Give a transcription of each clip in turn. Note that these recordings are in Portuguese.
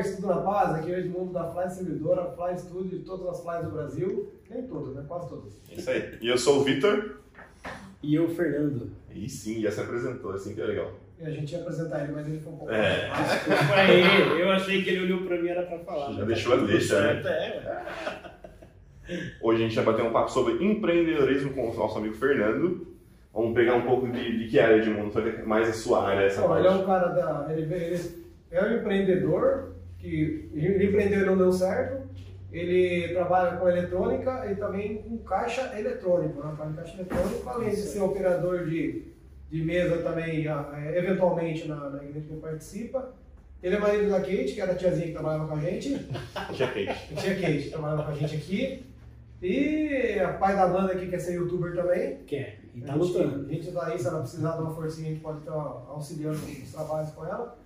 Estudo na Paz, aqui é o Edmundo da Fly Servidora, Fly Studio, de todas as flies do Brasil. Nem todas, né? Quase todas. Isso aí. E eu sou o Vitor. E eu, Fernando. E sim, já se apresentou, assim que é legal. E a gente ia apresentar ele, mas ele foi um pouco. É. Desculpa aí, eu achei que ele olhou pra mim era pra falar. Já deixou tá a tudo deixa, né? é. Hoje a gente vai bater um papo sobre empreendedorismo com o nosso amigo Fernando. Vamos pegar um pouco de, de que área, Edmundo? Foi mais a sua área, essa Então, ele é um cara da. Ele, ele é um empreendedor que ele empreendeu e não deu certo. Ele trabalha com eletrônica e também com caixa eletrônico, né? Trabalha em caixa eletrônico, além de ser operador de, de mesa também, ah, eh, eventualmente, na, na igreja que ele participa. Ele é marido da Kate, que era a tiazinha que trabalhava com a gente. Tia Kate. A tia Kate que trabalhava com a gente aqui. E a pai da Nanda aqui, que quer ser youtuber também. Quer. E tá a gente, lutando. A gente tá aí, se ela precisar de uma forcinha, a gente pode estar auxiliando os trabalhos com ela.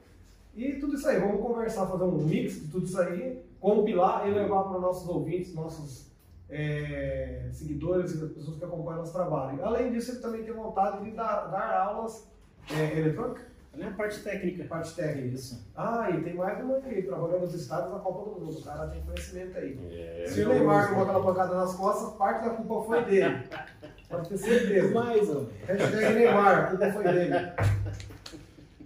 E tudo isso aí, vamos conversar, fazer um mix de tudo isso aí, compilar e levar para os nossos ouvintes, nossos é, seguidores e as pessoas que acompanham nosso trabalho. Além disso, ele também tem vontade de dar, dar aulas é, eletrônicas, Não é a parte técnica. parte técnica. Isso. Ah, e tem mais uma que trabalhou nos estados na Copa do Mundo. O cara tem conhecimento aí. É. Se o Neymar tomou aquela pancada nas costas, parte da culpa foi dele. Pode ter certeza. Mais menos. Hashtag Neymar, a culpa foi dele.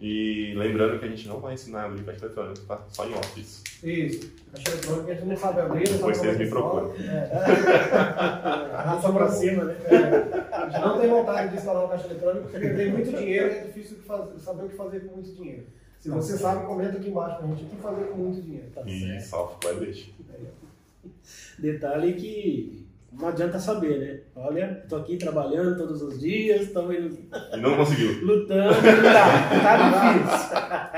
E lembrando que a gente não vai ensinar a abrir caixa eletrônica, tá? Só em off isso. Isso. Caixa eletrônica a gente não sabe abrir, não Depois vocês me procuram. funciona. É. Arrasta pra cima, né? É. A gente não tem vontade de instalar caixa eletrônica porque tem muito dinheiro e é difícil de faz- saber o que fazer com muito dinheiro. Se você sabe, comenta aqui embaixo pra gente o que fazer com muito dinheiro. Tá E certo. salve, vai deixa. Detalhe que não adianta saber, né? Olha, tô aqui trabalhando todos os dias, estamos E não conseguiu. lutando, dá, tá difícil.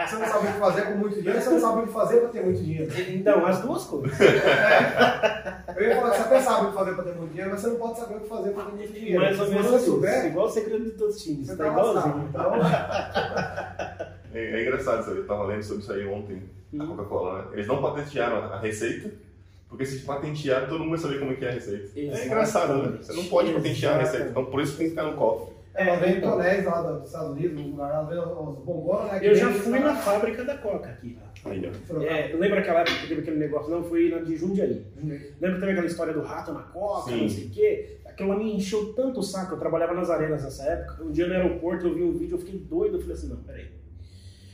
Você não sabe o que fazer com muito dinheiro, você não sabe o que fazer pra ter muito dinheiro. Então, as duas coisas. Eu ia falar que você até sabe o que fazer pra ter muito dinheiro, mas você não pode saber o que fazer pra ter muito dinheiro. Mais ou Se menos você isso. souber, Igual o segredo de todos os times. você Tá tá igualzinho. Então, É, é engraçado isso aí, eu tava lendo sobre isso aí ontem, a Hum. Coca-Cola, né? Eles não patentearam a a receita, porque se patentear, todo mundo vai saber como é que é a receita. É Exato. engraçado, né? Você não pode patentear a receita, então por isso tem que ficar no cofre. ela vem então. tonéis lá dos Estados Unidos, lugar, ela vem os bombonas, né? Eu já fui na fábrica da Coca aqui. Aí, ó. É, lembra aquela época que teve aquele negócio? Não, foi na de Jundiaí. Lembra também aquela história do rato na Coca, Sim. não sei o quê? Aquilo lá me encheu tanto o saco. Eu trabalhava nas arenas nessa época. Um dia no aeroporto eu vi um vídeo, eu fiquei doido. Eu falei assim: não, peraí.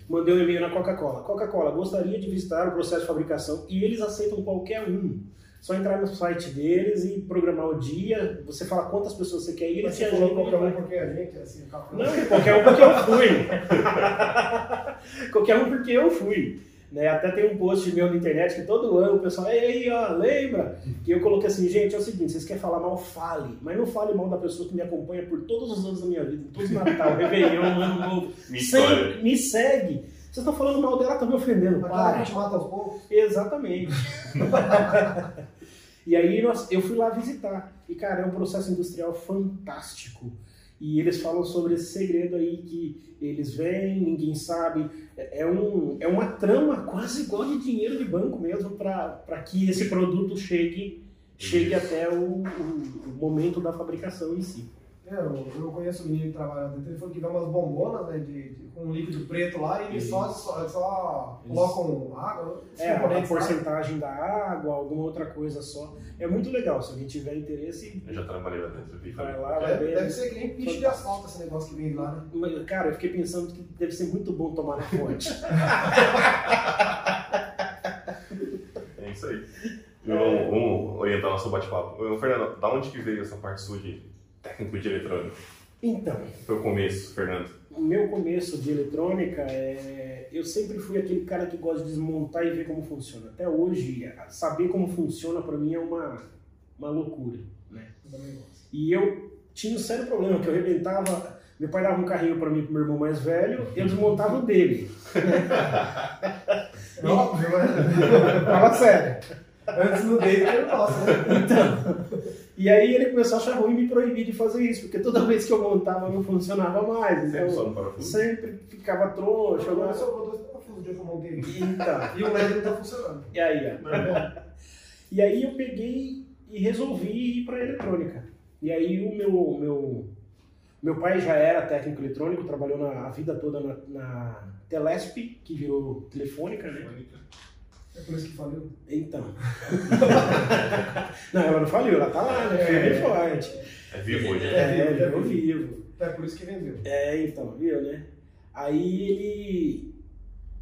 Mandei um e-mail na Coca-Cola. Coca-Cola, gostaria de visitar o processo de fabricação e eles aceitam qualquer um. Só entrar no site deles e programar o dia. Você fala quantas pessoas você quer ir, Mas você falou ajudam. qualquer um porque a gente, assim. Não, qualquer um porque eu fui. qualquer um porque eu fui. Né? Até tem um post meu na internet que todo ano o pessoal, ei, aí, ó, lembra? Que eu coloquei assim, gente, é o seguinte, vocês querem falar mal, fale. Mas não fale mal da pessoa que me acompanha por todos os anos da minha vida, em todos os Natal, Réveillon, Ano Novo. História. Sempre me segue. Vocês estão falando mal dela, estão me ofendendo. Mas Para. gente mata. Exatamente. e aí nós, eu fui lá visitar. E, cara, é um processo industrial fantástico. E eles falam sobre esse segredo aí que eles vêm, ninguém sabe. É, é um, é uma trama quase igual de dinheiro de banco mesmo para que esse produto chegue, chegue até o, o- o momento da fabricação em si. É, eu, eu conheço um menino que trabalha dentro, ele falou que vê umas bombonas, né, de, de- com um líquido preto lá, e eles só, só, só colocam água, os É, a porcentagem da água, alguma outra coisa só. É muito legal. Se alguém tiver interesse, Eu já trabalhei lá dentro, eu vi vai lá, vai Deve, ver. deve ser que nem piche de asfalto esse negócio que vem de lá, né? Cara, eu fiquei pensando que deve ser muito bom tomar na fonte. É isso aí. Vamos, vamos orientar nosso bate-papo. Fernando, da onde que veio essa parte sua de técnico de eletrônica? então, Foi o começo, Fernando. o meu começo de eletrônica é. Eu sempre fui aquele cara que gosta de desmontar e ver como funciona. Até hoje, saber como funciona pra mim é uma, uma loucura. Né? E eu tinha um sério problema, que eu arrebentava. Meu pai dava um carrinho pra mim pro meu irmão mais velho, eu desmontava o dele. É óbvio, né? Fala sério. Antes date que era nosso, né? E aí ele começou a achar ruim e me proibir de fazer isso, porque toda vez que eu montava não funcionava mais. Sempre Então, só parafuso. sempre ficava troncho. Eu eu- sobrou dois parafusos de eu montei E o LED não tá funcionando. e aí, ó. E aí eu peguei e resolvi ir para eletrônica. E aí o meu, meu, meu pai já era técnico eletrônico, trabalhou na, a vida toda na, na Telesp, que virou telefônica, né? É por isso que faliu. Então. não, ela não faliu, ela tá lá, né? Firme e forte. É vivo hoje. É, É, vivo, é vivo, vivo. vivo. É por isso que vendeu. É, então, viu, né? Aí ele,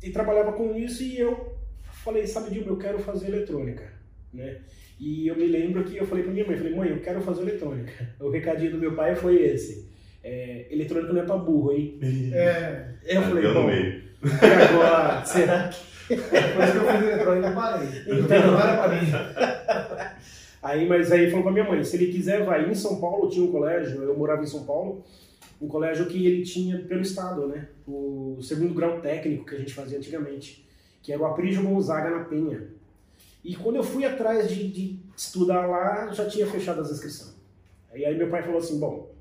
ele trabalhava com isso e eu falei, sabe, Dilma, eu quero fazer eletrônica, né? E eu me lembro que eu falei pra minha mãe, falei, mãe, eu quero fazer eletrônica. O recadinho do meu pai foi esse. É, eletrônica não é pra burro, hein? É, Eu falei, bom, meio. e agora, será que... isso que eu fiz eletrônica e parei. Então. Não era pra mim. Aí, mas aí falou pra minha mãe, se ele quiser vai. Em São Paulo tinha um colégio, eu morava em São Paulo, um colégio que ele tinha pelo estado, né? O segundo grau técnico que a gente fazia antigamente, que era o Aprígio Gonzaga na Penha. E quando eu fui atrás de, de estudar lá, já tinha fechado as inscrições. E aí meu pai falou assim, bom,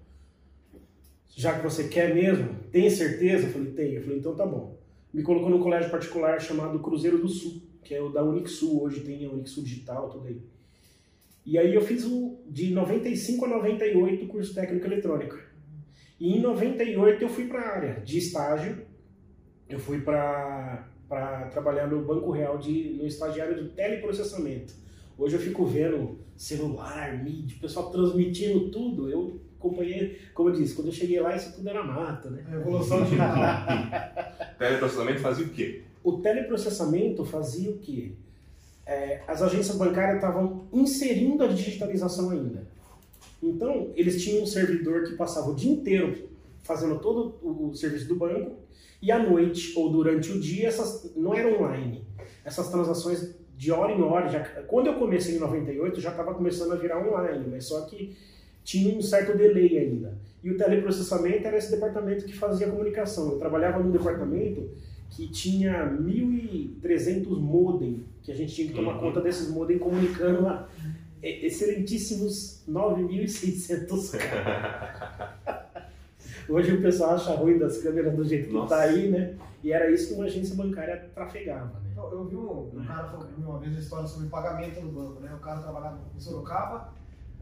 já que você quer mesmo, tem certeza? Eu falei, tenho. Eu falei, então tá bom. Me colocou num colégio particular chamado Cruzeiro do Sul, que é o da Unixul, hoje tem a Unixul Digital, tudo aí. E aí eu fiz o de 95 a 98 curso técnico eletrônica. E em 98 eu fui para a área de estágio. Eu fui para trabalhar no Banco Real de, no estagiário de teleprocessamento. Hoje eu fico vendo celular, mídia, o pessoal transmitindo tudo. Eu acompanhei, como eu disse, quando eu cheguei lá isso tudo era mato, né? A evolução digital. Teleprocessamento fazia o quê? O teleprocessamento fazia o quê? É, as agências bancárias estavam inserindo a digitalização ainda. Então, eles tinham um servidor que passava o dia inteiro fazendo todo o, o serviço do banco e à noite ou durante o dia, essas não era online. Essas transações de hora em hora, já, quando eu comecei em 98, já estava começando a virar online, mas só que tinha um certo delay ainda. E o teleprocessamento era esse departamento que fazia a comunicação. Eu trabalhava num departamento que tinha 1.300 modem, que a gente tinha que tomar Uhum. conta desses modem comunicando a e- excelentíssimos 9.600 Hoje o pessoal acha ruim das câmeras do jeito que Nossa. tá aí, né? E era isso que uma agência bancária trafegava, né? Eu, eu vi um, um cara mim uma vez uma história sobre pagamento no banco, né? O cara trabalhava em Sorocaba,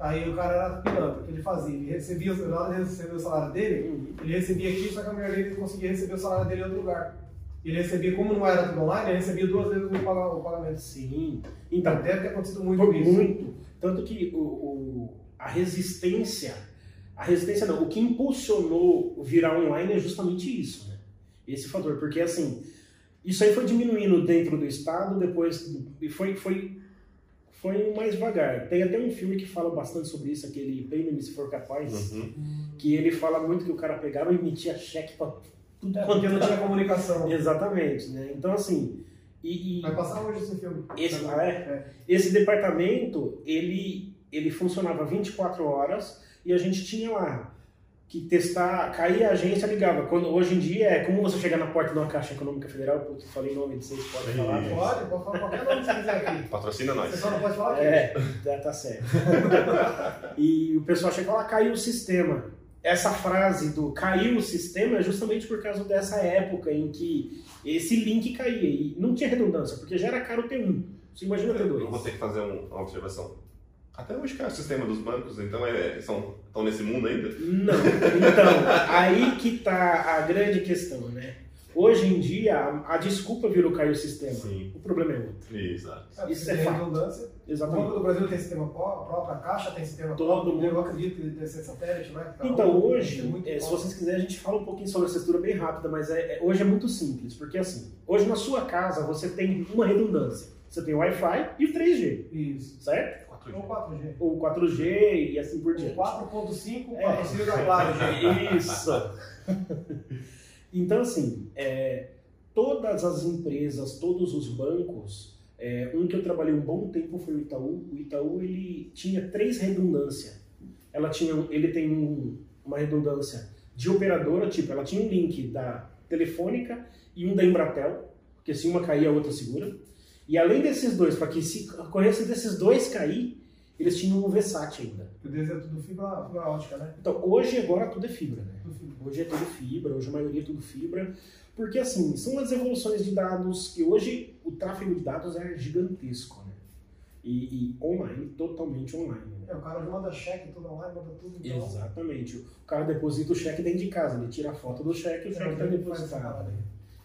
aí o cara era pilantra, o que ele fazia? Ele recebia, na hora de receber o salário dele, Uhum. ele recebia aqui, só que a mulher dele conseguia receber o salário dele em outro lugar. Ele recebia, como não era tudo online, ele recebia duas vezes o paga- o pagamento. Sim. Então, Então, deve ter acontecido muito Por isso. muito. Tanto que o, o- a resistência, a resistência não, o que impulsionou virar online é justamente isso, né? Esse fator, porque assim, isso aí foi diminuindo dentro do estado, depois e foi foi foi mais devagar. Tem até um filme que fala bastante sobre isso, aquele Payment se for capaz, Uhum. que ele fala muito que o cara pegava e emitia cheque para tudo É, quanto porque não tinha comunicação. Exatamente, né? Então assim, e, e- Vai passar hoje esse filme. Esse- ah, é? esse departamento, ele, ele funcionava 24 horas e a gente tinha lá que testar, caía a agência, ligava. Quando, hoje em dia é como você chegar na porta de uma Caixa Econômica Federal, putz, falei nome de vocês, pode falar. Pode, pode falar qualquer nome que você quiser aqui. Patrocina Você nós. só não pode falar aqui. É, tá, tá certo. e o pessoal chegou lá, caiu o sistema. Essa frase do caiu o sistema é justamente por causa dessa época em que esse link caía. E não tinha redundância, porque já era caro o T1. Você imagina o T2. Eu vou ter que fazer um- uma observação. Até hoje, cara, o sistema dos bancos, então, é, são, estão nesse mundo ainda? Não. Então, aí que tá a grande questão, né? Hoje em dia, a, a desculpa virou cair o sistema. Sim. O problema é outro. Exato. É, Isso é fato. redundância. O Banco Exatamente. do Brasil tem sistema pró- próprio, a Caixa tem sistema Todo próprio. mundo. Eu acredito que deve ser satélite, né? Cada Então, um hoje, é, se vocês quiserem, a gente fala um pouquinho sobre essa estrutura bem rápida, mas é, é- hoje é muito simples, porque assim, hoje na sua casa você tem uma redundância. Você tem o Wi-Fi e o 3G, Isso. certo? 4G. Ou 4G. Ou 4G e assim por diante. 4.5, É. patrocínio da Claro. Isso. então, assim, é, todas as empresas, todos os bancos, é, um que eu trabalhei um bom tempo foi o Itaú. O Itaú ele tinha três redundâncias. Ela tinha, ele tem um- uma redundância de operadora, tipo, ela tinha um link da Telefônica e um da Embratel, porque se uma cair, a outra segura. E além desses dois, para que se a ocorrência desses dois cair, eles tinham um VSAT ainda. Porque é tudo fibra, fibra ótica, né? Então, hoje agora tudo é fibra, né? Tudo fibra. Hoje é tudo fibra, hoje a maioria é tudo fibra, porque assim, são as evoluções de dados que hoje o tráfego de dados é gigantesco, né? E, e online, totalmente online. né? É, o cara manda cheque, tudo online, manda tudo. Então, Exatamente. O cara deposita o cheque dentro de casa, ele tira a foto do cheque e o É, cheque está depositado. né?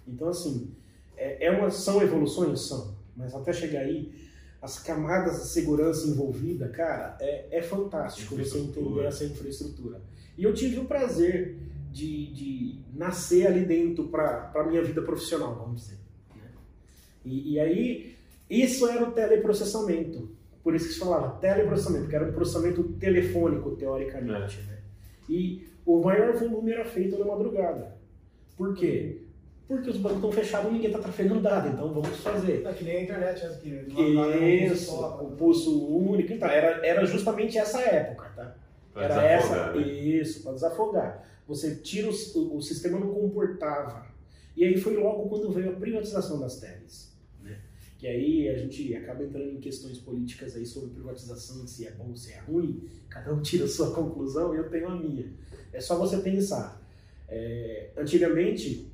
Então, assim, é, é uma, são evoluções? São. Mas até chegar aí, as camadas de segurança envolvida, cara, é, é fantástico você entender essa infraestrutura. E eu tive o prazer de, de nascer ali dentro para a minha vida profissional, vamos dizer. Né? E, e, aí, isso era o teleprocessamento. Por isso que se falava teleprocessamento, que era um processamento telefônico, teoricamente. É. Né? E o maior volume era feito na madrugada. Por quê? Porque os bancos estão fechados e ninguém está trafegando dado, então vamos fazer. É que nem a internet, é que Isso, o pulso único. Então, era, era justamente essa época, tá? Pra era essa. Né? Isso, para desafogar. Você tira o, o sistema não comportava. E aí foi logo quando veio a privatização das teles. Né? Que aí a gente acaba entrando em questões políticas aí sobre privatização, se é bom, se é ruim. Cada um tira a sua conclusão e eu tenho a minha. É só você pensar. É, antigamente,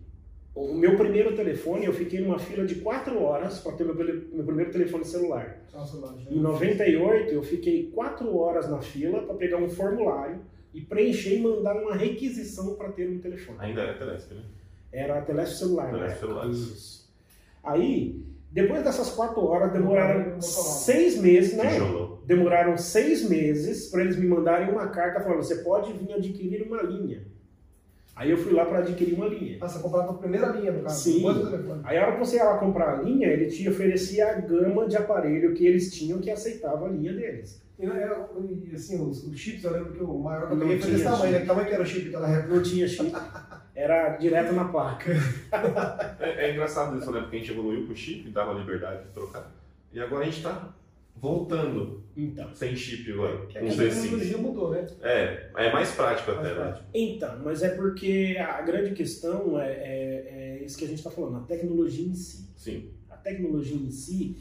o meu primeiro telefone, eu fiquei numa fila de 4 horas para ter meu, meu, primeiro telefone celular. Nossa, em 98, eu fiquei 4 horas na fila para pegar um formulário e preencher e mandar uma requisição para ter um telefone. Ainda era Telesp, né? Era Telesp celular. Telesp celular. Isso. Aí, depois dessas 4 horas, demoraram 6 meses, né? Demoraram 6 meses para eles me mandarem uma carta falando: você pode vir adquirir uma linha. Aí eu fui lá para adquirir uma linha. Ah, você comprava a primeira linha, no caso? Sim. Aí a hora que você ia lá comprar a linha, ele te oferecia a gama de aparelho que eles tinham que aceitava a linha deles. E, assim, os, os chips, eu lembro que o maior que eu peguei foi desse tamanho, né? Que tamanho que era o chip naquela época? Não tinha chip. Era direto na placa. é, é engraçado isso, né? Porque a gente evoluiu com o chip, dava liberdade de trocar. E agora a gente está voltando. Então. Sem chip agora. É com tecnologia mudou, né? É, é mais prático mais até, né? prático. né? Então, mas é porque a grande questão é, é, é isso que a gente está falando, a tecnologia em si. Sim. A tecnologia em si,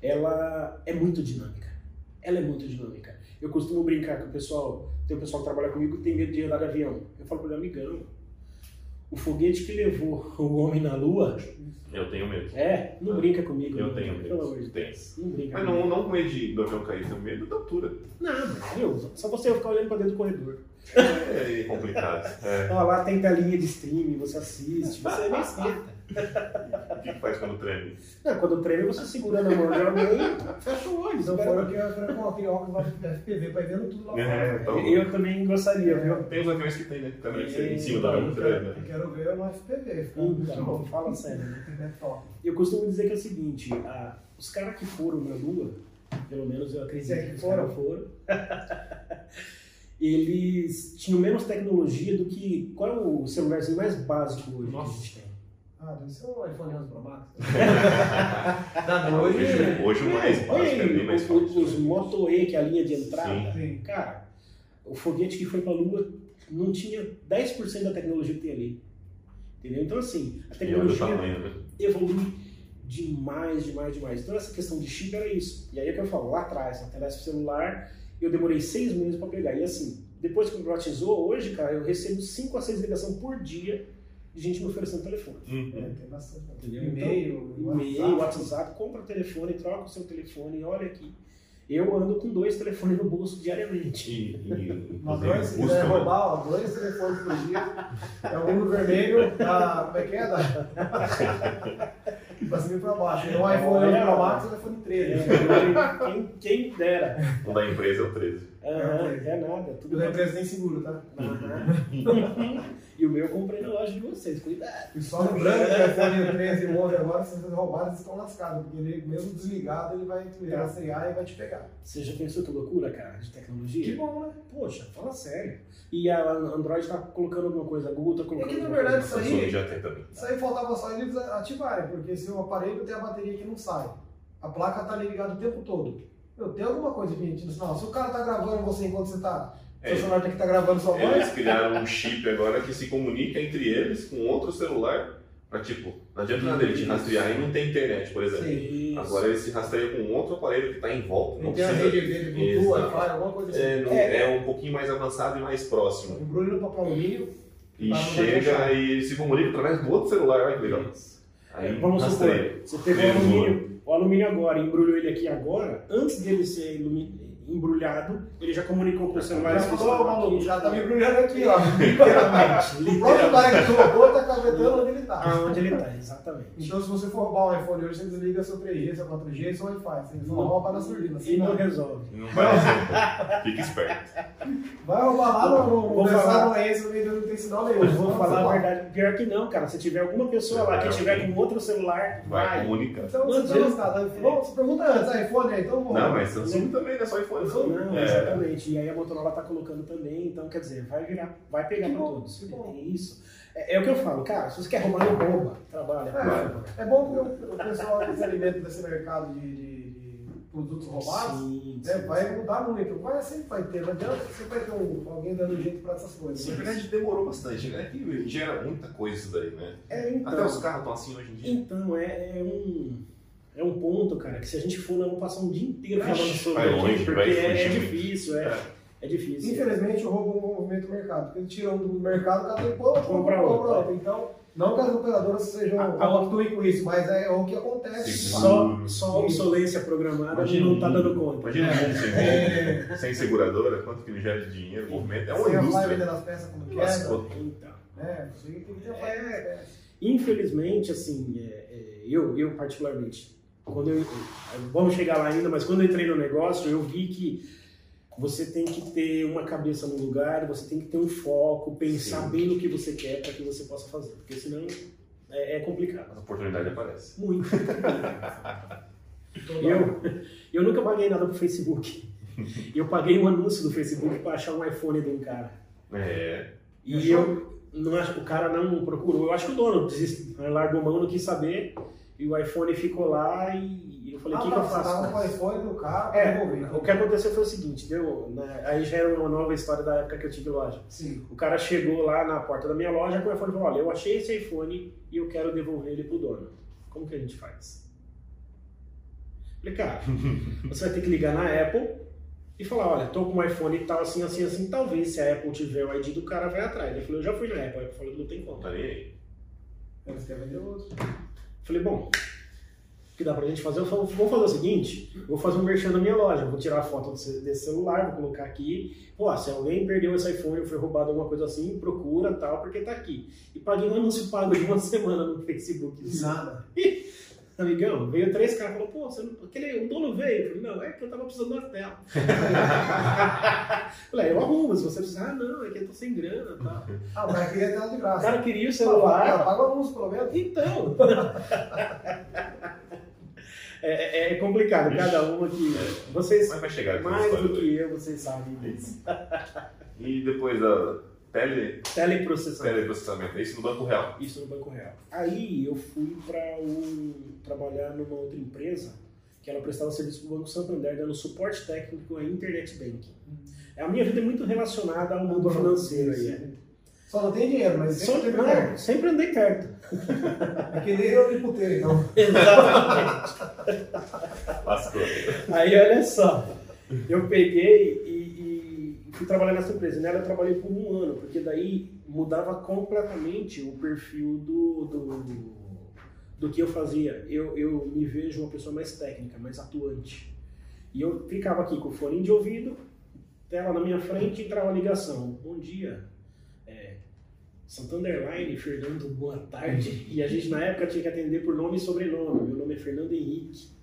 ela é muito dinâmica. Ela é muito dinâmica. Eu costumo brincar com o pessoal, tem o pessoal que trabalha comigo que tem medo de andar de avião. Eu falo para ele, amigão, o foguete que levou o homem na Lua. Eu tenho medo. É, não brinca comigo. Eu não, tenho medo. Pelo amor de Deus. Não brinca Mas não, não com medo de do avião cair, tenho medo da altura. Não, viu? Só você ficar olhando pra dentro do corredor. É, é complicado. É. Ó, lá tem telinha de streaming, você assiste, você é nem esquenta. O que faz quando treme? Não, quando treme você segura na mão de alguém fecha o olho. Então fora que eu coloquei óculos FPV pra ir vendo tudo lá é, fora. É, eu também gostaria, viu? Tem os aviões que tem, né? Câmera em cima da mão. Eu quero ver no FPV. Então, fala sério. Né? Eu costumo dizer que é o seguinte, ah, os caras que foram na Lua, pelo menos eu acredito que os caras foram, eles tinham menos tecnologia do que. Qual é o celularzinho mais básico hoje Nossa. que a gente tem? Ah, deve ser o iPhone 11 Pro Max. não, hoje, hoje, hoje o mais básico é bem mais forte. Os Moto E, que é a linha de entrada, Sim. cara, o foguete que foi pra Lua não tinha 10% da tecnologia que tem ali. Entendeu? Então, assim, a tecnologia tamanho, né? evolui demais, demais, demais. Então, essa questão de chip era isso. E aí é que eu falo, lá atrás, na teléscopo celular, eu demorei seis meses para pegar. E assim, depois que privatizou, hoje, cara, eu recebo 5 a 6 ligações por dia gente me oferecendo telefone. Uhum. É, tem bastante. Entendeu? E-mail, então, e-mail, WhatsApp, compra o telefone, troca o seu telefone, olha aqui. Eu ando com dois telefones no bolso diariamente. E, e, Mas dois, se quiser roubar, ó, dois telefones por dia. É um no vermelho, da. Como é que é? Da. pra cima e pra baixo. É um iPhone Olha, Pro Max e um iPhone 13. É, quem, quem dera. O da empresa é o 13. Aham, é nada. O Tudo da bem. empresa nem seguro, tá? Aham. E o meu eu comprei na loja de vocês, cuidado. E só lembrando que o iPhone 13 e 11 agora, se vocês roubarem, vocês estão lascados. Porque ele, mesmo desligado, ele vai te rastrear e vai te pegar. Você já pensou que loucura, cara, de tecnologia? Que bom, né? Poxa, fala sério. E a Android tá colocando alguma coisa, a Google tá colocando É que, na verdade, isso aí- já tem também. Isso aí faltava só eles ativarem, porque se o aparelho tem a bateria que não sai, a placa tá ali ligada o tempo todo. Meu, tem alguma coisa a gente não. Se o cara tá gravando você enquanto você tá. É. Seu celular tem que estar gravando sua voz. Eles criaram um chip agora que se comunica entre eles com outro celular. Pra tipo, não adianta nada ele te rastrear e não tem internet, por exemplo. Isso. Agora ele se rastreia com outro aparelho que está em volta. Não tem a rede dele, Bluetooth. Wi-Fi, alguma coisa assim. É, não- é um pouquinho mais avançado e mais próximo. Embrulho no papel alumínio. E Tá, não chega e se comunica através do outro celular, olha que legal. Aí Vamos rastreia. supor, você pegou o alumínio, o alumínio agora, embrulhou ele aqui agora, antes dele ser ilumi- embrulhado, ele já comunicou com o celular. Já esse falou, maluco, aqui. já tá me embrulhando aqui, ó. Literalmente, O próprio cara que roubou tá cavetando onde ele tá. Aonde ele tá, exatamente. Então, se você for roubar um iPhone hoje, você desliga seu 3G, seu 4G e seu Wi-Fi. Você só rouba na surdina. E não resolve. Não vai resolver. Fica esperto. Vai roubar lá no, no, Vou no falar- Mercado no meio não tem sinal nenhum. Vou Não, falar não. a verdade. Pior que não, cara. Se tiver alguma pessoa lá que tiver com outro celular, Vai vai. comunicar. Então, Não você tá você pergunta antes, ah, iPhone aí, então vamos. Não, mas Samsung também, não é só iPhone. Não. Não, É. exatamente. E aí a Motorola tá colocando também, então quer dizer, vai virar, vai pegar bom, todos. que bom. Tem isso. É, é o que eu falo, cara, se você quer roubar, não rouba. Trabalha. É, é bom que o, pessoal que se alimenta desse mercado de, de- de produtos roubados Sim, né, sim, vai sim. mudar muito. Vai, sempre vai ter, não adianta, sempre vai ter um, alguém dando jeito pra essas coisas. Na verdade, demorou bastante, né? Que gera muita coisa isso daí, né? É, então, Até os carros estão assim hoje em dia. então é, é um. É um ponto, cara, que se a gente for, nós vamos passar um dia inteiro falando sobre vai longe, porque vai é, é fugir difícil, é, é difícil. Infelizmente, o roubo é um movimento do mercado. Porque ele tira um do mercado, cada um compra, Compra compra outro, outro. Então, não que as operadoras sejam A- a- atuem com isso, mas é o que acontece. Só, só a obsolência programada Imagina, não tá dando conta. Imagina um mundo sem roubo, sem seguradora, quanto que ele gera de dinheiro, movimento. É uma Sem a vai indústria. vendendo as peças como quebra. Lascou. Então. É, você tem que ter é. Infelizmente, assim, é, é, eu, eu particularmente, quando eu, vamos chegar lá ainda, mas quando eu entrei no negócio, eu vi que você tem que ter uma cabeça no lugar, você tem que ter um foco, pensar Sim. bem no que você quer para que você possa fazer, porque senão é, é complicado. A oportunidade aparece. Muito. eu, eu nunca paguei nada pro Facebook. Eu paguei um anúncio do Facebook para achar um iPhone de um cara. É. E eu não acho, o cara não procurou. Eu acho que o dono desist- largou mão, não quis saber. E o iPhone ficou lá e eu falei, o Ah, que, tá, que eu faço? com o iPhone do carro É, devolver. o que aconteceu foi o seguinte, deu, né, aí já era uma nova história da época que eu tive loja. Sim. O cara chegou lá na porta da minha loja com o iPhone e falou, olha, eu achei esse iPhone e eu quero devolver ele pro dono. Como que a gente faz? Falei, cara, você vai ter que ligar na Apple e falar, olha, tô com um iPhone e tal, assim, assim, assim, talvez se a Apple tiver o ID do cara, vai atrás. Ele falou, eu já fui na Apple, a Apple falou não tem como. Tá nem aí. Querem vender outro. Falei, bom, o que dá pra gente fazer? Eu falei, vou fazer o seguinte, vou fazer um merchan na minha loja, vou tirar a foto desse celular, vou colocar aqui, pô, se alguém perdeu esse iPhone ou foi roubado alguma coisa assim, procura tal, porque tá aqui. E paguei um anúncio pago de uma semana no Facebook. Nada. Amigão, veio três caras e falou, pô, você não... aquele, o dono veio. Eu falei, não, é que eu tava precisando de uma tela. falei, eu arrumo, se você precisar, ah, não, é que eu tô sem grana e tal. Ah, o cara queria tela de O graça. cara queria o Ah, celular, Paga o anúncio, pelo menos. Então. é, é- é complicado, cada uma que. Vocês, Mas vai chegar aqui mais do que eu, vocês sabem disso. E depois da tele, Teleprocessamento. teleprocessamento, é isso no Banco Real. Isso no Banco Real. Aí eu fui para um, trabalhar numa outra empresa que ela prestava serviço para o Banco Santander, dando suporte técnico à internet banking. A minha vida é muito relacionada ao mundo financeiro aí. é. Só não tem dinheiro, mas Só, sempre teve não, perto. sempre andei perto. É que nem eu puteiro, então. Exatamente. Aí olha só, eu peguei fui trabalhar nessa empresa. Nela eu trabalhei por um ano, porque daí mudava completamente o perfil do, do, do que eu fazia. Eu, eu me vejo uma pessoa mais técnica, mais atuante. E eu ficava aqui com o fone de ouvido, tela na minha frente e entrava a ligação. Bom dia. É, Santander Line, Fernando, boa tarde. E a gente na época tinha que atender por nome e sobrenome. Meu nome é Fernando Henrique.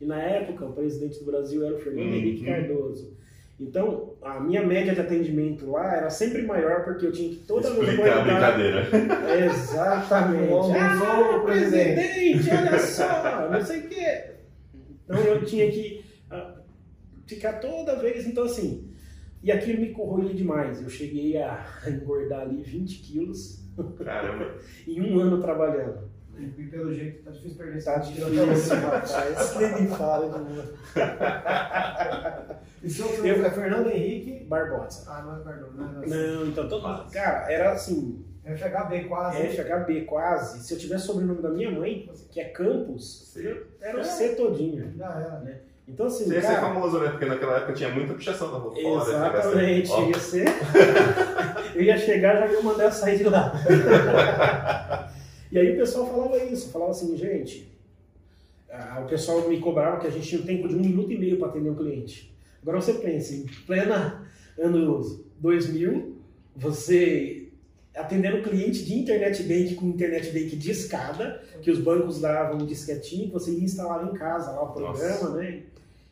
E na época, o presidente do Brasil era o Fernando Uhum. Henrique Cardoso. Então, a minha média de atendimento lá era sempre maior, porque eu tinha que toda vez Explicar a brincadeira. Exatamente. Ah, sou o presidente. presidente, olha só, não sei o quê. Então eu tinha que ah, ficar toda vez, então assim, e aquilo me corroía demais. Eu cheguei a engordar ali 20 quilos Caramba. em um ano trabalhando. E pelo jeito tá difícil perder esse Tá difícil, rapaz. Nem me fala de novo. E seu filho é Fernando Henrique. Barbosa. Ah, não é Cardoso, não é Não, então todo Cara, era assim, FHB quase. FHB quase. Se eu tivesse o sobrenome da minha mãe, que é Campos, Sim. eu- era o C todinho. Já era. Então assim, Você ia ser cara, famoso, né? Porque naquela época tinha muita pichação na rua fora. Exatamente, ia ser. eu ia chegar já ia mandar sair de lá. e aí o pessoal falava isso, falava assim, gente, ah, o pessoal me cobrava que a gente tinha um tempo de um minuto e meio para atender um cliente. Agora você pensa, em plena anos 2000, você atendendo cliente de internet bank com internet bank de escada, que os bancos davam um disquetinho, que você ia instalar em casa lá o programa, Nossa. né?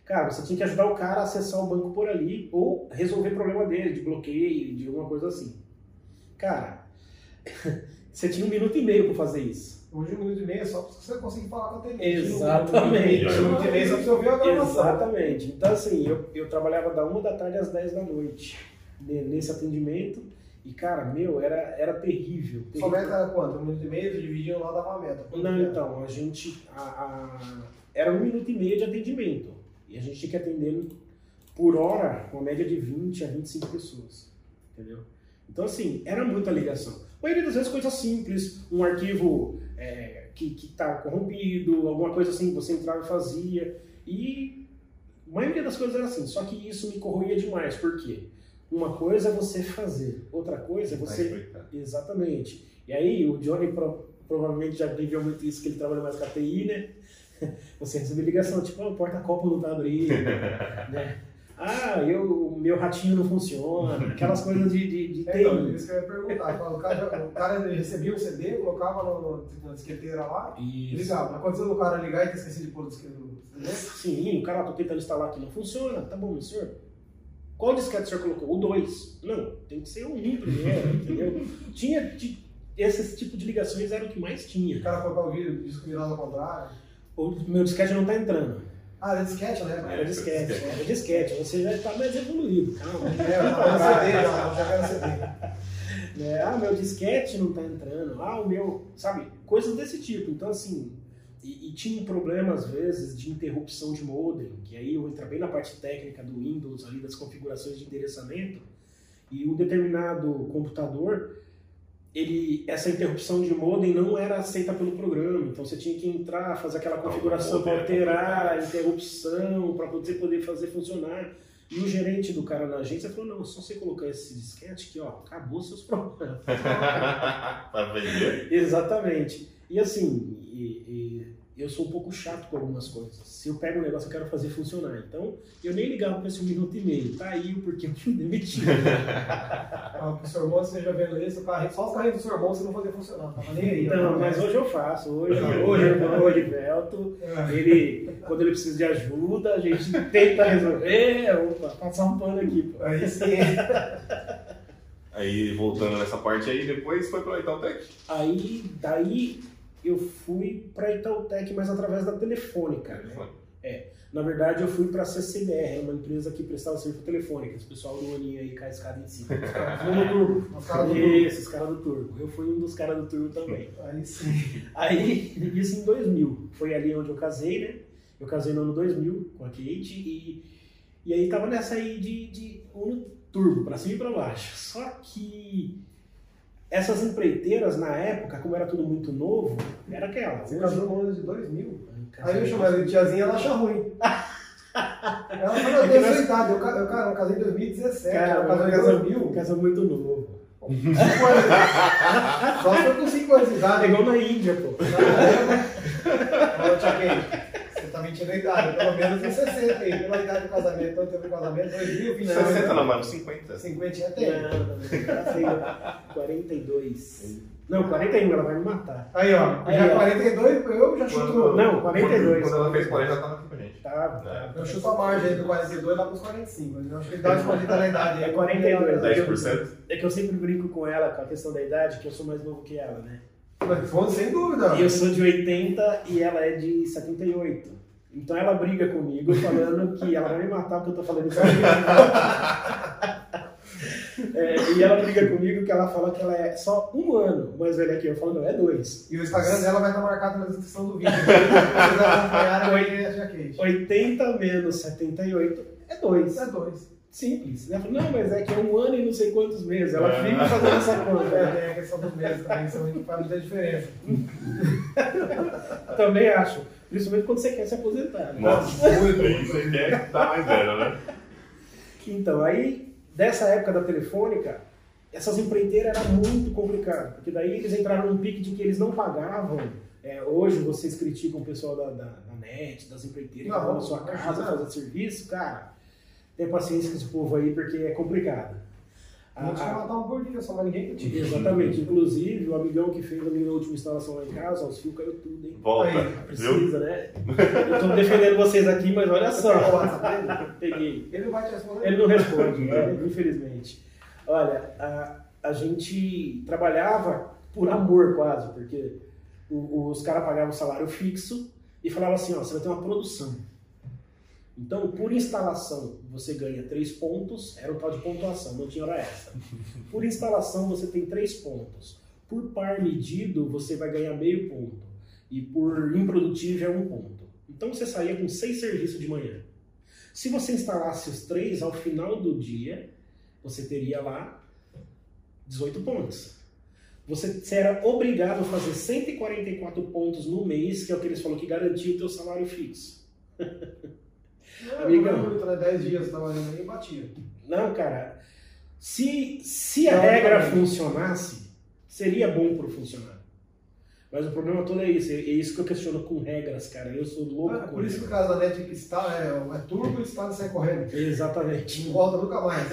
Cara, você tinha que ajudar o cara a acessar o banco por ali ou resolver o problema dele, de bloqueio, de alguma coisa assim. Cara, você tinha um minuto e meio para fazer isso. Hoje um minuto e meio é só pra você conseguir falar com a atendente. Exatamente. Um minuto e meio é só pra você ouvir a gravação. Exatamente. Então, assim, eu, eu trabalhava da uma da tarde às 10 da noite ne- nesse atendimento. E, cara, meu, era, era terrível. Sua terrível. meta era quanto? Um minuto e meio, dividindo lá dava a meta. Não, então, a gente. A, a- era um minuto e meio de atendimento. E a gente tinha que atender por hora, com uma média de 20 a 25 pessoas. Entendeu? Então, assim, era muita ligação. A maioria das vezes coisa simples, um arquivo é, que está corrompido, alguma coisa assim que você entrava e fazia. E a maioria das coisas era assim. Só que isso me corroía demais. Por quê? Uma coisa é você fazer, outra coisa é você. Exatamente. E aí, o Johnny pro- provavelmente já viveu muito isso, que ele trabalha mais com a TI, né? Você recebe ligação, tipo, "Ah, o porta-copo não tá abrindo, né? Ah, eu, o meu ratinho não funciona, aquelas coisas de, de, de É, então, TI. isso que eu ia perguntar. O cara, o cara recebia um CD, colocava no, no, na disqueteira lá e Isso. ligava. Aconteceu do cara ligar e ter esquecido de pôr o disquete no CD? Sim, o cara, tô tentando instalar aqui, não funciona. Tá bom, mas senhor, qual disquete o senhor colocou? O 2. Não, tem que ser o 1 primeiro, entendeu? Tinha, ti- esse tipo de ligações era o que mais O tinha. cara colocar o vídeo, disco virado ao contrário. O meu disquete não tá entrando. Ah, era disquete, né? Era disquete, era disquete. Você já está mais evoluído, calma. É, eu já, já era CD. Né? Ah, meu disquete não está entrando. Ah, o meu. Sabe? Coisas desse tipo. Então, assim. E, e tinha um problema, às vezes, de interrupção de modem, que aí eu entrei bem na parte técnica do Windows, ali das configurações de endereçamento, e um determinado computador, ele, essa interrupção de modem não era aceita pelo programa, então você tinha que entrar, fazer aquela configuração para alterar a interrupção, para você poder fazer funcionar. E o gerente do cara na agência falou, não, só você colocar esse disquete aqui, ó, acabou seus problemas. Exatamente. E assim, e- e eu sou um pouco chato com algumas coisas. Se eu pego um negócio, eu quero fazer funcionar. Então, eu nem ligava para esse um minuto e meio. Tá aí o porquê eu fui demitido. Ah, irmão, você esteja vendo isso, o só o carrinho do seu irmão você não fazer funcionar. Tava nem aí. Então, ó. mas hoje eu faço. Hoje, É. hoje o irmão Edivelto, É. ele, quando ele precisa de ajuda, a gente tenta resolver. Opa, passar um pano aqui, pô. Aí sim. Aí, voltando nessa parte aí, depois foi pra Itautec. Aí, daí, eu fui para Itautec, mas através da telefônica, né? Na verdade, eu fui para a CCBR, uma empresa que prestava serviço telefônico. Esse pessoal do Aninho aí cai a escada em cima. Os caras do turbo. Os caras do Isso, os caras do turbo. Eu fui um dos caras do turbo também. Aí sim. Aí, isso em 2000. Foi ali onde eu casei, né? Eu casei no ano 2000 com a Kate e, e aí tava nessa aí de, de um turbo, pra cima e pra baixo. Só que essas empreiteiras, na época, como era tudo muito novo, era aquela. Você né? casou no ano de 2000. Aí eu é chamava de tiazinha, ela acha ruim. ela falou, eu nós... eu, eu, eu casei em 2017, cara, eu em 2000. Casou muito novo. Só se eu com 5 anos de idade. É igual na Índia, pô. Tá na época, 20 na idade, pelo menos uns 60 aí, pela idade do casamento, tanto tempo do casamento, 2000, 20 anos. 60 não, mano, 50. 50 já tem. Não, 42. Não, 41, ela vai me matar. Aí, ó, aí, já ó. 42, eu já chuto. Quando, não, 42. Quando ela fez 40, ela tava aqui com a gente. Tá, é. Eu chuto a margem aí do 42 lá pros 45. Eu acho que a idade de é. 40 na idade. É 42. 10%. É que eu sempre brinco com ela, com a questão da idade, que eu sou mais novo que ela, né? Mas, sem dúvida. E eu sou de 80 e ela é de 78. Então ela briga comigo falando que ela vai me matar porque eu tô falando isso. É, e ela briga comigo que ela fala que ela é só um ano mais velha que eu. Eu falo, não, é dois. E o Instagram dela vai estar marcado na descrição do vídeo. Vocês acompanharem aí a Kate. 80 menos 78 é dois. É dois. Simples. Ela fala, não, mas é que é um ano e não sei quantos meses. Ela É. fica fazendo essa conta. É, tem a questão dos meses também, isso aí faz muita diferença. Também acho. Principalmente quando você quer se aposentar. né? Nossa, muito bem. Você quer tá mais velho, né? Então, aí, dessa época da telefônica, essas empreiteiras era muito complicado, porque daí eles entraram num pique de que eles não pagavam. É, hoje vocês criticam o pessoal da, da, da net, das empreiteiras que Não, vão na sua casa fazer serviço, cara. Tenha paciência com esse povo aí, porque é complicado. A gente vai matar um por dia, só mais ninguém que tira. Exatamente. Inclusive, o amigão que fez a minha última instalação lá em casa, os fios caiu tudo, hein? Volta, Aí, viu? Precisa, né? Eu tô defendendo vocês aqui, mas olha só. Dele? Peguei. Ele não vai te responder. Ele não responde, né? infelizmente. Olha, a, a gente trabalhava por amor quase, porque o- os caras pagavam salário fixo e falavam assim, ó, você vai ter uma produção. Então, por instalação, você ganha três pontos, era o tal de pontuação, não tinha hora extra. Por instalação, você tem três pontos. Por par medido, você vai ganhar meio ponto. E por improdutivo é um ponto. Então, você saía com seis serviços de manhã. Se você instalasse os três ao final do dia, você teria lá 18 pontos. Você, era obrigado a fazer 144 pontos no mês, que é o que eles falaram que garantia o teu salário fixo. Não, Amigão. né? 10 dias trabalhando aí e batia. Não, cara. Se, se a Não, regra não. funcionasse, seria bom para o funcionário. Mas o problema todo é isso. É isso que eu questiono com regras, cara. Eu sou louco Ah, por isso que o cara da net está é, é turbo e está sai correndo. Exatamente. Não volta nunca mais.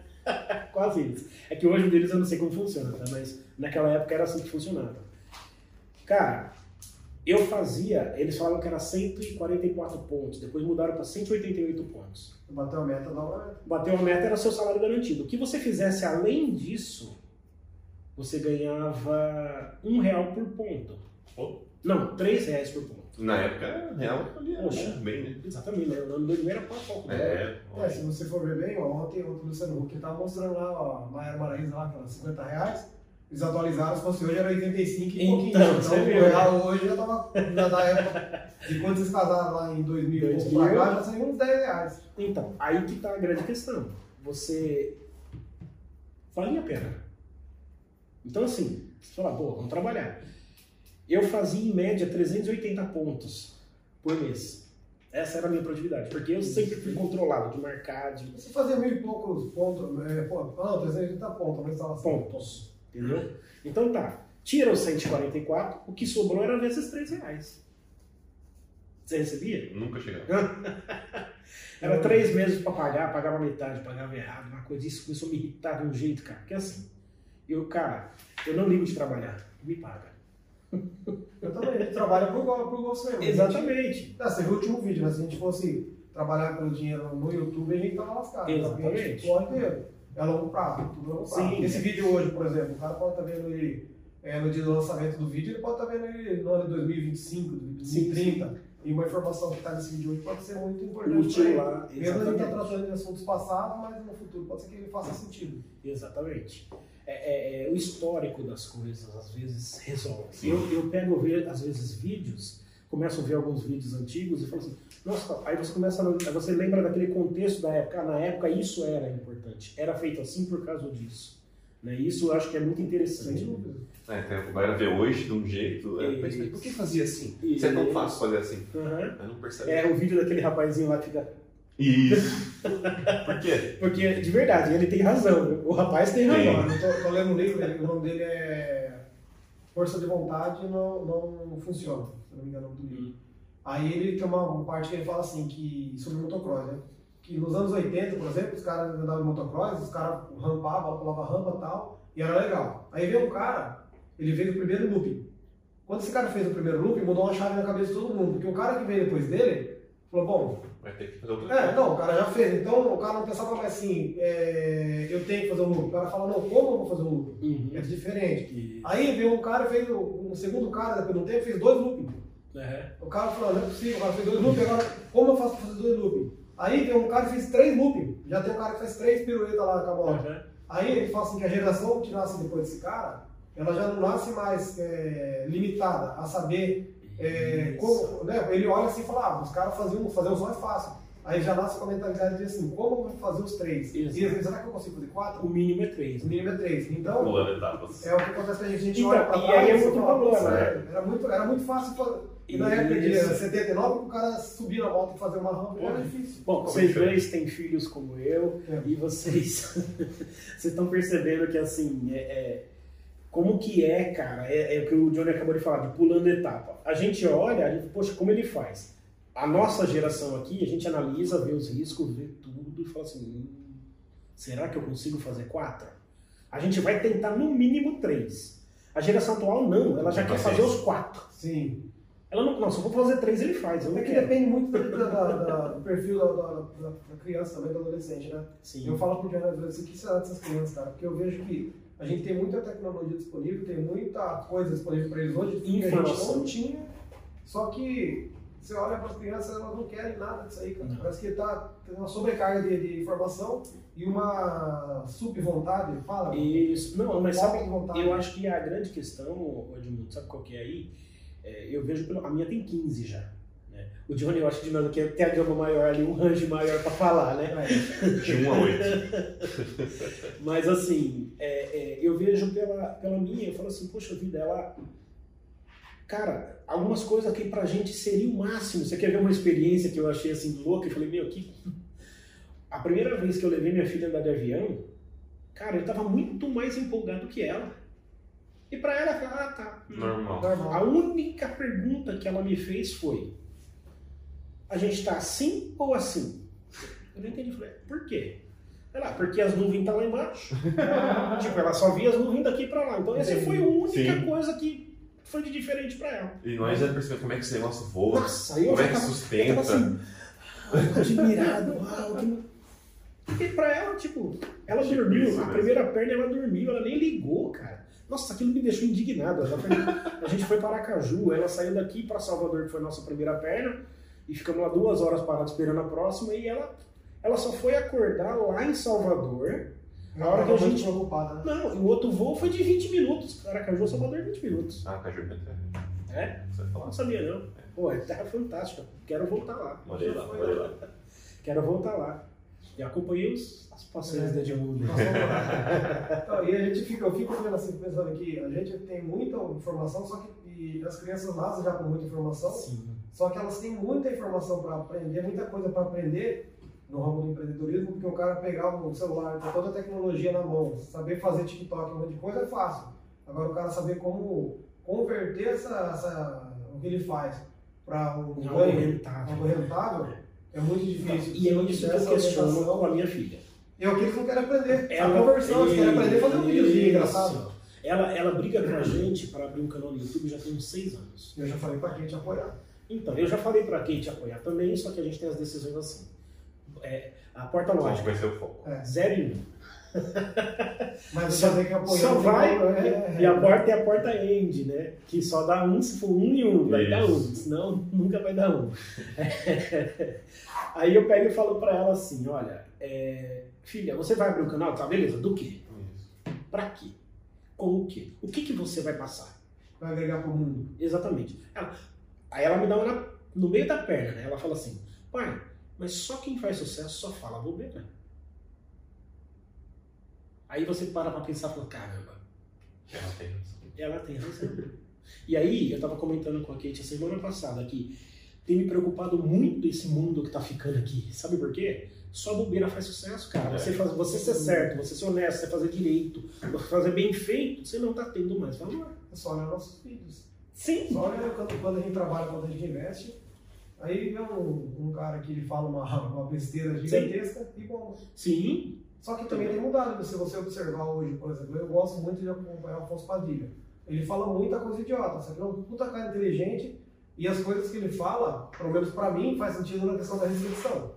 Quase isso. É que hoje o deles eu não sei como funciona, tá? Mas naquela época era assim que funcionava. Cara, eu fazia, eles falavam que era 144 pontos, depois mudaram para 188 pontos. Bateu a meta, dá uma. Bateu a meta era seu salário garantido. O que você fizesse além disso, você ganhava um real por ponto. Pô. Não, três reais por ponto. Na época, real, valia Poxa. bem, né? Exatamente, né? O 2000 era pau pau. É, É, se você for ver bem, ó, ontem, ontem o Luciano Huck tava mostrando lá, ó, a Maiara Maraíza lá, que era 50 reais. Eles atualizaram, se fosse hoje era 85 e Então, pouquinho. Então, você o viu, real hoje já tava, já da época de quando vocês casaram lá em 2000 e pouco 2000. pra cá, já saiu uns 10 reais. Então, aí que tá a grande questão. Você valia a pena. Então, assim, você fala, pô, vamos trabalhar. Eu fazia em média 380 pontos por mês. Essa era a minha produtividade, porque eu sempre fui controlado de marcar, de Você fazia mil e poucos pontos, é, pô, não, 380 pontos na instalação. pontos. Entendeu? Então tá. Tira os 144, o que sobrou era vezes 3 reais. Você recebia? Nunca chegava. Era três meses pra pagar, pagava metade, pagava errado, uma coisa. Isso começou a me irritar de um jeito, cara. Porque assim, eu, cara, eu não ligo de trabalhar, me paga. Eu também, a gente trabalha por, go- por gosto mesmo. Exatamente. Ah, você viu o último vídeo, né? Se a gente fosse trabalhar pelo dinheiro no YouTube, a gente tava lascado. Exatamente. A É longo prazo, tudo é longo prazo. Sim. Esse vídeo hoje, por exemplo, o cara pode estar vendo ele é, no dia do lançamento do vídeo, ele pode estar vendo ele no ano de 2025, 2030. E uma informação que está nesse vídeo hoje pode ser muito importante. Ele. lá, Mesmo ele está tratando de assuntos passados, mas no futuro pode ser que ele faça sentido. Exatamente. É, é- é o histórico das coisas, às vezes, resolve. Sim. Eu, eu pego, ver, às vezes, vídeos, começo a ver alguns vídeos antigos e falo assim, nossa, aí você começa aí você lembra daquele contexto da época, ah, na época isso era importante, era feito assim por causa disso. Né? Isso eu acho que é muito interessante. É, a galera vê hoje de um jeito. É, mas por que fazia assim? Isso. Isso é tão fácil fazer assim. Aí não percebe. É o vídeo daquele rapazinho lá que fica. Isso. por quê? Porque, de verdade, ele tem razão. O rapaz tem razão. Eu tô, tô lendo um livro, o nome dele é Força de Vontade Não, não Funciona, se não me engano é o nome do livro. Aí ele tem uma, uma parte que ele fala assim, que, sobre motocross, né? Que nos anos 80, por exemplo, os caras andavam de motocross, os caras rampavam, pulavam rampa e tal, e era legal. Aí veio um cara, ele fez o primeiro looping. Quando esse cara fez o primeiro looping, mudou uma chave na cabeça de todo mundo, porque o cara que veio depois dele, falou, bom, Vai ter que fazer outra é, não, o cara já fez. Então o cara não pensava mais assim, é, eu tenho que fazer um loop. O cara fala, não, como eu vou fazer um loop? Uhum. É diferente. Aí veio um cara e fez, um segundo cara, depois de um tempo, fez dois looping. Aham. O cara falou, não é possível, o cara fez dois looping, agora como eu faço pra fazer dois looping? Aí veio um cara e fez três looping. Já tem um cara que faz três piruetas lá com a moto. Aham. Aí ele fala assim que a geração que nasce depois desse cara, ela já não nasce mais é, limitada a saber é, Isso. como, né? Ele olha assim e fala, ah, os caras faziam, fazer um só é fácil. Aí já nasce com a mentalidade de assim, como eu vou fazer os três? Exato. E ele, será que eu consigo fazer quatro? O mínimo é três. O mínimo é três. Então, Pulando etapas. é o que acontece com a gente, a gente olha pra e trás aí é e fala, problema, "Nossa, né? Era muito, era muito fácil fazer. E na época de Isso. 79, o cara subir na moto e fazer uma rampa era difícil. Bom, Como vocês é é? dois têm filhos como eu É. e vocês vocês estão percebendo que assim é, é- como que é, cara, é, é o que o Johnny acabou de falar, de pulando etapa. A gente olha, a gente, poxa, como ele faz? a nossa geração aqui, a gente analisa, vê os riscos, vê tudo e fala assim: hum, será que eu consigo fazer quatro? A gente vai tentar no mínimo três. A geração atual não, ela já quer fazer os quatro. Sim. Ela não, não, se eu for fazer três, ele faz. É que quero. depende muito da- da- da- do perfil da, criança também, do adolescente, né? Sim. Eu falo pro Diana às vezes, o que será dessas crianças, cara? Porque eu vejo que a gente tem muita tecnologia disponível, tem muita coisa disponível para eles hoje que a gente não tinha, só que você olha para as crianças, elas não querem nada disso aí, cara. Não. Parece que tá tem uma sobrecarga de, de informação e uma subvontade, fala? Isso. Não, mas sabe, eu acho que a grande questão, Edmundo, sabe qual que é aí? É, eu vejo, pelo, a minha tem 15 já. né? O Johnny, eu acho que de nós aqui tem a gama maior ali, um range maior pra falar, né? É, De 1 a 8. Mas assim, é, é, eu vejo pela, pela minha, eu falo assim, poxa vida, ela. Cara, algumas coisas que pra gente seria o máximo. Você quer ver uma experiência que eu achei assim louca? Eu falei, meu, que. A primeira vez que eu levei minha filha andar de avião, cara, eu tava muito mais empolgado que ela. E pra ela, ela, ah, tá. Normal. A normal. única pergunta que ela me fez foi: a gente tá assim ou assim? Eu não entendi. Falei, por quê? Ela, porque as nuvens estão lá embaixo. tipo, ela só via as nuvens daqui pra lá. Então, essa foi a única Sim. coisa que foi de diferente pra ela. E nós já percebemos como é que esse negócio voa, Nossa, eu como é que tava, sustenta. assim, ah, admirado, uau, que... E pra ela, tipo, ela Tipo dormiu, a mesmo. primeira perna ela dormiu, ela nem ligou, cara. Nossa, aquilo me deixou indignado. A gente foi para Aracaju, ela saiu daqui para Salvador, que foi a nossa primeira perna, e ficamos lá duas horas parados esperando a próxima, e ela, ela só foi acordar lá em Salvador. Na hora que a tá gente. preocupada, né? Não, e o outro voo foi de 20 minutos. Aracaju, Salvador, 20 minutos. Ah, Caju é. É? Você vai falar. Não sabia, não. Pô, é terra fantástica. Quero voltar lá. Olha lá, olha lá. Quero voltar lá. E acompanhei os, as passeios É. da Edmundo. Então, e a gente fica, eu fico assim, pensando que a gente tem muita informação, só que e as crianças nascem já com muita informação, Sim. só que elas têm muita informação para aprender, muita coisa para aprender no ramo do empreendedorismo, porque o cara pegar um celular com toda a tecnologia na mão, saber fazer TikTok, um monte de coisa é fácil. Agora o cara saber como converter essa, essa o que ele faz para um ganho, rentável, é muito difícil. E é tiver eu questiono com a minha filha. é o que eles não querem aprender. Ela- a conversão, eles querem aprender a fazer um videozinho engraçado. Ela, ela briga com a gente para abrir um canal no YouTube já tem uns seis anos. Eu já falei pra quem te apoiar. Então, eu já falei para Kate apoiar também, só que a gente tem as decisões assim. É, a porta lógica, vai ser o foco. É. zero e um. Mas Só- você tem que apoiar. Só vai, que- é, e a porta é a porta end, né? Que só dá um se for um e um, vai dar um, senão nunca vai dar um. Aí eu pego e falo pra ela assim, olha, é, filha, você vai abrir um canal? Tá, beleza, do quê? Isso. Pra quê? Com o quê? O que, que você vai passar? Vai agregar pro mundo. Exatamente. Ela- aí ela me dá uma no meio da perna, né? Ela fala assim, pai, mas só quem faz sucesso só fala bobeira. Aí você para pra pensar e fala, caramba, Ela tem razão. ela tem razão. E aí, eu tava comentando com a Kate a semana passada que tem me preocupado muito esse mundo que tá ficando aqui. Sabe por quê? Só bobeira faz sucesso, cara. É. Você, faz, você ser certo, você ser honesto, você fazer direito, você fazer bem feito, você não tá tendo mais valor. É só olhar nossos vídeos. Sim. Só olha quando, quando a gente trabalha, quando a gente investe. Aí vem um, um cara que ele fala uma, uma besteira gigantesca e bom. Sim. Só que também tem mudado. Se você observar hoje, por exemplo, eu gosto muito de acompanhar o Afonso Padilha. Ele fala muita coisa idiota, só que ele é um puta cara inteligente e as coisas que ele fala, pelo menos pra mim, faz sentido na questão da recepção.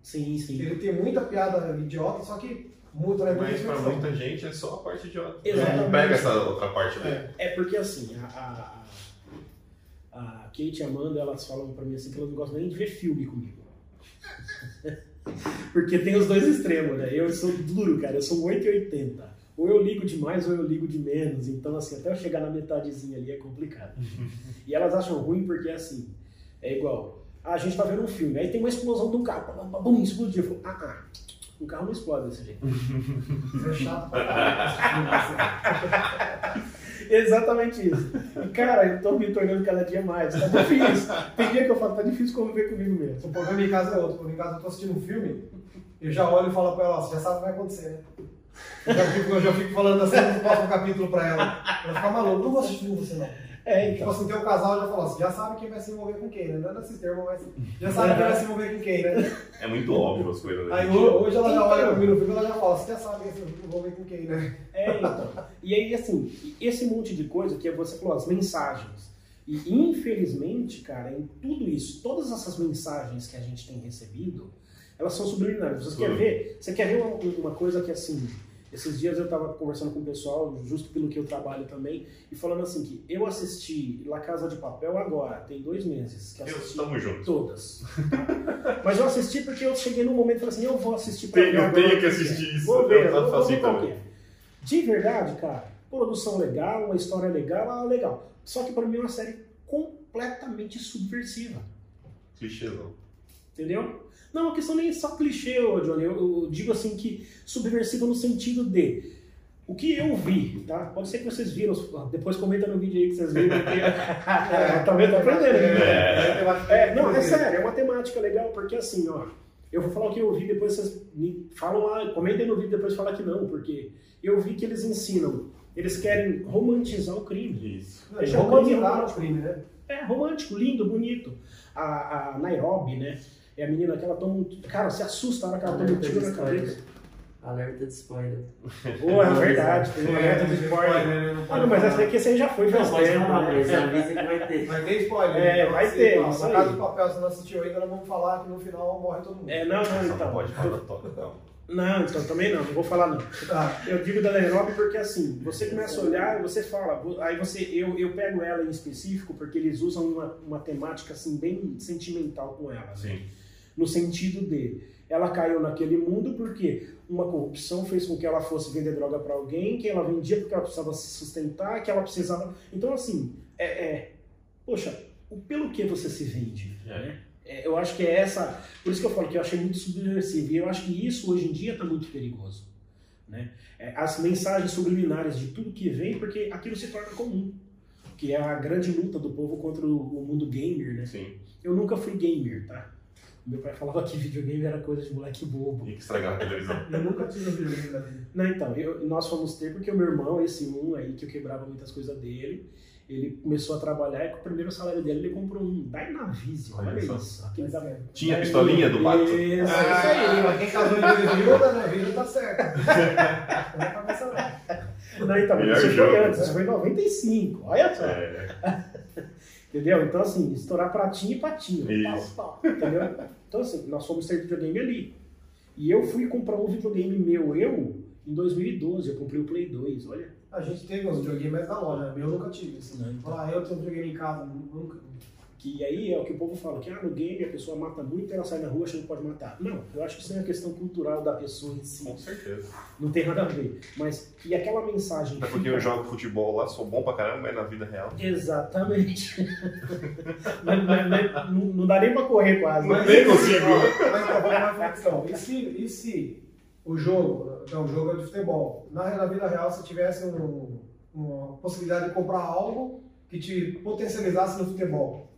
Sim, sim. Ele tem muita piada idiota, só que muito, né, muita Mas pra reflexão. muita gente é só a parte idiota. Exatamente. Não pega essa outra parte dele. É. É porque assim, a, a, a Kate e a Amanda, elas falam pra mim assim que elas não gostam nem de ver filme comigo. porque tem os dois extremos, né? Eu sou duro, cara, eu sou um 880. Ou eu ligo demais ou eu ligo de menos. Então, assim, até eu chegar na metadezinha ali é complicado. e elas acham ruim porque, assim, é igual. Ah, a gente tá vendo um filme, aí tem uma explosão de um carro, bum, explodiu. Eu falo, ah, ah, um carro não explode desse jeito. Isso é chato pra caralho. Exatamente isso. E, cara, eu tô me tornando cada dia mais. Tá difícil. Tem dia que eu falo, tá difícil conviver comigo mesmo. O problema em casa é outro. Quando em casa eu tô assistindo um filme, eu já olho e falo pra ela, você já sabe o que vai acontecer, né? Eu já fico, eu já fico falando assim no próximo capítulo pra ela. Ela fica maluca, não vou assistir com você não. É, Tipo então. assim, tem um casal já falou assim, já sabe quem vai se envolver com quem, né? Não é nesse termo, mas já sabe quem vai se envolver com quem, né? É muito óbvio as coisas. né? Aí ho- hoje ela já olha pra mim no filme, ela já fala, você já sabe quem vai se envolver com quem, né? É, então. E aí, assim, esse monte de coisa que você falou, as mensagens. E infelizmente, cara, em tudo isso, todas essas mensagens que a gente tem recebido, elas são subliminares. Você quer Sim. ver? Você quer ver uma, uma coisa que assim. Esses dias eu estava conversando com o pessoal, justo pelo que eu trabalho também, e falando assim que eu assisti La Casa de Papel agora, tem dois meses que Eu, estamos juntos. todas. Mas eu assisti porque eu cheguei num momento e falei assim, eu vou assistir pra Tem- eu agora tenho que é. assistir isso. Vou ver, Eu vou, vou faço ver assim qual é. De verdade, cara, produção legal, uma história legal, ah, legal. Só que pra mim é uma série completamente subversiva. Clichêzão. Entendeu? Não, a questão nem é só clichê, Johnny. Eu, eu digo assim que subversiva no sentido de. O que eu vi, tá? Pode ser que vocês viram, depois comenta no vídeo aí que vocês viram. Porque... tá vendo? Tá aprendendo, né? É, não, é sério, é uma temática legal, porque assim, ó, eu vou falar o que eu vi, depois vocês me falam lá, comentem no vídeo, depois falar que não, porque eu vi que eles ensinam, eles querem romantizar o crime. Isso. Não, eles romantizaram o crime, né? É romântico, lindo, bonito. A, a Nairobi, né? É a menina que ela toma um. Cara, se assusta na hora que ela toma um Alerta tiro na cabeça. spoiler. Alerta de spoiler. Pô, é verdade, uma meta de spoiler. né? Ah, não, mas essa aqui você já foi Não, faz pode tempo, falar, mas né? avisa que vai ter. Vai ter spoiler. É, então, vai ter, isso Na aí. Casa do Papel, se não assistiu ainda, nós vamos falar que no final morre todo mundo. É, não, não, então. não pode falar toque, não. Não, então também não, não vou falar não. Tá. Eu digo da Nairobi porque assim, você começa a olhar e você fala, aí você, eu, eu pego ela em específico porque eles usam uma, uma temática assim bem sentimental com ela. né? No sentido de, ela caiu naquele mundo porque uma corrupção fez com que ela fosse vender droga para alguém, que ela vendia porque ela precisava se sustentar, que ela precisava. Então assim, é, é poxa, o- pelo que você se vende, É. né? É, eu acho que é essa. Por isso que eu falo que eu achei muito subversivo. E eu acho que isso hoje em dia está muito perigoso. Né? É, as mensagens subliminares de tudo que vem, porque aquilo se torna comum. Que é a grande luta do povo contra o, o mundo gamer, né? Sim. Eu nunca fui gamer, tá? Meu pai falava que videogame era coisa de moleque bobo. E que estragar a televisão. Eu nunca tive um videogame da vida. Não, então, eu- nós fomos ter porque o meu irmão, esse um aí, que eu quebrava muitas coisas dele, ele começou a trabalhar e com o primeiro salário dele ele comprou um Dynavision. Olha, Olha isso. Da... Tinha a pistolinha do pato? Isso, isso aí, mas aí. quem casou em viúva, né? Viúva tá certo. Não é cabeça não. Não, então, Melhor isso foi jogo. antes, isso foi em 95. Olha só. É, Entendeu? Então, assim, estourar pratinho e patinho. Isso. Pau, pau, entendeu? Então, assim, nós fomos ter videogame ali. E eu fui comprar um videogame meu, eu, em 2012. Eu comprei o Play 2, olha. A gente teve uns videogames da loja, né? eu nunca tive. Assim. Não, então. Falar, eu tenho um videogame em casa, nunca. Que aí é o que o povo fala, que ah, no game a pessoa mata muito e ela sai na rua achando que pode matar. Não, eu acho que isso é uma questão cultural da pessoa em si. com certeza. Não tem nada a ver. Mas, e aquela mensagem... Até porque eu jogo futebol lá, sou bom pra caramba, mas na vida real. Exatamente. mas, mas- mas não, não dá nem pra correr quase. Não né? nem consigo. Mas lá uma questão. E se, e se o jogo, então o jogo é de futebol, na, na vida real, se tivesse um- uma possibilidade de comprar algo que te potencializasse no futebol?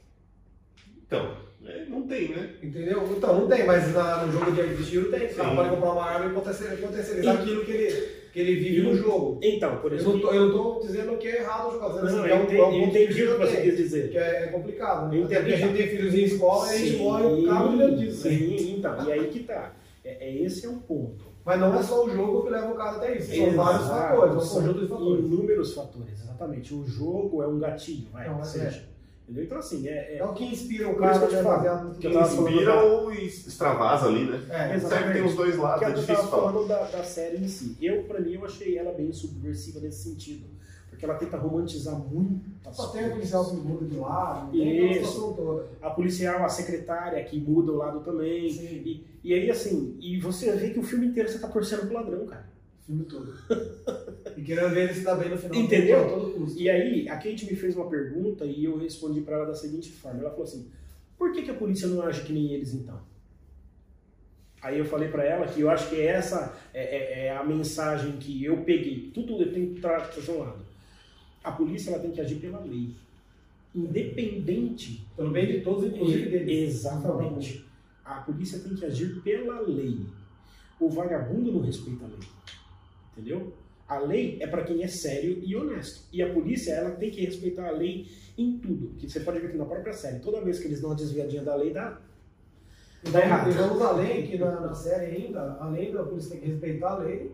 Então, é, não tem, né? Entendeu? Então, não tem, mas na- no jogo de, tiro tem. O cara Sim. pode comprar uma arma e potencializar, potencializar aquilo que ele, que ele vive no jogo. Então, por Eu exemplo... não, eu não tô dizendo que é errado jogar, tô dizendo Não, assim, eu é um- é um eu entendi o que você quis dizer. Que é, é complicado, né? Eu entendi. porque a gente tem filhos em escola e a gente morre o carro de dentro disso. né? Sim, então, e aí que tá. É, é esse é o ponto. Mas não é só o jogo que leva o cara até isso. São vários fatores, é um são conjunto de fatores. Inúmeros fatores, exatamente. O jogo é um gatilho, vai, Não, que é. seja. Entendeu? Então, assim, é. é- É o que inspira o cara que no que que Inspira ou extravasa ali, né? É. Sempre tem os dois que lados, é é que eu difícil tava falar. falando da, da série em si. Eu, pra mim, eu achei ela bem subversiva nesse sentido. Porque ela tenta romantizar muito. as Só tem coisas. policial que muda de lado, Isso. A policial, a secretária que muda o lado também. E, e aí, assim, e você vê que o filme inteiro você tá torcendo pro ladrão, cara. O filme todo. E querendo ver ele se dar bem no final. Entendeu? Todo custo. E aí, a Kate me fez uma pergunta e eu respondi pra ela da seguinte forma. Ela falou assim, por que, que a polícia não age que nem eles, então? Aí eu falei pra ela que eu acho que essa é, é- é a mensagem que eu peguei. Tudo eu tenho que tra- trazer um lado. A polícia ela tem que agir pela lei. Independente Pelo bem de todos, inclusive deles. Exatamente. A polícia tem que agir pela lei. O vagabundo não respeita a lei. Entendeu? A lei é para quem é sério e honesto. E a polícia, ela tem que respeitar a lei em tudo. Que você pode ver aqui na própria série. Toda vez que eles dão uma desviadinha da lei, dá. Tá errado. e vamos além, que na, na série ainda, além da polícia ter que respeitar a lei,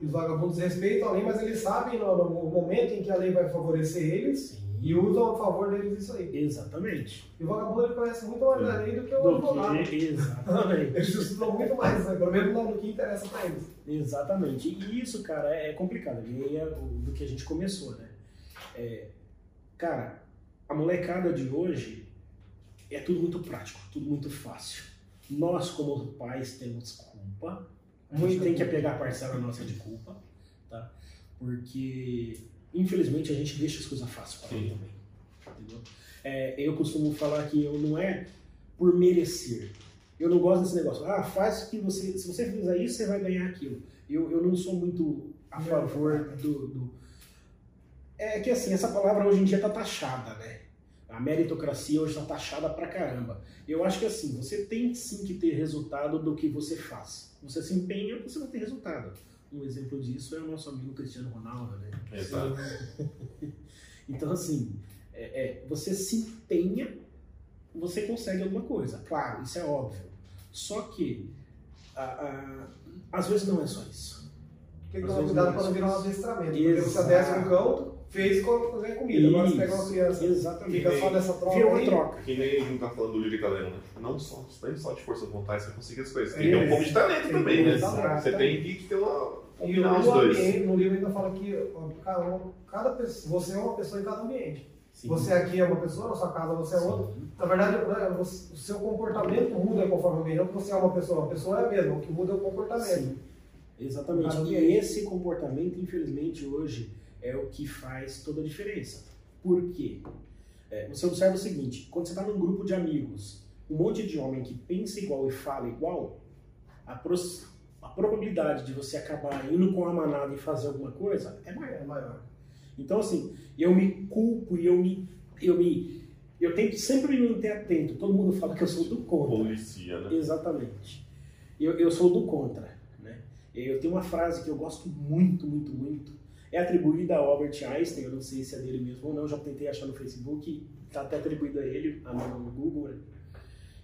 e os vagabundos respeitam a lei, mas eles sabem no, no momento em que a lei vai favorecer eles e usam a favor deles isso aí. Exatamente. E o vagabundo ele conhece muito mais a lei do que o Do advogado. que, exatamente. Eles estudam muito mais, né? pelo menos no que interessa pra eles. Exatamente. E isso, cara, é complicado. E aí é do que a gente começou, né? É, cara, a molecada de hoje é tudo muito prático, tudo muito fácil. Nós, como pais, temos culpa. A gente tem que pegar a parcela nossa de culpa, tá? Porque, infelizmente, a gente deixa as coisas fáceis para também. É, eu costumo falar que eu não é por merecer. Eu não gosto desse negócio. Ah, faz que você. Se você fizer isso, você vai ganhar aquilo. Eu, eu não sou muito a favor do, do- É que assim, essa palavra hoje em dia tá taxada, né? A meritocracia hoje tá taxada pra caramba. Eu acho que assim, você tem sim que ter resultado do que você faz. Você se empenha, você vai ter resultado. Um exemplo disso é o nosso amigo Cristiano Ronaldo, né? Exato. Então, assim, é, é, você se empenha, você consegue alguma coisa. Claro, isso é óbvio. Só que, a- a- às vezes não é só isso. Tem que tomar cuidado é para não isso. virar um adestramento. Porque você desce no canto, fez quando ganha comida. Agora você pega uma criança, Exatamente. fica só nessa troca. Vira uma troca. Que nem a gente tá falando do livro italiano, né? Não só, nem só de força de vontade você consegue as coisas. Tem que ter um pouco de talento Tem também, né? Você tem que ter uma. E combinar os no, dois. ambiente, no livro ainda fala que cada, um- cada pessoa, você é uma pessoa em cada ambiente. Sim. Você aqui é uma pessoa, na sua casa você é outra. Sim. Na verdade, você- o seu comportamento muda conforme o ambiente. Não que você é uma pessoa, a pessoa é a mesma, o que muda é o comportamento. Sim. Exatamente. Cada E ambiente. esse comportamento, infelizmente, hoje é o que faz toda a diferença. Por quê? É, você observa o seguinte: quando você está num grupo de amigos, um monte de homem que pensa igual e fala igual, a, pros- a probabilidade de você acabar indo com a manada e fazer alguma coisa é maior. É maior. Então, assim, eu me culpo e eu me. Eu, me, eu tento sempre me manter atento. Todo mundo fala que eu sou do contra. Policia, né? Exatamente. Eu, eu sou do contra. Né? Eu tenho uma frase que eu gosto muito, muito, muito. É atribuída a Albert Einstein, eu não sei se é dele mesmo ou não, já tentei achar no Facebook, está até atribuída a ele, a no no Google. Né?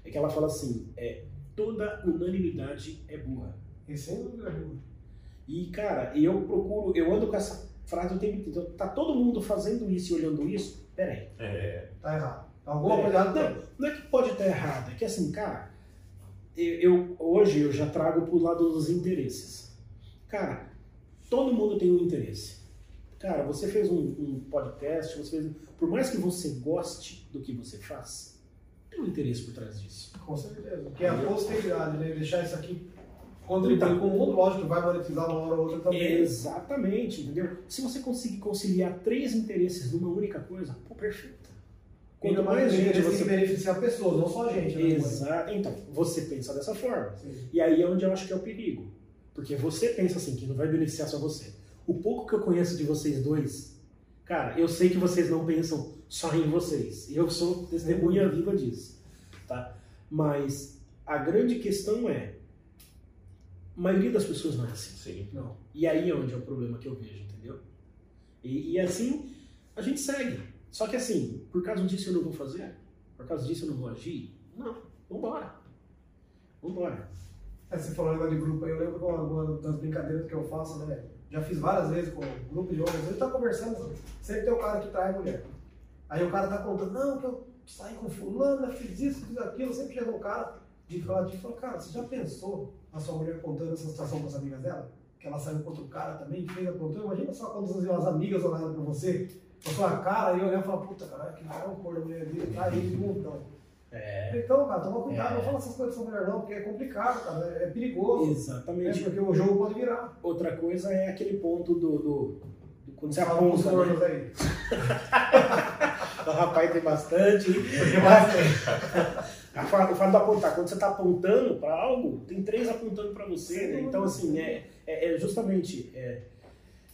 É que ela fala assim: é, toda unanimidade é burra. E sem dúvida nenhuma. E, cara, eu procuro, eu ando com essa frase o tempo inteiro. Tá todo mundo fazendo isso e olhando isso? Peraí. É. Tá errado. Alguma É, coisa não, tem. não é que pode estar errado, é que assim, cara, eu, eu- hoje eu já trago pro lado dos interesses. Cara, todo mundo tem um interesse. Cara, você fez um, um podcast, você fez, por mais que você goste do que você faz, tem um interesse por trás disso. Com certeza. Que é a posteridade, né? Deixar isso aqui contribuir com o mundo, lógico que vai monetizar uma hora ou outra também. Exatamente, entendeu? Se você conseguir conciliar três interesses numa única coisa, pô, perfeito. Quanto mais gente você você beneficiar pessoas, não só a gente. Né? Exato. Então, você pensa dessa forma. Sim. E aí é onde eu acho que é o perigo. Porque você pensa assim, que não vai beneficiar só você. O pouco que eu conheço de vocês dois, cara, eu sei que vocês não pensam só em vocês. Eu sou testemunha viva disso. Tá? Mas a grande questão é, a maioria das pessoas não é assim. Sim. Não. E aí é onde é o problema que eu vejo, entendeu? E, e assim, a gente segue. Só que assim, por causa disso eu não vou fazer? Por causa disso eu não vou agir? Não, vambora. Vambora. Aí você falou negócio de grupo aí, eu lembro uma, uma das brincadeiras que eu faço, né? Já fiz várias vezes com um grupo de homens. A gente tá conversando, sempre tem um cara que trai mulher. Aí o cara tá contando, não, que eu saí com fulano, fiz isso, fiz aquilo. Sempre chega um cara de falar de fala, cara, você já pensou a sua mulher contando essa situação com as amigas dela? Que ela saiu com outro cara também, fez apontando. Imagina só quando as, as amigas olharam pra você, com a sua cara, e olhar e falar, puta, cara, que cara é um corno mulher dele, tá aí montão. É. Então, cara, toma cuidado, É. não fala essas coisas a mulher não, porque é complicado, cara, é, é perigoso. Exatamente. porque o jogo pode virar. Outra coisa é aquele ponto do. do, do- quando você aponta. Né? O rapaz tem bastante. Mais A fa- O fato de apontar, quando você está apontando para algo, tem três apontando para você. Né? Então, assim, é, é, é justamente. é,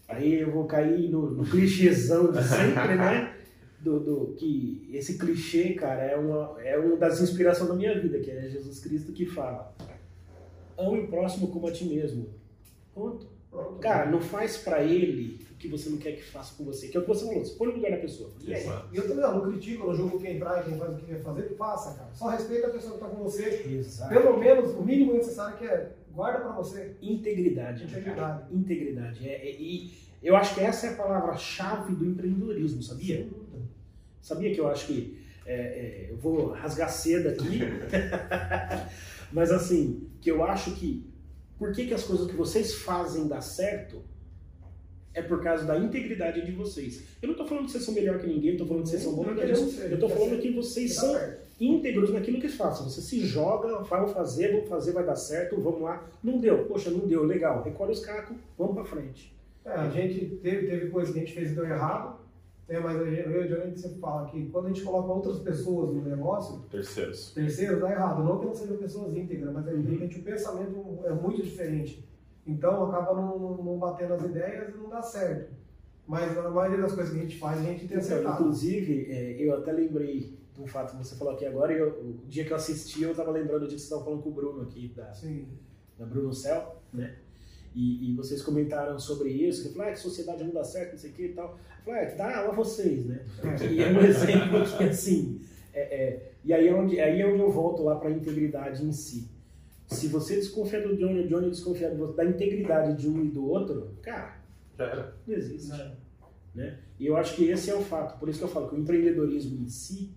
aí eu vou cair no, no clichêzão de sempre, né? Do, do- que esse clichê, cara, é uma, é uma das inspirações da minha vida, que é Jesus Cristo que fala: ame o próximo como a ti mesmo. Pronto. Cara, não faz pra ele o que você não quer que faça com você. Que é o que você falou, você põe no lugar da pessoa. E aí? E eu também não, não critico, não julgo quem traz, quem faz o que quer fazer, faça, cara. Só respeita a pessoa que tá com você. Exato. Pelo menos, o mínimo necessário que é guarda pra você. Integridade. né, cara? Integridade. Integridade. É, é- e eu acho que essa é a palavra-chave do empreendedorismo, sabia? Sabia que eu acho que. é, é, eu vou rasgar seda aqui. Mas assim, que eu acho que. Por que, que as coisas que vocês fazem dar certo é por causa da integridade de vocês. Eu não tô falando que vocês são melhor que ninguém, tô falando que vocês são bons, Eu tô quer falando que vocês Dá são íntegros naquilo que façam. Você se joga, vai fazer, vamos fazer, vai dar certo, vamos lá. Não deu, poxa, não deu, legal. Recolhe os cacos, vamos pra frente. É, a gente teve, teve coisa que a gente fez e deu errado. É, mas eu e o Johnny sempre fala que quando a gente coloca outras pessoas no negócio, Terceiros. terceiro dá errado. Não que não sejam pessoas íntegras, mas de repente o pensamento é muito diferente. Então acaba não, não- não batendo as ideias e não dá certo. Mas a maioria das coisas que a gente faz, a gente tem Então, acertado. inclusive, é, eu até lembrei de um fato que você falou aqui agora, e eu- o dia que eu assisti, eu tava lembrando do dia que você estava falando com o Bruno aqui, da, Sim. da Bruno Cell, né? E, e vocês comentaram sobre isso, que falou, ah, que sociedade não dá certo, não sei o que e tal. Eu falei, ah, que dá a vocês, né? E é um exemplo que, assim, é, é, e aí é, onde, aí é onde eu volto lá para a integridade em si. Se você desconfia do Johnny, o Johnny desconfia do outro, da integridade de um e do outro, cara, Já era. não existe. Né? E eu acho que esse é o fato. Por isso que eu falo que o empreendedorismo em si,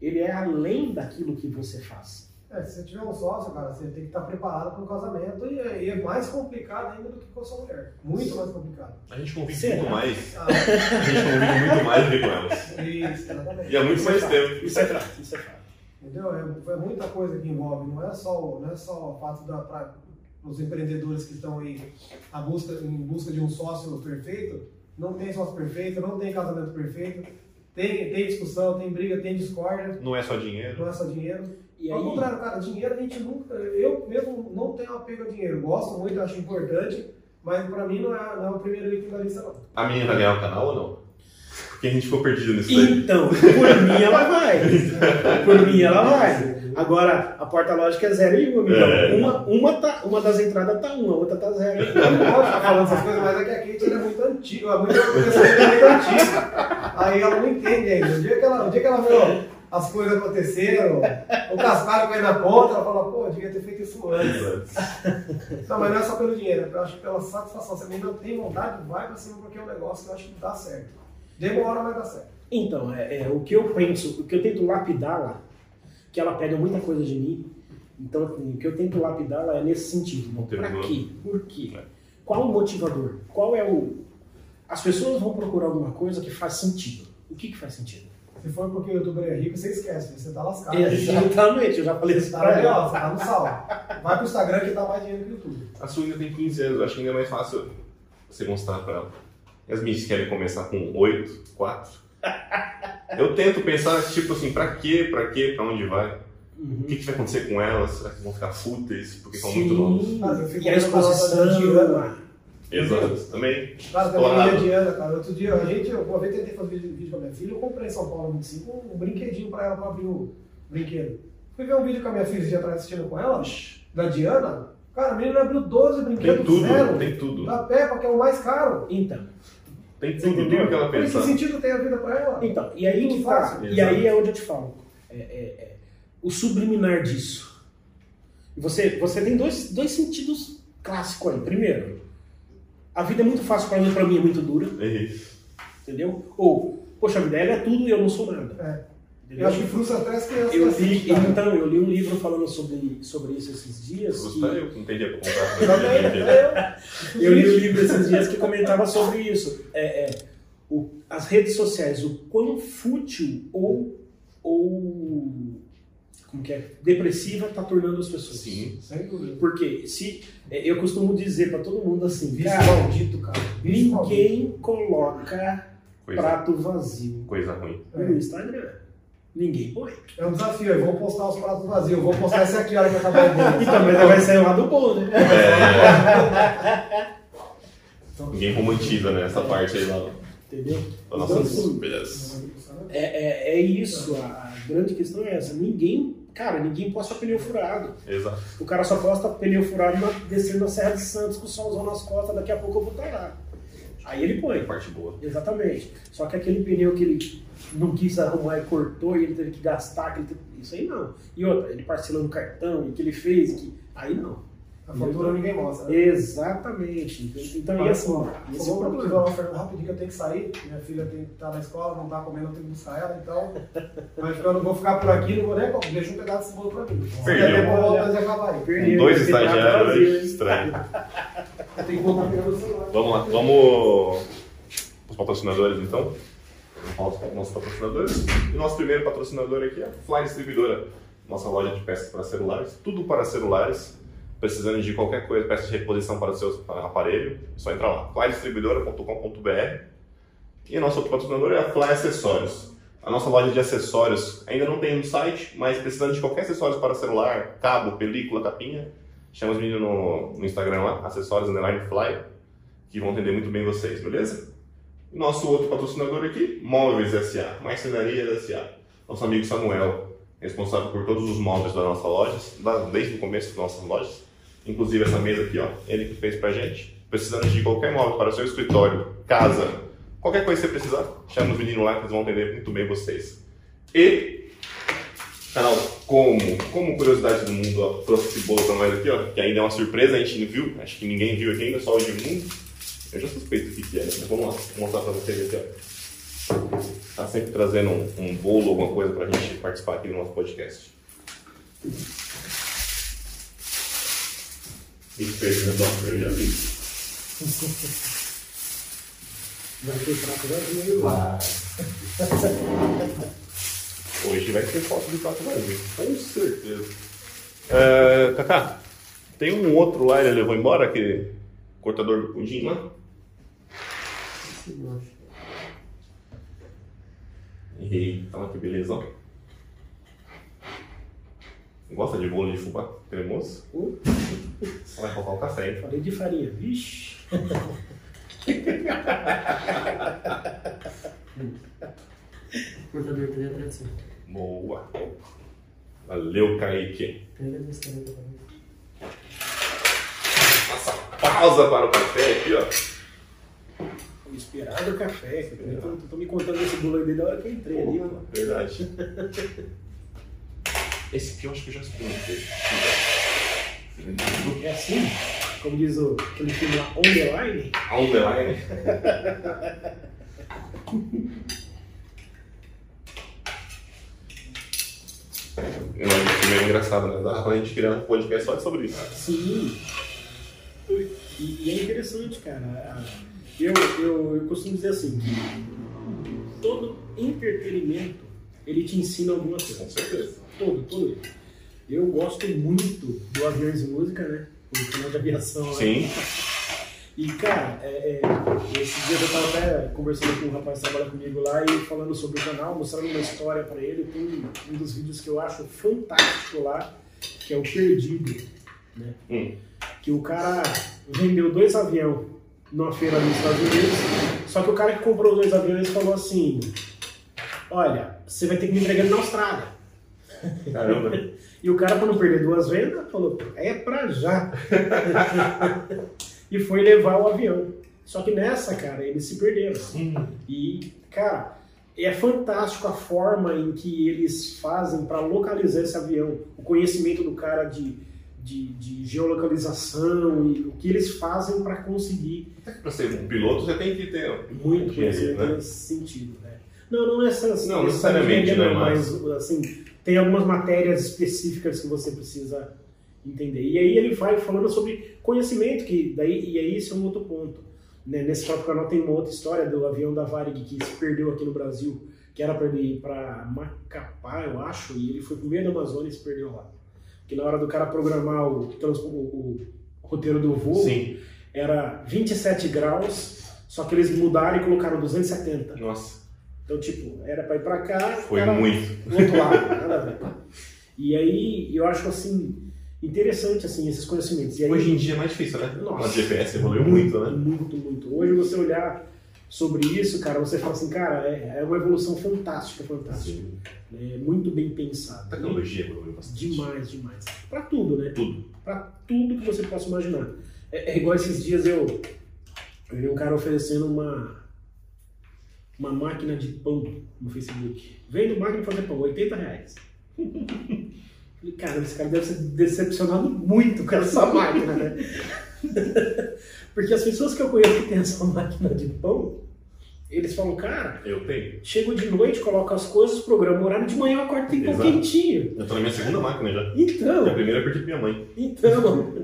ele é além daquilo que você faz. É, se você tiver um sócio, cara, você tem que estar preparado para o casamento e é, e é mais complicado ainda do que com a sua mulher. Muito mais complicado. A gente convive Será? muito mais. Ah, A gente convive muito mais do que com elas. isso, exatamente. E há muito Isso é mais fato. tempo. Isso é fato, isso é fato. Entendeu? É, é muita coisa que envolve, não é só, não é só o fato da para os empreendedores que estão aí à busca, em busca de um sócio perfeito, não tem sócio perfeito, não tem casamento perfeito, tem, tem discussão, tem briga, tem discórdia, Não é só dinheiro. não é só dinheiro. E Ao aí, contrário, cara, dinheiro a gente nunca. Eu mesmo não tenho apego a dinheiro. Gosto muito, acho importante, mas pra mim não é, não é o primeiro item da lista, não. A menina vai ganhar o canal ou não? Porque a gente ficou perdido nisso daí. então, por mim ela vai. Por mim ela vai. Agora, a porta lógica é zero e uma. Então, É. uma, uma, tá, uma das entradas tá uma, a outra tá zero. Eu não gosto de ficar falando essas coisas, mas é que a Kate ela é muito antiga, é muito, a pessoa é muito antiga. Aí ela não entende ainda. O dia que ela, o dia que ela viu as coisas aconteceram, o cascalho caiu na ponta, ela fala, pô, eu devia ter feito isso antes. Não, mas não é só pelo dinheiro, eu acho que pela satisfação. Se a menina tem vontade, vai pra cima porque é um negócio que eu acho que dá certo. Demora, mas dá certo. Então, é, é, o que eu penso, o que eu tento lapidá-la, que ela pega muita coisa de mim, então assim, o que eu tento lapidá-la é nesse sentido. Conteúdo. Pra quê? Por quê? É. Qual o motivador? Qual é o. As pessoas vão procurar alguma coisa que faz sentido. O que, que faz sentido? Se for porque o youtuber é rico, você esquece, você tá lascado. Exatamente, eu já falei isso Você tá, ó, você tá no sal. Vai pro Instagram que dá mais dinheiro que o YouTube. A sua ainda tem 15 anos, eu acho que ainda é mais fácil você mostrar pra ela. E as minhas querem começar com 8, 4. Eu tento pensar, tipo assim, pra quê, pra quê, pra onde vai? Uhum. O que, que vai acontecer com elas? Será que vão ficar fúteis porque são muito novos? Eu fico e a exposição. Exato, também. Cara, também cara. Outro dia, a gente, eu uma vez tentei fazer vídeo, vídeo com a minha filha, eu comprei em São Paulo 25 um brinquedinho pra ela pra abrir o brinquedo. Fui ver um vídeo com a minha filha esse dia atrás assistindo com ela, da Diana. Cara, a menina abriu 12 brinquedos Tem tudo, zero. tem tudo. Da Peppa, que é o mais caro. Então, Tem tudo, entendeu? tudo que ela Mas que pensa. sentido tem a vida pra ela? então, e aí que tá. E aí é onde eu te falo. É, é, é, o subliminar disso. Você, você tem dois, dois sentidos clássicos aí. Primeiro, a vida é muito fácil pra mim, pra mim é muito dura, É isso. entendeu? Ou, poxa, a vida ela é tudo e eu não sou nada. É. Entendeu? Eu acho que frustra até as crianças. Eu que li, cara. então, eu li um livro falando sobre, sobre isso esses dias. Frustra que- eu, não comprar. até eu. Eu li um livro esses dias que comentava sobre isso. É, é, o- as redes sociais, o quão fútil ou, ou como que é, depressiva está tornando as pessoas. Sim. Sem dúvida. Porque se é, eu costumo dizer para todo mundo assim, cara, maldito, cara. Ninguém coloca Coisa, prato vazio coisa ruim. no Instagram. Ninguém põe. É um desafio, eu vou postar os pratos vazios, eu vou postar esse aqui, a hora que acabar o bolo. E também vai sair lá do bom, né? Ninguém romantiza, né? Essa parte aí lá. Entendeu? Da Então, nossa assim. É, é, é isso, a, a grande questão é essa. Ninguém, Cara, ninguém posta pneu furado. Exato. O cara só posta pneu furado na- descendo a Serra de Santos com o solzão nas costas, daqui a pouco eu vou estar lá. Aí ele põe. Parte boa. Exatamente. Só que aquele pneu que ele não quis arrumar e cortou e ele teve que gastar, que ele teve- isso aí não. E outra, ele parcelou no cartão e que ele fez, que... aí não. A fatura ninguém mostra. né? Exatamente. Então, e assim, esse é Só o uma problema. Fernando, rapidinho que eu tenho que sair. Minha filha tem que estar na escola, não tá comendo, eu tenho que buscar ela, então. Mas eu não vou ficar por aqui, não vou nem comer. Deixa um pedaço desse bolo pra mim. Perdeu. tempo, eu e Perdeu, dois estagiários estranho. Eu tenho que voltar pelo celular. Vamos lá, vamos os patrocinadores então. Vamos falar dos nossos patrocinadores. E nosso primeiro patrocinador aqui é a Fly Distribuidora, nossa loja de peças para celulares, tudo para celulares. Precisando de qualquer coisa, peça de reposição para o seu aparelho, é só entrar lá, flydistribuidora.com.br. E nosso outro patrocinador é a Fly Acessórios. A nossa loja de acessórios ainda não tem no site, mas precisando de qualquer acessório para celular, cabo, película, capinha, chama os meninos no, no Instagram lá, acessórios fly, que vão atender muito bem vocês, beleza? E nosso outro patrocinador aqui, Móveis SA, Marcenaria SA. Nosso amigo Samuel, responsável por todos os móveis da nossa loja, desde o começo das nossas lojas. Inclusive essa mesa aqui, ó, ele que fez pra gente. Precisando de qualquer móvel para seu escritório, casa, qualquer coisa que você precisar, chama os meninos lá que eles vão atender muito bem vocês. E Canal, como, como curiosidade do mundo, ó, trouxe esse bolo pra nós aqui, ó, que ainda é uma surpresa, a gente não viu, acho que ninguém viu aqui ainda, só o Edmundo. Eu já suspeito o que é, mas vamos lá, vou mostrar pra vocês aqui, ó. Tá sempre trazendo um, um bolo, alguma coisa pra gente participar aqui do nosso podcast. Né, Dom? Eu já vi. Vai ter prato vazio. Hoje vai ter foto do prato vazio, com certeza. É, Cacá, tem um outro lá, ele levou embora, aquele cortador do pudim lá? Esse nojo. Eita, que beleza, ó. Gosta de bolo de fubá cremoso? Uh. Só vai faltar o café, hein? Falei de farinha. Vixe. Cortador também é tradição. Boa. Valeu, Kaique. Nossa, pausa para o café aqui, ó. Vou esperar do café. Eu tô, tô me contando esse bolo aí desde a hora que eu entrei ali. Opa, verdade. Esse aqui eu acho que eu já experimentei. É assim, como diz o, aquele filme lá, On The Line. On the line. Eu acho que é engraçado, né? Dá pra gente criar um podcast só sobre isso. Sim. E, e é interessante, cara. Eu, eu, eu costumo dizer assim, que todo entretenimento, ele te ensina alguma coisa. Com certeza. Todo, todo. Eu gosto muito do Aviões e Música, né? O canal de aviação. Sim. E, cara, é, é, esses dias eu tava até conversando com um rapaz que trabalha comigo lá e falando sobre o canal, mostrando uma história pra ele. Tem um, dos vídeos que eu acho fantástico lá, que é o Perdido, né? Hum. Que o cara vendeu dois aviões numa feira nos Estados Unidos, só que o cara que comprou dois aviões falou assim: Olha, você vai ter que me entregar na Austrália. Caramba. E o cara, para não perder duas vendas, falou: É pra já. e foi levar o avião. Só que nessa, cara, eles se perderam. E, cara, é fantástico a forma em que eles fazem para localizar esse avião. O conhecimento do cara de, de, de geolocalização e o que eles fazem para conseguir Pra ser um piloto, você tem que ter muito conhecimento, conhecimento né? nesse sentido. Né? Não, não é assim, Não, necessariamente, né, mas assim, tem algumas matérias específicas que você precisa entender. E aí ele vai falando sobre conhecimento, que daí, e aí esse é um outro ponto. Né? Nesse próprio canal tem uma outra história do avião da Varig que se perdeu aqui no Brasil, que era para ele ir para Macapá, eu acho, e ele foi pro meio da Amazônia e se perdeu lá. Que na hora do cara programar o, o- o roteiro do voo, Sim. era 27 graus, só que eles mudaram e colocaram 270. Nossa, Então, tipo, era para ir para cá, foi era muito. do outro lado, nada a ver. E aí, eu acho assim, interessante assim esses conhecimentos. E aí, Hoje em dia é mais difícil, né? Nossa. O GPS evoluiu muito, né? Muito, muito. Hoje você olhar sobre isso, cara, você fala assim, cara, é, é uma evolução fantástica, fantástica. É muito bem pensada. Tecnologia evoluiu bastante. Demais, demais. Pra tudo, né? Tudo. Pra tudo que você possa imaginar. É, é igual esses dias eu, eu vi um cara oferecendo uma, uma máquina de pão no Facebook. Vendo máquina fazer pão, 80 reais. Cara, esse cara deve ser decepcionado muito com essa máquina, né? Porque as pessoas que eu conheço que tem essa máquina de pão, eles falam, cara, Eu tenho. chego de noite, coloco as coisas, programa o horário, de manhã eu acordo tem pão quentinho. Eu tô na minha segunda máquina já. Então, E a primeira eu perdi pra minha mãe. então,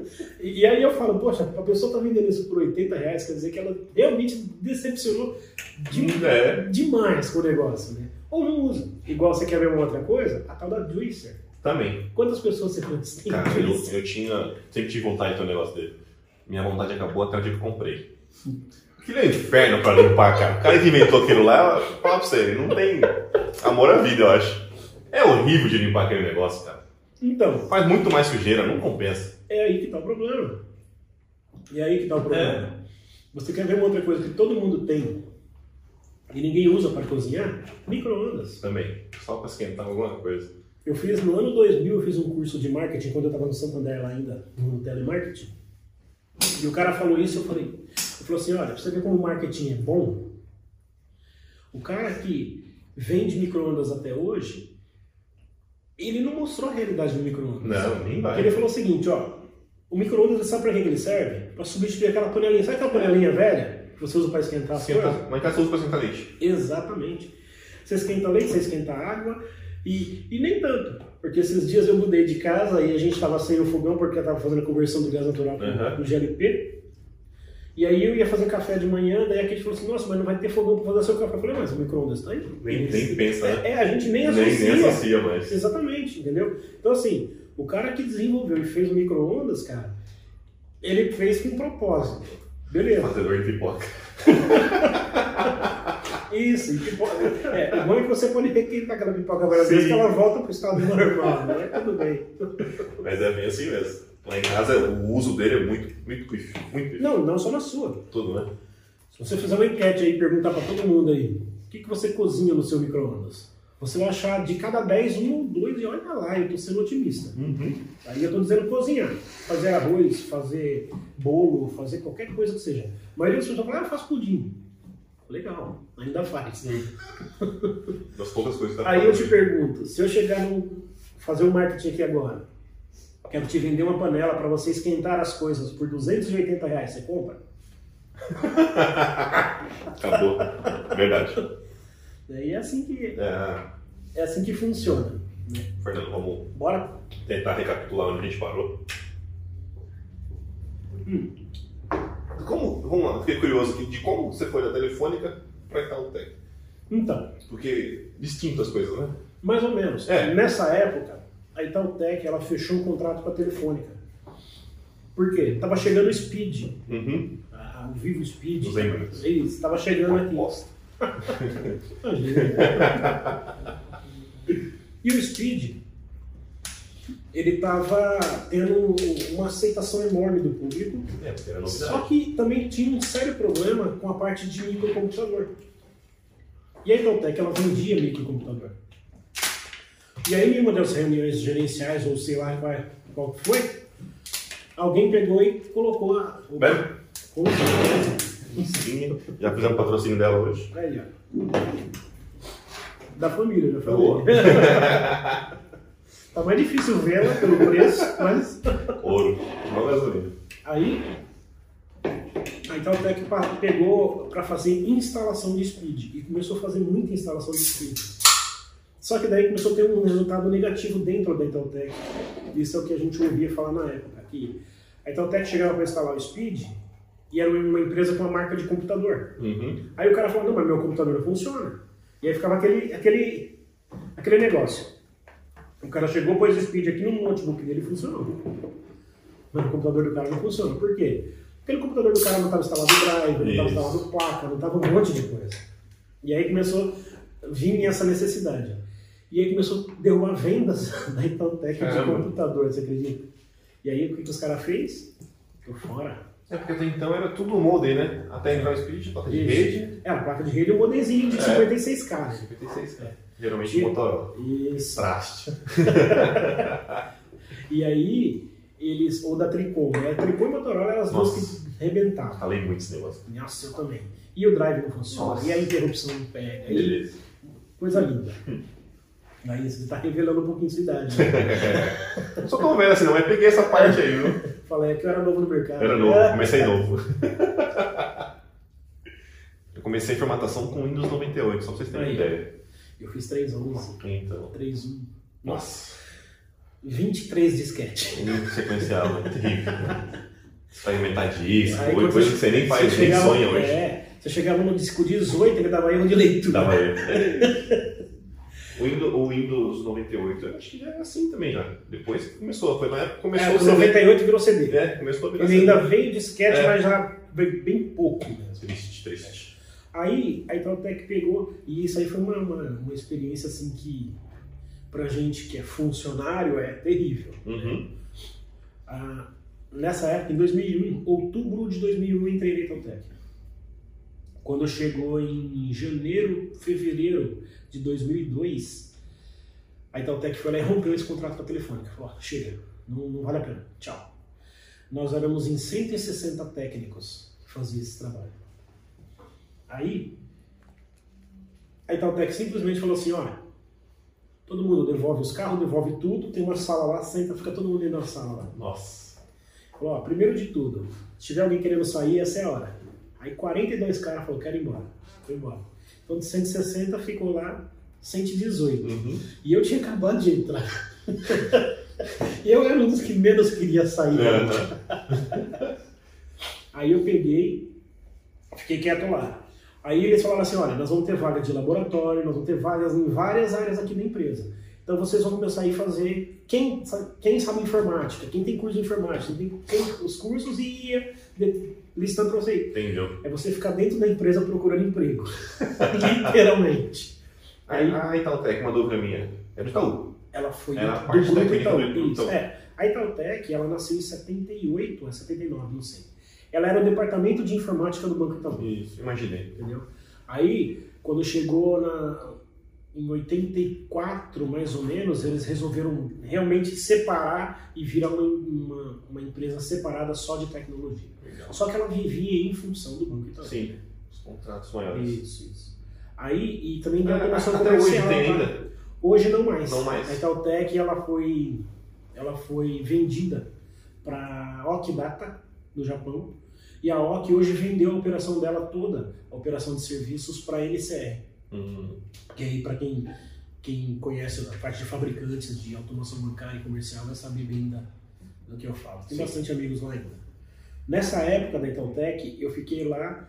e aí eu falo, poxa, a pessoa tá vendendo isso por 80 reais, quer dizer que ela realmente decepcionou de- É. demais com o negócio, né? Ou não usa. Igual você quer ver uma outra coisa, a tal da Juicer. Também. Quantas pessoas você conhece? Cara, eu, eu tinha. Sempre tive vontade de ter um negócio dele. Minha vontade acabou até o dia que eu comprei. Aquilo é um inferno pra limpar, cara. O cara que inventou aquilo lá, eu falo pra você, ele não tem amor à vida, eu acho. É horrível de limpar aquele negócio, cara. Então, Faz muito mais sujeira, não compensa. é aí que tá o problema. É aí que tá o problema. Você quer ver uma outra coisa que todo mundo tem e ninguém usa para cozinhar? Micro-ondas. Também. Só pra esquentar alguma coisa. Eu fiz no ano 2000, eu fiz um curso de marketing quando eu estava no Santander lá ainda, no telemarketing. E o cara falou isso, eu falei, ele falou assim, olha, pra você ver como o marketing é bom, o cara que vende micro-ondas até hoje, ele não mostrou a realidade do micro-ondas. Não, nem vai. ele falou o seguinte, ó, o micro-ondas, sabe pra que que ele serve? Pra substituir aquela panelinha. Sabe aquela panelinha velha que você usa pra esquentar as coisas? Mas em casa você usa pra esquentar leite. Exatamente. Você esquenta leite, você esquenta água e, e nem tanto. Porque esses dias eu mudei de casa e a gente estava sem o fogão porque eu estava fazendo a conversão do gás natural Uhum. pro GLP. E aí eu ia fazer café de manhã, daí a Kate falou assim, nossa, mas não vai ter fogão para fazer seu café. Eu falei, mas o micro-ondas tá aí. Nem, nem pensa, né? É, é, a gente nem Nem, associa. nem associa mais. Exatamente, entendeu? Então assim, o cara que desenvolveu e fez o micro-ondas, cara, ele fez com propósito. Beleza. Fazedor de pipoca. Isso, e pipoca. É, o bom é que você pode requentar aquela pipoca várias vezes que ela volta pro estado normal, né? Tudo bem. Mas é bem assim mesmo. Lá em casa o uso dele é muito, muito. Muito. Não, não só na sua. Tudo, né? Se você fizer uma enquete aí e perguntar pra todo mundo aí, o que, que você cozinha no seu micro-ondas? Você vai achar de cada 10, um ou dois, e olha lá, eu tô sendo otimista. Uhum. Aí eu tô dizendo cozinhar. Fazer arroz, fazer bolo, fazer qualquer coisa que seja. A maioria das pessoas fala, ah, eu faço pudim. Legal, ainda faz. Das poucas coisas que dá Aí eu te pergunto, se eu chegar no fazer um marketing aqui agora, quero te vender uma panela para você esquentar as coisas por 280 reais, você compra? Acabou. Verdade. Daí é assim que É, é assim que funciona. Fernando, vamos Bora? tentar recapitular onde a gente parou. Como, vamos lá, fiquei curioso aqui de como você foi da Telefônica para Itautec. Então, Porque distinto as coisas, né? mais ou menos. É. Nessa época, a Itautec ela fechou um contrato com a Telefônica. Por quê? Tava chegando o Speed, Uhum. a- o Vivo Speed. Os emblemas. Isso, tava chegando aqui. E o Speed, ele tava tendo uma aceitação enorme do público, É, só que também tinha um sério problema com a parte de microcomputador. E a Inteltec, ela vendia microcomputador. E aí, em uma das reuniões gerenciais, ou sei lá qual, qual que foi, alguém pegou e colocou a... o- Bebe? Com certeza. Sim, já fizemos patrocínio dela hoje. Aí, ó. Da família, da Boa. família. tá mais difícil vê-la pelo preço, mas. Ouro. Não gasolina. Aí. A Itautec pa- pegou para fazer instalação de speed e começou a fazer muita instalação de speed. Só que daí começou a ter um resultado negativo dentro da Itautec. Isso é o que a gente ouvia falar na época. Que a Itautec chegava para instalar o speed e era uma empresa com uma marca de computador. Uhum. Aí o cara falou, não, mas meu computador não funciona. E aí ficava aquele, aquele, aquele negócio. O cara chegou, pôs o speed aqui no notebook dele e funcionou. Mas o computador do cara não funciona. Por quê? Porque o computador do cara não estava instalado drive, não estava instalado placa, não estava um monte de coisa. E aí começou a vir essa necessidade. E aí começou a derrubar vendas da Itautec de computador, você acredita? E aí o que, que os caras fez? Tô fora. É porque até então era tudo modem, né? Até entrar o Speed, placa de Isso. rede, É, a placa de rede é um modezinho de É. 56K. 56, É. Geralmente E- Motorola. Isso. Traste. E aí, eles, ou da Tricom, né? A Tricom e Motorola eram as duas que rebentavam. Falei muito esse negócio. Nossa, eu também. E o drive não funciona, Nossa. e a interrupção não pega, e Beleza. coisa linda. Aí você tá revelando um pouquinho sua idade. Né? Só conversa, não, mas peguei essa parte aí, viu? Falei é que eu era novo no mercado. Era novo, comecei novo. Eu comecei a formatação com Windows 98, só pra vocês terem Aí. ideia. Eu fiz 311, Então, 31, nossa, 23 disquete. muito sequencial, é terrível. Experimentar disco, Aí, coisa que você nem faz, nem sonha hoje. É, você chegava no disco 18, ele dava erro de leitura. Dava ele. O Windows, o Windows 98, eu acho que já era assim também já. Depois começou, foi na época que começou É, o CD. 98 virou CD. É, começou a virar Ele ainda CD. veio disquete, É. mas já veio bem pouco. Triste, triste. Aí a Itautec pegou, e isso aí foi uma, uma, uma experiência assim que, pra gente que é funcionário, é terrível. Uhum. Ah, nessa época, em 2001, outubro de 2001, eu entrei na Itautec. Quando chegou em janeiro, fevereiro de 2002, a Itautec foi lá e rompeu esse contrato com a Telefônica. Falou, chega, não, não vale a pena, tchau. Nós éramos em 160 técnicos que faziam esse trabalho. Aí, a Itautec simplesmente falou assim, olha, todo mundo devolve os carros, devolve tudo, tem uma sala lá, senta, fica todo mundo dentro da sala lá. Nossa. Falou, ó, primeiro de tudo, se tiver alguém querendo sair, essa é a hora. Aí 42 caras falaram, quero ir embora. Foi embora. Então de 160 ficou lá 118. Uhum. E eu tinha acabado de entrar. e eu era um dos que menos queria sair. Uhum. Aí eu peguei, fiquei quieto lá. Aí eles falaram assim, olha, nós vamos ter vaga de laboratório, nós vamos ter vagas em várias áreas aqui da empresa. Então vocês vão começar a ir fazer, quem, quem sabe informática, quem tem curso de informática, quem tem os cursos e ia listando pra você. Entendeu? É você ficar dentro da empresa procurando emprego. Literalmente. Aí a Itautec, uma dúvida minha. É do Itaú. ela foi a do parte grupo Itaú. do- do Isso, Itaú. é. A Itautec, ela nasceu em 78 ou 79, não sei. Ela era o departamento de informática do Banco Itaú. Isso, imaginei. entendeu? Aí, quando chegou na, em 84, mais ou menos, eles resolveram realmente separar e virar uma, uma, uma empresa separada só de tecnologia. Legal. Só que ela vivia em função do Banco Itaú. Sim, os contratos maiores. Isso, isso. Aí, e também deu Ah, até hoje comercial. tem tá? ainda? Hoje não mais. Não mais. A Itautec, ela foi, ela foi vendida para a Okidata, no Japão, e a Ok hoje vendeu a operação dela toda, a operação de serviços, para a NCR. Hum, Que aí, para quem, quem conhece a parte de fabricantes de automação bancária e comercial, vai saber bem da, do que eu falo. Tem Sim. bastante amigos lá ainda. Nessa época da Itautec, eu fiquei lá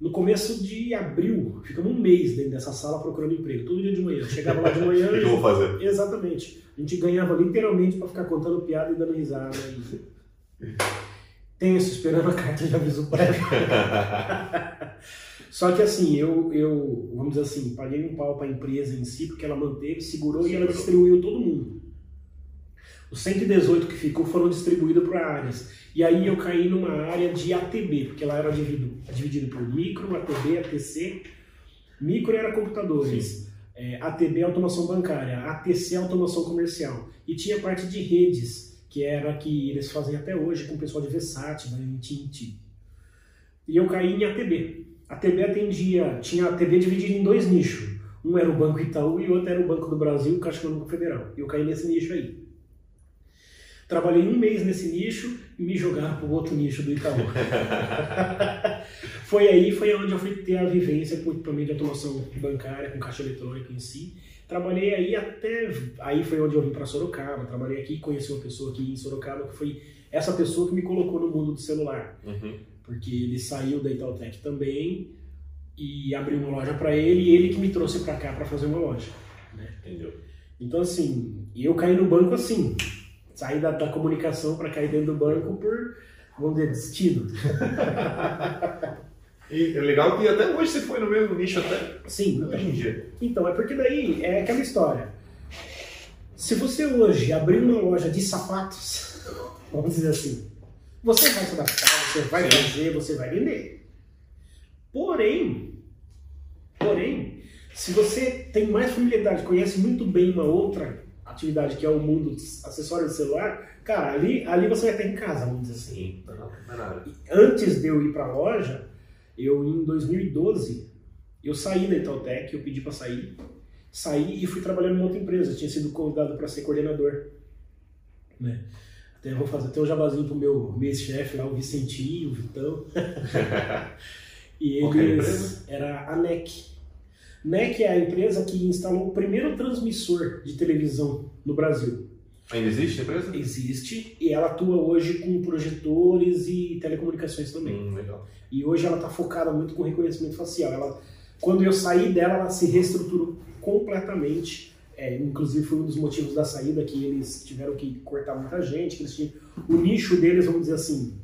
no começo de abril, ficamos um mês dentro dessa sala procurando emprego, todo dia de manhã. Chegava lá de manhã O que eu vou fazer? Exatamente. A gente ganhava literalmente para ficar contando piada e dando risada. E... Tenso, esperando a carta de aviso prévio. Só que assim, eu, eu, vamos dizer assim, paguei um pau para a empresa em si, porque ela manteve, segurou e ela distribuiu todo mundo. Os 118 que ficou foram distribuídos para áreas. E aí eu caí numa área de ATB, porque ela era dividido, dividido por micro, ATB, ATC. Micro era computadores. É, ATB é automação bancária, ATC é automação comercial. E tinha parte de redes, que era a que eles fazem até hoje com o pessoal de Versat, da AT&T. E eu caí em ATB. ATB atendia, tinha ATB dividido em dois nichos. Um era o Banco Itaú e o outro era o Banco do Brasil, Caixa Econômica Federal. E eu caí nesse nicho aí. Trabalhei um mês nesse nicho e me jogaram para o outro nicho do Itaú. foi aí foi onde eu fui ter a vivência com equipamento de automação bancária, com caixa eletrônica em si. Trabalhei aí até. Aí foi onde eu vim para Sorocaba. Trabalhei aqui, conheci uma pessoa aqui em Sorocaba que foi essa pessoa que me colocou no mundo do celular. Uhum. Porque ele saiu da Itautec também e abriu uma loja para ele e ele que me trouxe para cá para fazer uma loja. Entendeu? Então, assim, eu caí no banco assim. Saí da, da comunicação para cair dentro do banco por, vamos dizer, destino. E é legal que até hoje você foi no mesmo nicho até Sim, hoje em dia. Então, é porque daí é aquela história. Se você hoje abrir uma loja de sapatos, vamos dizer assim, você vai se adaptar, você vai fazer, você vai vender. Porém, porém, se você tem mais familiaridade, conhece muito bem uma outra atividade que é o mundo dos acessórios de celular, cara, ali, ali você vai ter em casa, vamos dizer assim. Sim, não, não nada. Antes de eu ir para a loja, eu em 2012, eu saí da Itautec, eu pedi para sair, saí e fui trabalhar numa outra empresa. Eu tinha sido convidado para ser coordenador. Né? Até eu vou fazer até um jabazinho pro meu, meu ex-chefe lá, o Vicentinho, o Vitão. e eles. Era a NEC. NEC é a empresa que instalou o primeiro transmissor de televisão no Brasil. Ainda existe a empresa? Existe e ela atua hoje com projetores e telecomunicações também. Hum, legal. E hoje ela está focada muito com reconhecimento facial. Ela, quando eu saí dela, ela se reestruturou completamente. É, inclusive foi um dos motivos da saída que eles tiveram que cortar muita gente. Que eles tinham, o nicho deles, vamos dizer assim,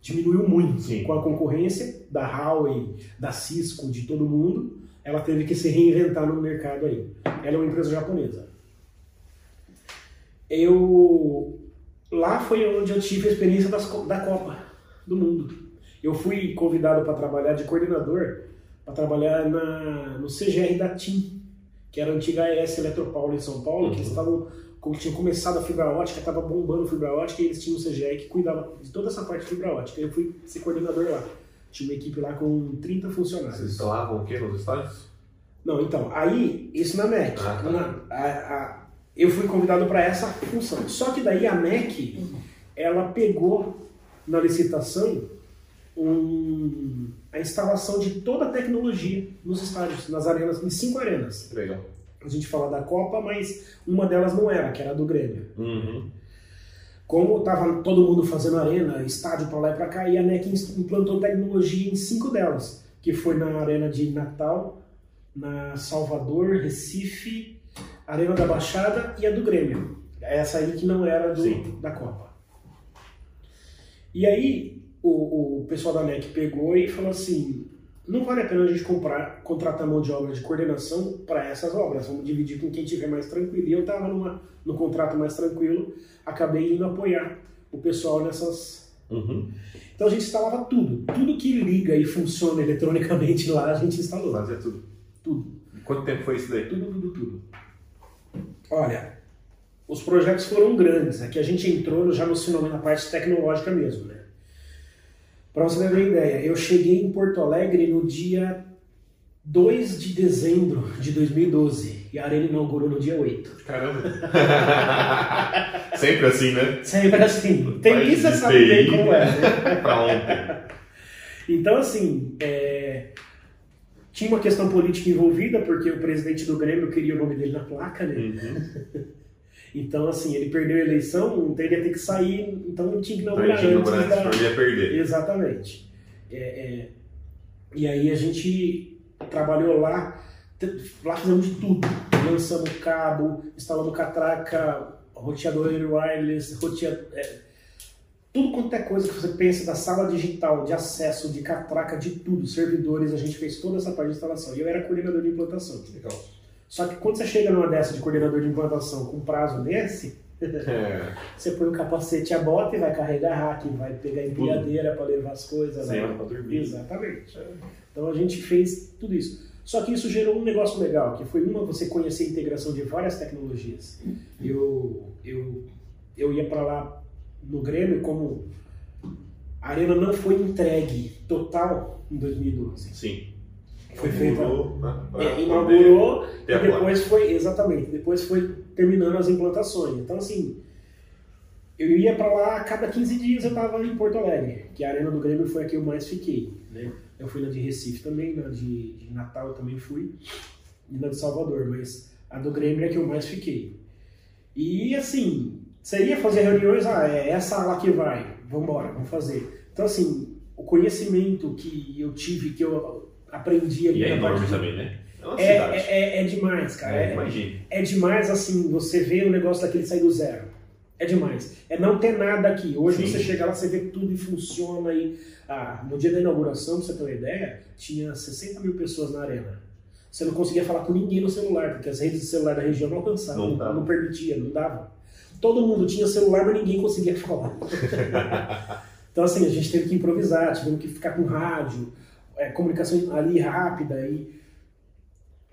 diminuiu muito Sim. com a concorrência da Huawei, da Cisco, de todo mundo. Ela teve que se reinventar no mercado aí. Ela é uma empresa japonesa. Eu lá foi onde eu tive a experiência das da Copa do Mundo. Eu fui convidado para trabalhar de coordenador, para trabalhar na, no CGR da TIM, que era a antiga AES Eletropaulo em São Paulo, que eles estavam como tinham começado a fibra ótica, estava bombando a fibra ótica e eles tinham um CGR que cuidava de toda essa parte de fibra ótica. Eu fui ser coordenador lá. Tinha uma equipe lá com 30 funcionários. Vocês instalavam o quê nos estádios? Não, então, aí, isso na MEC. Ah, tá. Na- a- a- eu fui convidado para essa função. Só que daí a MEC, ela pegou na licitação um- a instalação de toda a tecnologia nos estádios, nas arenas, em cinco arenas. Legal. A gente fala da Copa, mas uma delas não era, que era a do Grêmio. Uhum. Como estava todo mundo fazendo arena, estádio para lá e para cá, e a NEC implantou tecnologia em cinco delas, que foi na arena de Natal, na Salvador, Recife, Arena da Baixada e a do Grêmio. Essa aí que não era do, da Copa. E aí o, o pessoal da NEC pegou e falou assim, não vale a pena a gente comprar, contratar mão de obra de coordenação para essas obras, vamos dividir com quem tiver mais tranquilo. E eu estava no contrato mais tranquilo, acabei indo apoiar o pessoal nessas. Uhum. Então a gente instalava tudo, tudo que liga e funciona eletronicamente lá a gente instalou. Fazia tudo. Tudo, Quanto tempo foi isso daí? tudo, tudo, tudo. Olha, os projetos foram grandes, é que a gente entrou já no na parte tecnológica mesmo, né? Para você ter uma ideia, eu cheguei em Porto Alegre no dia 2 de dezembro de 2012 e a arena inaugurou no dia 8. Caramba. Sempre assim, né? Sempre assim. Tem isso, de sabe bem TI. como é, né? pra ontem. Então, assim, é, tinha uma questão política envolvida, porque o presidente do Grêmio queria o nome dele na placa, né? Uhum. Então, assim, ele perdeu a eleição, então ele ia ter que sair, então tinha que Então, inaugurar tinha que antes inaugurar da... ele ia perder. Exatamente. É, é, E aí a gente trabalhou lá, lá fizemos de tudo. Lançamos cabo, instalamos catraca, roteador wireless, roteador... é, tudo quanto é coisa que você pensa da sala digital, de acesso, de catraca, de tudo, servidores, a gente fez toda essa parte de instalação. E eu era coordenador de implantação. Legal. Só que quando você chega numa dessa de coordenador de implantação com prazo desse, É, você põe o capacete a bota e vai carregar hack, vai pegar empilhadeira para levar as coisas. sem vai- hora pra dormir. Exatamente. Então a gente fez tudo isso. Só que isso gerou um negócio legal, que foi uma você conhecer a integração de várias tecnologias. Eu eu eu ia para lá no Grêmio como a arena não foi entregue total em 2012. Sim. Foi feita Inaugurou, né, é, inaugurou ter e depois foi exatamente, depois foi terminando as implantações. Então assim, eu ia para lá a cada 15 dias eu estava em Porto Alegre, que a arena do Grêmio foi a que eu mais fiquei, né? Eu fui na de Recife também, na de, de Natal eu também fui e na de Salvador, mas a do Grêmio é a que eu mais fiquei. E assim, seria fazer reuniões, ah, é essa lá que vai, vamos embora, vamos fazer. Então assim, o conhecimento que eu tive, que eu aprendi ali E é enorme também, né? É é, é, é- é demais, cara. É, É, demais, assim, você vê o negócio daquele sair do zero. É demais. É não ter nada aqui. Hoje Sim. você chega lá, você vê tudo e funciona. E, ah, no dia da inauguração, pra você ter uma ideia, tinha 60 mil pessoas na arena. Você não conseguia falar com ninguém no celular, porque as redes de celular da região não alcançavam, Não não, não permitia, não dava. Todo mundo tinha celular, mas ninguém conseguia falar. Então, assim, a gente teve que improvisar, tivemos que ficar com rádio, é, comunicação ali rápida e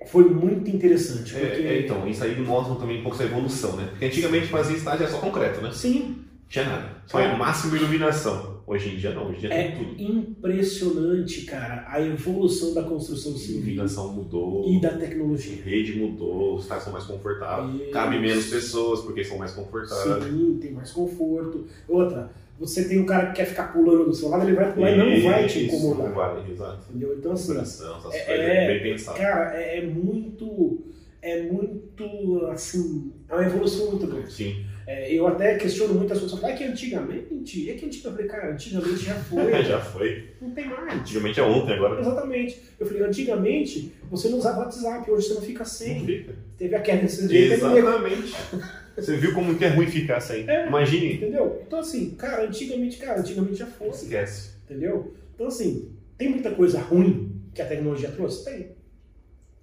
foi muito interessante. É, Porque... é, então, isso aí mostra também um pouco essa evolução, né? Porque antigamente fazia estágio era só concreto, né? Sim, Tinha nada. Só é máxima iluminação. Hoje em dia não, hoje em dia é tem tudo. impressionante, cara, a evolução da construção A civil iluminação mudou, e da a tecnologia. rede mudou, os caras são mais confortáveis. Isso. Cabe menos pessoas porque são mais confortáveis. Sim, tem mais conforto. Outra, você tem um cara que quer ficar pulando do seu lado, ele vai pular e não vai te incomodar. Não vai, exato. Entendeu? Então, assim, Coração, essas é- é- bem pensadas. cara, é, é muito. É muito. Assim. É uma evolução muito grande. Sim, É, eu até questiono muitas pessoas. Ah, é que antigamente. É que antigamente. Eu falei, cara, antigamente já foi. já foi. não tem mais. Antigamente é ontem, agora Exatamente. Eu falei, antigamente você não usava WhatsApp, hoje você não fica não sem. fica. Teve a queda desse Exatamente. Você viu como que é ruim ficar sem? É. Imagine. entendeu? Então assim, cara, antigamente, cara, antigamente já foi. Esquece. Entendeu? Então, assim, tem muita coisa ruim que a tecnologia trouxe? Tem.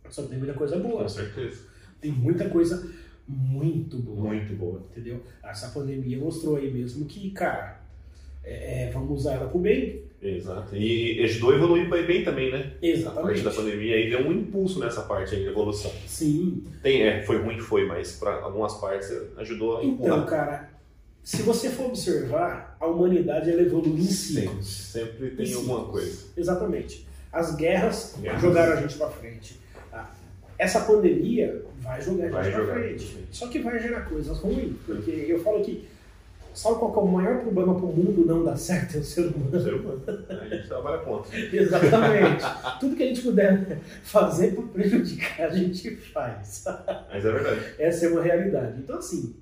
Só que tem muita coisa boa. Com certeza. Tem muita coisa muito boa. Muito boa. Entendeu? Essa pandemia mostrou aí mesmo que, cara, é, é, vamos usar ela pro bem. Exato. E ajudou a evoluir bem, bem também, né? A parte Exatamente. da pandemia aí deu um impulso nessa parte aí de evolução. Sim. Tem, é, foi ruim, foi, mas para algumas partes ajudou a Então, empurrar. cara, se você for observar, a humanidade ela evolui em Sempre, ciclos. sempre tem Em alguma ciclos. coisa. Exatamente. As guerras Guerras. jogaram a gente pra frente. Ah, Essa pandemia vai jogar a gente jogar. frente. Só que vai gerar coisas ruins. Porque eu falo que sabe qual que é o maior problema pro mundo não dar certo? É o ser humano. Ser humano. A gente trabalha contra. Exatamente. Tudo que a gente puder fazer para prejudicar, a gente faz. Mas é verdade. Essa é uma realidade. Então, assim,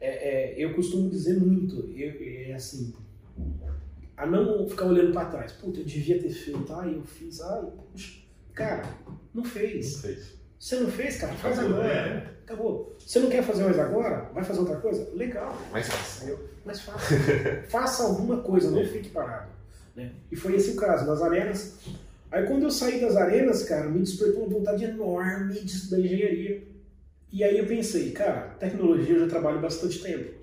é, é, eu costumo dizer muito, eu, é assim, a não ficar olhando para trás. Puta, eu devia ter feito, ai, eu fiz, ai, puxa. Cara, não Não fez. Você não fez, cara, faz Acabou, agora. é. Acabou. Você não quer fazer mais agora? Vai fazer outra coisa? Legal. Mais fácil. Entendeu? Mas faça. alguma coisa, não fique parado. Né? E foi esse o caso, nas arenas. Aí quando eu saí das arenas, cara, me despertou uma vontade enorme de estudar engenharia. E aí eu pensei, cara, tecnologia eu já trabalho bastante tempo.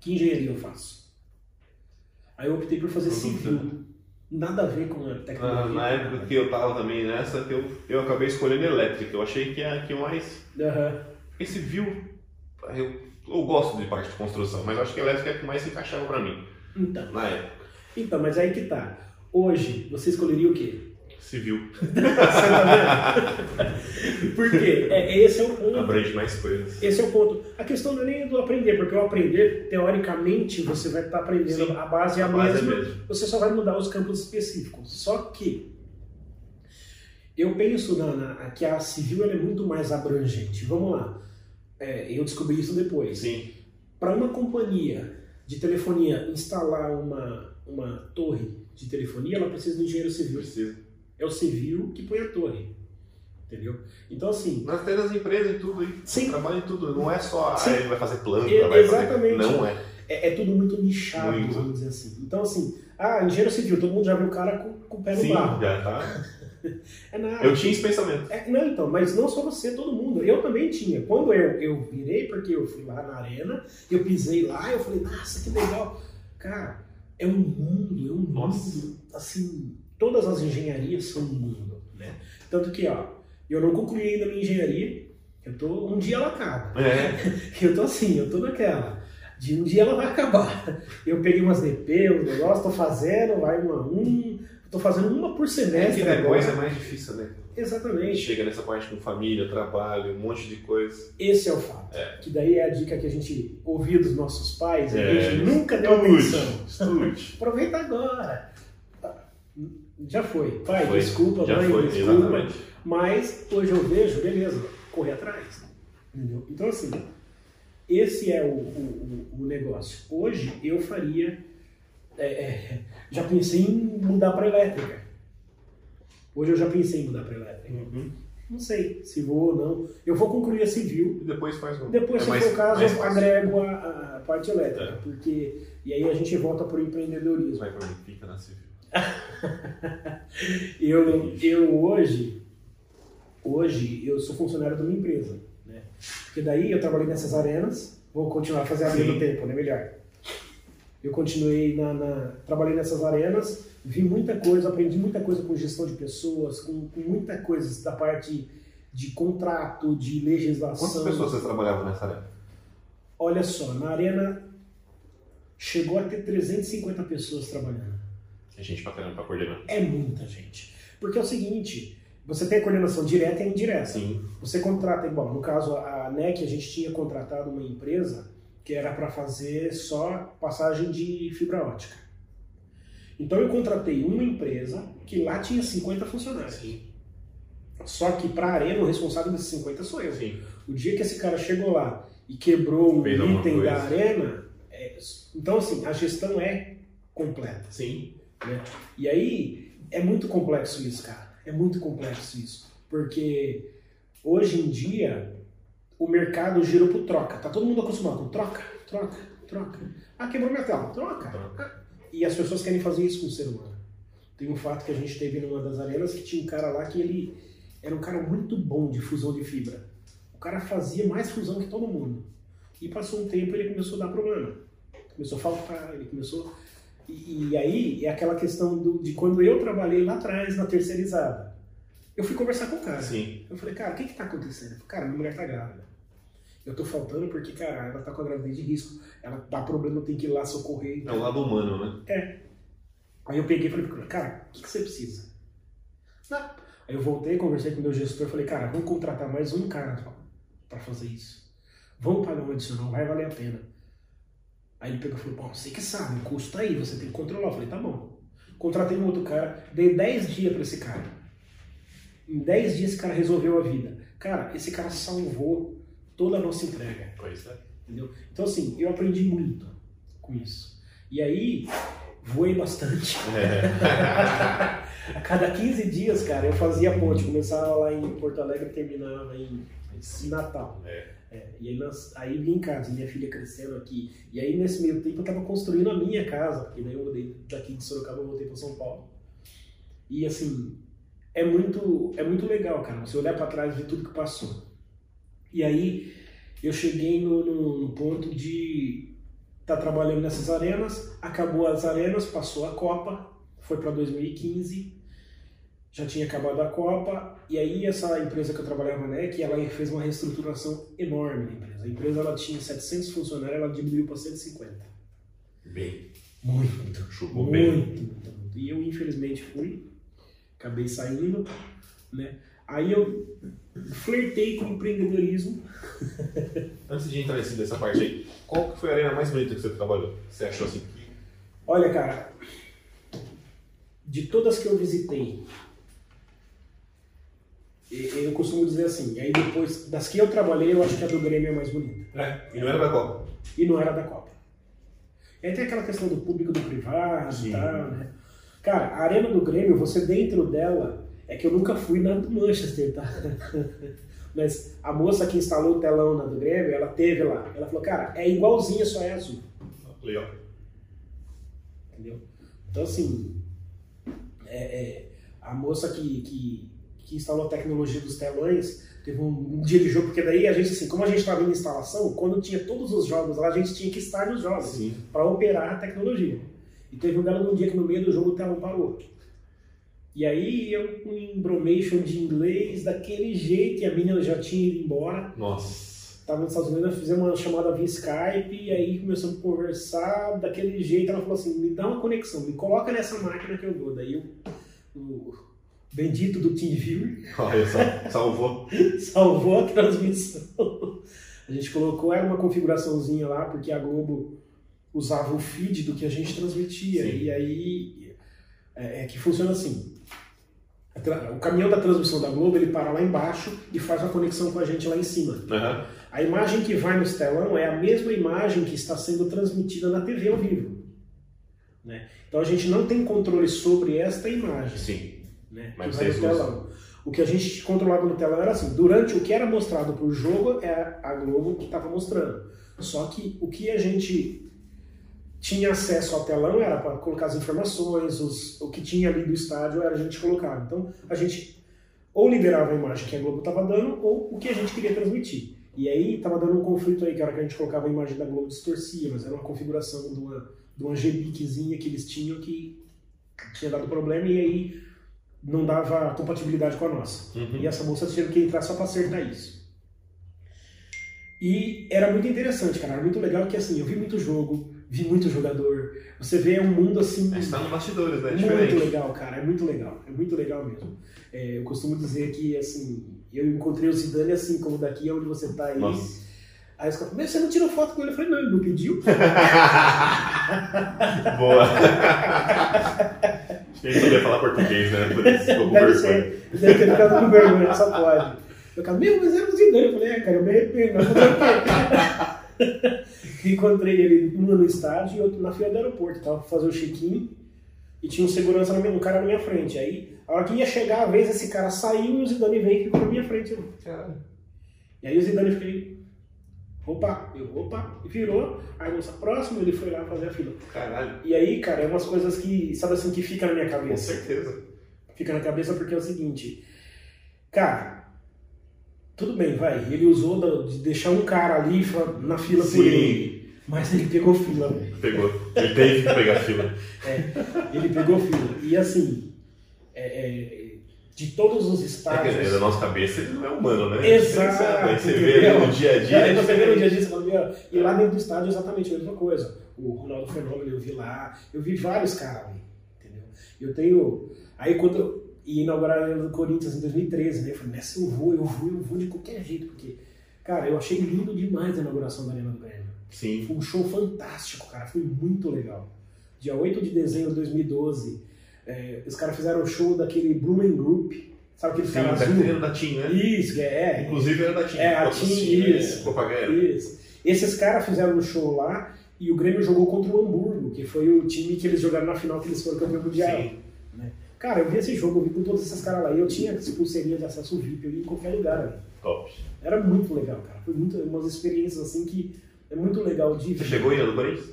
Que engenharia eu faço? Aí eu optei por fazer civil. Nada a ver com a tecnologia. na época que eu tava também nessa, que eu, eu acabei escolhendo elétrica. Eu achei que é a que mais. Aham. Esse viu. Eu, eu gosto de parte de construção, mas eu acho que elétrica é a que mais se encaixava pra mim. Então, Na época. então, mas aí que tá. Hoje, você escolheria o quê? Civil. Tá vendo? Por quê? É, esse é o ponto. Abrange mais coisas. Esse é o ponto. A questão não é nem do aprender, porque o aprender, teoricamente, você vai estar aprendendo, Sim. a base é a, A base é mesma, mesmo. você só vai mudar os campos específicos. Só que eu penso na, na- que a civil é muito mais abrangente. Vamos lá. É, eu descobri isso depois. Sim. Para uma companhia de telefonia instalar uma, uma torre de telefonia, ela precisa de um engenheiro civil. Precisa. É o civil que põe a torre. Entendeu? Então, assim, Nas até das empresas e tudo aí. Sim. Trabalha em tudo. Não é só, ah, ele vai fazer planta, E- vai exatamente. fazer. Não é. é, é tudo muito nichado, Muito. vamos dizer assim. Então, assim, ah, engenheiro civil, todo mundo já viu o cara com, com o pé no Sim, barro. já tá. É. Eu tinha esse pensamento. É, não, então, mas não só você, todo mundo. Eu também tinha. Quando eu, eu virei, porque eu fui lá na arena, eu pisei lá, eu falei, nossa, que legal. Cara, é um mundo, é um Nossa. mundo, assim, todas as engenharias são um mundo, né? Tanto que, ó, eu não concluí ainda a minha engenharia, eu tô, um dia ela acaba. É. Eu tô assim, eu tô naquela. De um dia ela vai acabar. Eu peguei umas DP, uns negócios, tô fazendo, vai uma a um, tô fazendo uma por É semestre que depois é agora. mais difícil, né? Exatamente. Chega nessa parte com família, trabalho, um monte de coisa. Esse é o fato. Que daí é a dica que a gente ouvia dos nossos pais e a É. gente nunca deu atenção. Estude, estude. Aproveita agora. Já foi. Pai, Foi. desculpa, Já mãe, foi, desculpa. exatamente. Mas hoje eu vejo, beleza, correr atrás. Entendeu? Então, assim, esse é o, o, o- negócio. Hoje eu faria. é, é, já pensei em mudar para elétrica. Hoje eu já pensei em mudar para elétrica. Uhum. Não sei se vou ou não. Eu vou concluir a civil. E depois faz um. Depois, é se mais- for o caso, eu agrego a, a parte elétrica. É. Porque, e aí a gente volta para o empreendedorismo. Vai pra mim, fica na civil. Eu, eu hoje, hoje eu sou funcionário de uma empresa, né? Porque daí eu trabalhei nessas arenas, vou continuar a fazer a Sim. mesmo tempo, né? Melhor. eu continuei na, na- trabalhei nessas arenas, vi muita coisa, aprendi muita coisa com gestão de pessoas, com, com muita coisa da parte de contrato, de legislação. Quantas pessoas vocês trabalhavam nessa área? Olha só, na arena chegou a ter 350 pessoas trabalhando. A gente pra caramba pra coordenar. É muita gente. Porque é o seguinte, você tem a coordenação direta e indireta. Sim. Você contrata, igual, no caso a NEC, a gente tinha contratado uma empresa que era para fazer só passagem de fibra ótica. Então eu contratei uma empresa que lá tinha 50 funcionários. Sim. Só que para a arena o responsável desses 50 sou eu. Sim. O dia que esse cara chegou lá e quebrou um Fez item da arena, é- então assim, a gestão é completa. Sim. Né? E aí é muito complexo isso, cara. É muito complexo isso. Porque hoje em dia o mercado girou pro troca. Tá todo mundo acostumado com troca, troca, troca. Ah, quebrou minha tela, troca. Troca. E as pessoas querem fazer isso com o ser humano. Tem um fato que a gente teve numa das arenas que tinha um cara lá que ele era um cara muito bom de fusão de fibra. O cara fazia mais fusão que todo mundo. E passou um tempo ele começou a dar problema. Começou a faltar, ele começou. E, e aí é aquela questão do- de quando eu trabalhei lá atrás na terceirizada. Eu fui conversar com o cara. Sim. Eu falei, cara, o que que tá acontecendo? Falou, cara, minha mulher tá grávida. Eu tô faltando porque, cara, ela tá com a gravidez de risco. Ela dá problema, eu tenho que ir lá socorrer. É o lado humano, né? Aí eu peguei e falei, cara, o que, que você precisa? Não. Aí eu voltei, conversei com o meu gestor, falei, cara, vamos contratar mais um cara pra fazer isso. Vamos pagar um adicional, vai valer a pena. Aí ele pegou e falou, bom, você que sabe, o custo tá aí, você tem que controlar. Eu falei, tá bom. Contratei um outro cara, dei 10 dias pra esse cara. Em 10 dias esse cara resolveu a vida. Cara, esse cara salvou toda a nossa entrega. Pois é. Entendeu? Então, assim, eu aprendi muito com isso. E aí, voei bastante. a cada 15 dias, cara, eu fazia ponte. Começava lá em Porto Alegre e terminava em, em Natal. É. É, e aí, nós, aí vim em casa, minha filha crescendo aqui. E aí, nesse meio tempo, eu tava construindo a minha casa. Porque daí eu mudei daqui de Sorocaba, eu voltei para São Paulo. E, assim, é muito, é muito legal, cara. Você olhar para trás e ver tudo que passou. E aí, eu cheguei no, no, no ponto de estar trabalhando nessas arenas, acabou as arenas, passou a Copa, foi para 2015, já tinha acabado a Copa, e aí essa empresa que eu trabalhava, né, que ela fez uma reestruturação enorme na empresa. A empresa ela tinha 700 funcionários, ela diminuiu para 150. Bem. Muito. Chupou bem. Muito, muito, muito. E eu, infelizmente, fui, acabei saindo, né? Aí eu flertei com o empreendedorismo, Antes de entrar nessa parte aí, qual que foi a arena mais bonita que você trabalhou? Você achou assim? Olha, cara, de todas que eu visitei, eu costumo dizer assim, e aí depois, das que eu trabalhei, eu acho que a do Grêmio é mais bonita. É. E não era da Copa? E não era da Copa. E aí tem aquela questão do público do privado Sim. e tal, né? Cara, a arena do Grêmio, você dentro dela, é que eu nunca fui na do Manchester, tá? Mas a moça que instalou o telão na do Grêmio, ela teve lá. Ela falou, cara, é igualzinha, só é azul. Legal. Entendeu? Então, assim, é, é, a moça que, que, que instalou a tecnologia dos telões teve um, um dia de jogo, porque daí a gente, assim, como a gente estava em instalação, quando tinha todos os jogos lá, a gente tinha que estar nos jogos para operar a tecnologia. E teve um belo dia que no meio do jogo o telão parou. E aí eu com embromation de inglês, daquele jeito, e a menina já tinha ido embora. Nossa. Tava nos Estados Unidos, fizemos uma chamada via Skype, e aí começamos a conversar daquele jeito. Ela falou assim: me dá uma conexão, me coloca nessa máquina que eu vou. Daí eu, o bendito do TeamViewer Olha só, salvou. salvou a transmissão. A gente colocou, era uma configuraçãozinha lá, porque a Globo usava o feed do que a gente transmitia. Sim. E aí é, é que funciona assim. O caminhão da transmissão da Globo ele para lá embaixo e faz uma conexão com a gente lá em cima. Aham. A imagem que vai no telão é a mesma imagem que está sendo transmitida na TV ao vivo. Né? Então a gente não tem controle sobre esta imagem. Sim. Né? Mas vocês telão. O que a gente controlava no telão era assim: durante o que era mostrado por jogo, é a Globo que estava mostrando. Só que o que a gente tinha acesso ao telão era para colocar as informações, os- o que tinha ali do estádio era a gente colocar. Então a gente ou liberava a imagem que a Globo estava dando ou o que a gente queria transmitir. E aí estava dando um conflito aí, que a hora que a gente colocava a imagem da Globo distorcia, mas era uma configuração de uma, de uma GBICzinha que eles tinham que tinha dado problema e aí não dava compatibilidade com a nossa. Uhum. E essa moça teve que entrar só para acertar isso. E era muito interessante, cara. Era muito legal porque assim, eu vi muito jogo, vi muito jogador. Você vê um mundo assim. A gente tá no bastidores, né? É Muito diferente. legal, cara, é muito legal, é muito legal mesmo. É, eu costumo dizer que, assim, eu encontrei o Zidane assim, como daqui onde você tá aí. Nossa. Aí os caras falaram, você não tirou foto com ele? Eu falei, não, ele não pediu. Boa. Gente sabia falar português, né? Por isso ficou com Deve vergonha. ser, deve ter ficado com vergonha, só pode. Eu falei, meu, mas era o Zidane. Eu falei, é, cara, eu me arrependo? Encontrei ele, uma no estádio e outra na fila do aeroporto. Tava pra fazer o check-in e tinha um segurança, minha- um cara na minha frente. Aí, a hora que ia chegar a vez, esse cara saiu e o Zidane veio e ficou na minha frente. Caralho. E aí o Zidane fiquei, opa, eu, opa, e virou. Aí moça, próximo, ele foi lá fazer a fila. Caralho. E aí, cara, é umas coisas que, sabe assim, que fica na minha Com cabeça. certeza. Fica na cabeça porque é o seguinte, cara, tudo bem, vai, ele usou de deixar um cara ali na fila Sim. por ele, mas ele pegou fila. Pegou. Ele teve que pegar fila. Ele pegou fila. E assim, é, é, de todos os É que estádios... na nossa cabeça ele não é humano, né? Exato, Aí você vê no dia a dia. É você vê no dia a dia, você fala, meu, e lá dentro do estádio é exatamente a mesma coisa. O Ronaldo Fenômeno eu vi lá, eu vi vários caras ali, entendeu? Eu tenho. Aí quando eu ia inaugurar a Arena do Corinthians em 2013, né? Eu falei, nessa eu vou, eu vou, eu vou de qualquer jeito, porque, cara, eu achei lindo demais a inauguração da Arena do Grêmio. Sim. Foi um show fantástico, cara, foi muito legal. Dia 8 de dezembro de 2012, é, os caras fizeram o show daquele Blumen Group, sabe aquele Sim, cara azul? da TIM, né? Isso, é, é, Inclusive era da TIM. É, a TIM, né? isso. Propaganda. Isso. Esses caras fizeram um show lá e o Grêmio jogou contra o Hamburgo, que foi o time que eles jogaram na final que eles foram campeão mundial. Sim. Cara, eu vi esse jogo, eu vi com todos esses caras lá. E eu tinha pulseirinha de acesso VIP, eu ia em qualquer lugar ali. Top. Era muito legal, cara. Foi muito, umas experiências assim que é muito legal de Você chegou aí no Corinthians?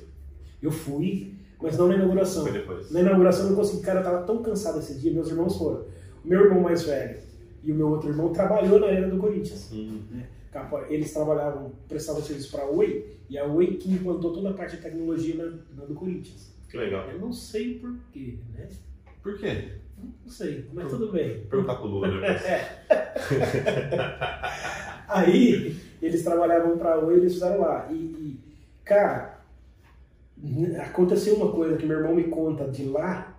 Eu fui, mas não na inauguração. Foi depois. Na inauguração eu não consegui, cara, eu tava tão cansado esse dia, meus irmãos foram. O meu irmão mais velho e o meu outro irmão trabalhou na arena do Corinthians. Hum. né? Eles trabalhavam, prestavam serviço para a Oi, e a Oi que implantou toda a parte de tecnologia na, na do Corinthians. Que legal. Eu não sei porquê, né? Por quê? Não sei, mas tudo bem. Perguntar pro Lula depois. Aí, eles trabalhavam para a Oi, eles fizeram lá. E, e, cara, aconteceu uma coisa que meu irmão me conta de lá,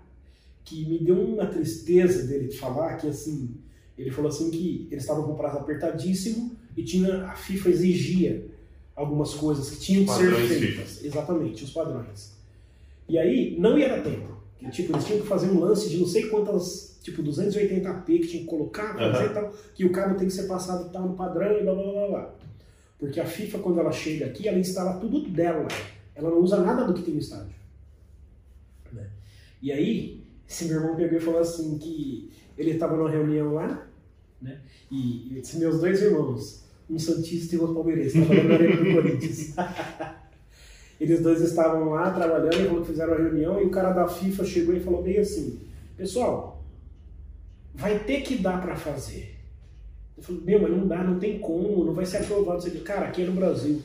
que me deu uma tristeza dele de falar, que assim, ele falou assim que eles estavam com o prazo apertadíssimo e tinha, a FIFA exigia algumas coisas que tinham que ser feitas. Exatamente, os padrões. E aí, não ia dar tempo. Que, tipo, eles tinham que fazer um lance de não sei quantas, tipo, 280p que tinha que colocar, fazer Aham. e tal, que o cabo tem que ser passado tal no padrão e blá blá blá blá. Porque a FIFA, quando ela chega aqui, ela instala tudo dela. Ela não usa nada do que tem no estádio. Né? E aí, esse meu irmão pegou e falou assim que ele estava numa reunião lá, né? E, e esses meus dois irmãos, um santista e outro palmeirense, trabalhando na arena do Corinthians. Eles dois estavam lá trabalhando, e fizeram a reunião, e o cara da FIFA chegou e falou bem assim, pessoal, vai ter que dar para fazer. Eu falei, meu, mas não dá, não tem como, não vai ser aprovado. Você diz, cara, aqui é no Brasil.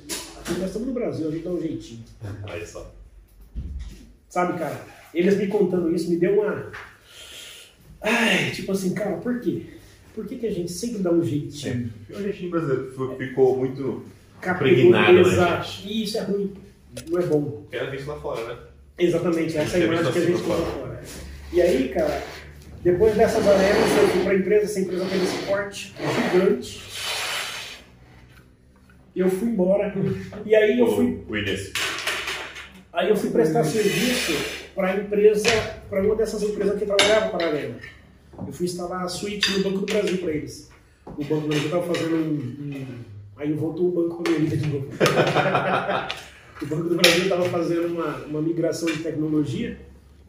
Nós estamos no Brasil, a gente dá um jeitinho. Aí só. Sabe, cara? Eles me contando isso me deu uma. Ai, tipo assim, cara, por quê? Por que, que a gente sempre dá um jeitinho? O jeitinho brasileiro ficou- muito. Impregnado, né, isso é ruim. Não é bom. Era visto lá fora, né? Exatamente, essa é a imagem que a gente assim colocou por fora. E aí, cara, depois dessas arenas, eu fui pra empresa, essa empresa teve esse porte gigante. Eu fui embora. E aí eu fui. Aí eu fui prestar serviço para a empresa, para uma dessas empresas que trabalhava para a Arena. Eu fui instalar a suíte no Banco do Brasil para eles. O Banco do Brasil estava fazendo um, um- Aí voltou o banco vida de novo. o Banco do Brasil estava fazendo uma, uma migração de tecnologia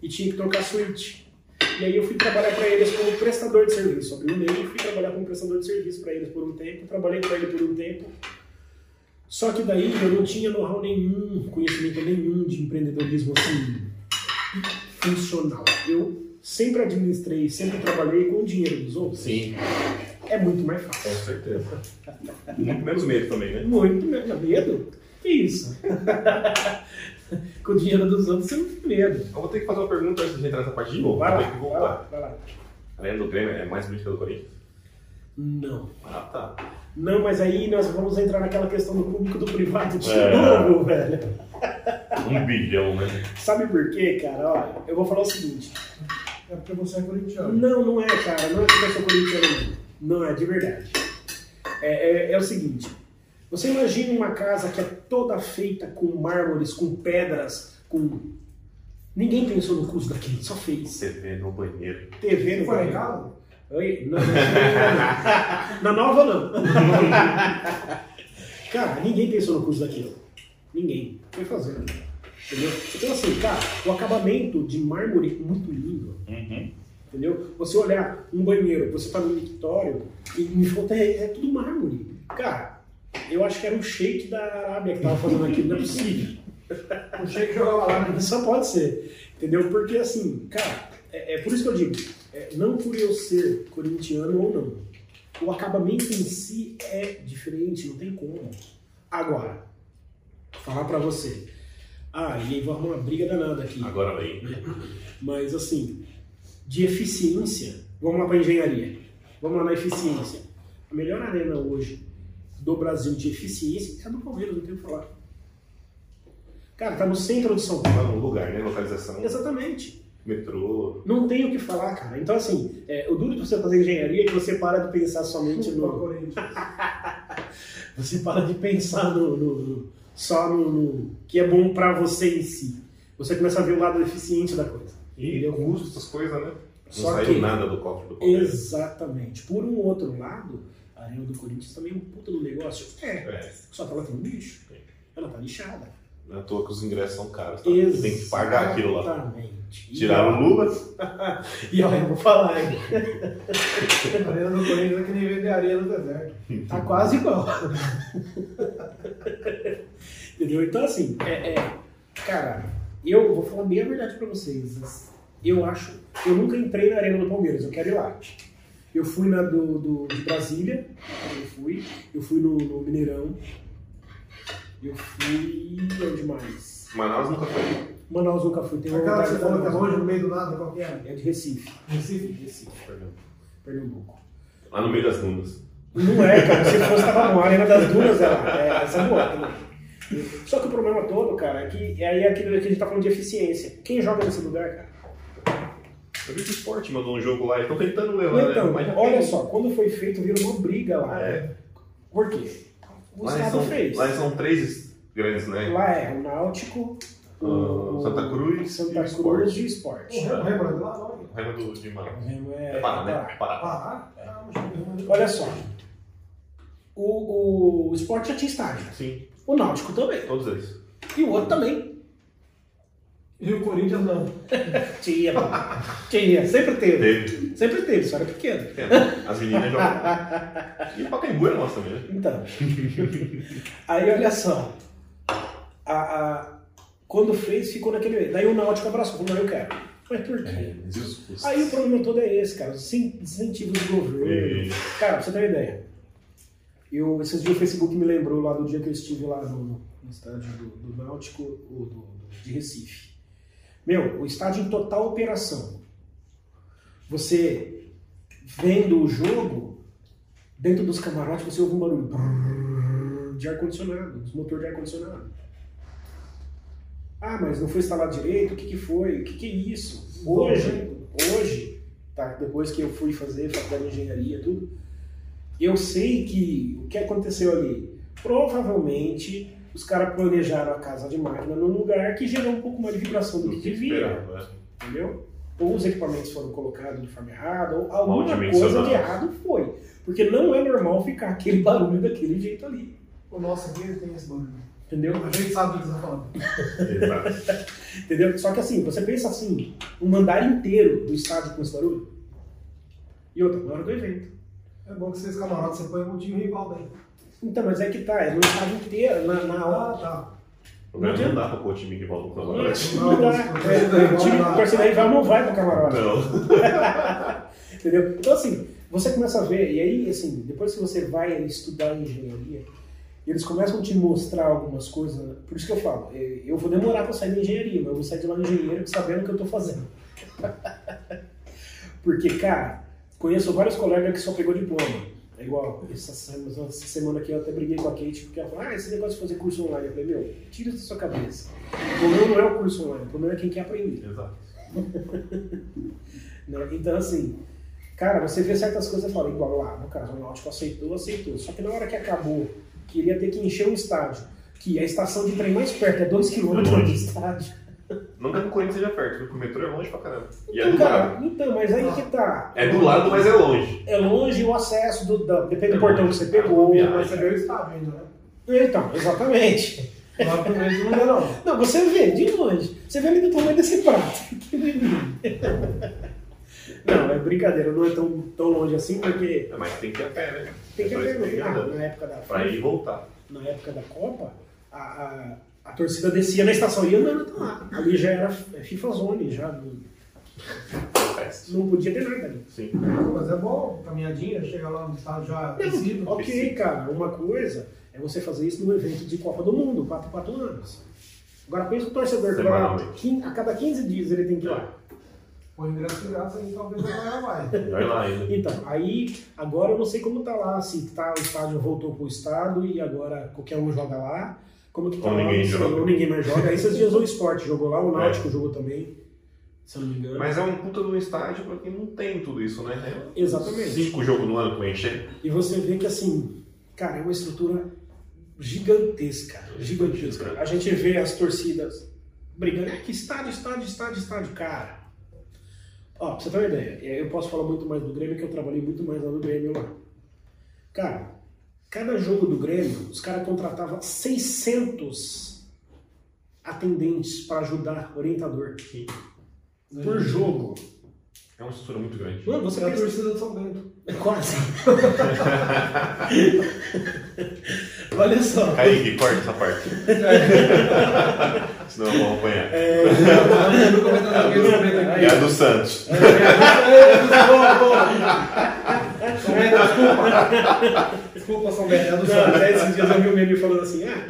e tinha que trocar a suíte. E aí eu fui trabalhar para eles como prestador de serviço. Abri o e-mail e fui trabalhar como prestador de serviço para eles por um tempo. Trabalhei para ele por um tempo. Só que daí eu não tinha know-how nenhum, conhecimento nenhum de empreendedorismo assim, funcional. Eu sempre administrei, sempre trabalhei com o dinheiro dos outros. Sim, É muito mais com fácil. certeza. Muito menos medo também, né? Muito menos medo? Que isso? Com o dinheiro dos outros você não tem medo. Eu vou ter que fazer uma pergunta antes de entrar nessa parte de novo. Vai lá, que vai voltar. lá, vai lá. A arena do Grêmio é mais bonita do Corinthians? Não. Ah, tá. Não, mas aí nós vamos entrar naquela questão do público do privado de É. novo, velho. Um bilhão, né? Sabe por quê, cara? Olha, eu vou falar o seguinte. É porque você é corintiano. Não, não é, cara. Não é que eu sou corintiano, não. Não é, de verdade. É, é- é o seguinte. Você imagina uma casa que é toda feita com mármores, com pedras, com... Ninguém pensou no custo daquilo, só fez. TV no banheiro. TV no Foi banheiro. casa? Oi? Não, não, não. Na nova, não. Cara, ninguém pensou no custo daquilo. Ninguém. Foi fazendo. Entendeu? Então, assim, cara, o acabamento de mármore é muito lindo. Uhum. Entendeu? Você olhar um banheiro, você tá no mictório e em volta é, é tudo mármore. Cara, eu acho que era um shake da Arábia que tava fazendo aquilo, não é possível. O Sheik jogava lá. né? Só pode ser. Entendeu? Porque assim, cara, é, é por isso que eu digo, é, não por eu ser corintiano ou não. O acabamento em si é diferente, não tem como. Agora, falar pra você. Ah, e aí vai arrumar uma briga danada aqui. Agora vem. Mas assim, de eficiência, vamos lá para engenharia. Vamos lá na eficiência. A melhor arena hoje do Brasil de eficiência é a do Palmeiras, não tem o que falar. Cara, tá no centro de São Paulo. Tá no lugar, né? Localização. Exatamente. Metrô. Não tem o que falar, cara. Então, assim, é, o duro de você fazer engenharia é que você para de pensar somente Chupa no. Corinthians. Você para de pensar no, no- no- só no, no que é bom pra você em si. Você começa a ver o lado eficiente da coisa. E Entendeu? custo, essas coisas, né? Não Só saiu que- nada do cofre do Palmeiras. Exatamente. Por um outro lado, a Arena do Corinthians também é um puta do negócio. É, É. só que ela tem um lixo. Ela tá lixada. Não é à toa que os ingressos são caros. Tá? Você tem que pagar aquilo lá. Exatamente. Tiraram luvas. E ó, eu vou falar, hein? Arena do Corinthians é que nem vender areia no deserto. Tá quase igual. Entendeu? Então, assim, é, é, cara, eu vou falar bem a verdade pra vocês. Eu acho. Eu nunca entrei na Arena do Palmeiras, eu quero ir lá. Eu fui na do, do- de Brasília, eu fui. Eu fui no, no Mineirão. Eu fui. Onde mais? Manaus nunca foi. Manaus nunca fui. Tem Aquela que você falou que é longe, no meio do nada, qual que é? É de Recife. Recife? Recife, Pernambuco. Pernambuco. Lá no meio das dunas. Não é, cara. Se fosse, tava. A Arena das Dunas era, é, essa é boa também. Só que o problema todo, cara, é que aí é aquilo que a gente tá falando de eficiência. Quem joga nesse lugar, cara? Eu vi que o Sport mandou um jogo lá. Eles estão tentando levar, Então, né? Mas olha tem- só, quando foi feito, virou uma briga lá. É. Por quê? O Lá Estado são, fez. lá são três grandes, né? Lá é o Náutico, o, Ah, Santa Cruz Santa e o Cruz Sport. e o Sport. O Remo Remo é do lado, olha. O Remo do de Manaus. O Remo É é Pará, né? Pará. Pará. Ah, ah, mas- Olha só, o, o Sport já tinha estádio. Sim, O Náutico também. todos eles. E o outro também. E o Corinthians não. Tinha, pô. Tinha, sempre teve. Teve. Sempre teve, só era pequeno. As meninas jogam. E o Pacaembu é nosso também, né? Então. Aí olha só. A, a- quando fez, ficou naquele. Daí o Náutico abraçou, falou, não, eu quero. Mas por quê? Custos? Aí o problema todo é esse, cara. Os in- incentivos do governo. E- Cara, pra você ter uma ideia. Eu, esses dias o Facebook me lembrou lá do dia que eu estive lá no, no estádio do, do Náutico, o do, do- de Recife. Meu, o estádio em total operação. Você vendo o jogo, dentro dos camarotes você ouve um barulho de ar-condicionado, dos motores de ar-condicionado. Ah, mas não foi instalado direito? O que, que foi? O que, que é isso? Hoje, hoje, tá, depois que eu fui fazer faculdade de engenharia e tudo, eu sei que o que aconteceu ali, provavelmente os caras planejaram a casa de máquina num lugar que gerou um pouco mais de vibração do Do que que devia, esperava, né? entendeu? Ou os equipamentos foram colocados de forma errada, ou alguma coisa de errado foi. Porque não é normal ficar aquele barulho daquele jeito ali, O nosso aqui tem esse barulho. entendeu? A gente sabe do que você tá falando. Exato. Entendeu? Só que assim, você pensa assim, um andar inteiro do estádio com esse barulho, e outra, na hora do evento. É bom que vocês camarotes você põe um time rival daí. Então, mas é que tá, é no estádio inteiro, na, na Ah, hora. tá. O problema é que não dá pra pôr o time rival no Não, camarote. não dá. É, o time torcida rival não vai pro camarote. Não. Entendeu? Então, assim, você começa a ver, e aí, assim, depois que você vai estudar engenharia, e eles começam a te mostrar algumas coisas. Por isso que eu falo, eh, eu vou demorar para sair da engenharia, mas eu vou sair de lá engenheiro sabendo o que eu estou fazendo. Porque, cara, conheço vários colegas que só pegou diploma. É igual, essa semana, essa semana aqui eu até briguei com a Kate, porque ela falou, ah, esse negócio de fazer curso online. Eu falei, meu, tira isso da sua cabeça. O problema não é o curso online, o problema é quem quer aprender. Exato. né? Então, assim, cara, você vê certas coisas e fala, igual lá, no caso, o Náutico aceitou, aceitou. Só que na hora que acabou, que ele ia ter que encher um estádio, que a estação de trem mais perto é 2km do estádio. Nunca que o Corinthians seja perto, porque o metrô é longe pra caramba. E é Então, do cara, lado. então, mas aí que tá. É do lado, mas é longe. É longe o acesso, do, da- depende É do portão que você pegou. Viagem. Mas você vê o estádio ainda, né? Então, exatamente. Lá pro meio não dá não. Não, você vê de longe. Você vê ali do tamanho desse prato. Não, é brincadeira, não é tão, tão longe assim, porque É, Mas tem que ir a pé, né? tem que É que ah, andar. na época da Pra ir e voltar. na época da Copa, a, a, a torcida descia na estação e ia andando até lá. Ali já era FIFA Zone, já não, não podia ter nada ali. Sim. Mas é bom, caminhadinha, chega lá no estádio já descido. Ok, cara, uma coisa é você fazer isso num evento de Copa do Mundo, 4 4 anos. Agora pensa o torcedor que vai a cada 15 dias ele tem que ir lá. Põe ingresso de graça aí, talvez agora vai. Vai lá ainda. Então, aí, agora eu não sei como tá lá, se tá, o estádio voltou pro estado e agora qualquer um joga lá. Como que tá Ou lá, ninguém joga. ou ninguém mais joga. Aí esses dias o esporte jogou lá, o É. Náutico jogou também, se eu não me engano. Mas é um puta de um estádio pra quem não tem tudo isso, né? É Exatamente. Cinco jogos no ano pra encher. E você vê que assim, cara, é uma estrutura gigantesca, gigantesca. A gente vê as torcidas brigando, ah, que estádio, estádio, estádio, estádio, cara. Ó, pra você ter uma ideia, eu posso falar muito mais do Grêmio, que eu trabalhei muito mais lá no Grêmio lá. Cara, cada jogo do Grêmio, os caras contratavam 600 atendentes para ajudar, orientador, por jogo. É uma estrutura muito grande. Mano, você é a pensa... torcida do São Bento. Quase. Olha só. Kaique, corta essa parte. Senão eu vou apanhar. É, Eu nunca vou entrar naquele São Bento aqui. E a do Santos. Desculpa. Desculpa, São Bento, é do Santos. até esses dias eu vi um meme falando assim, ah,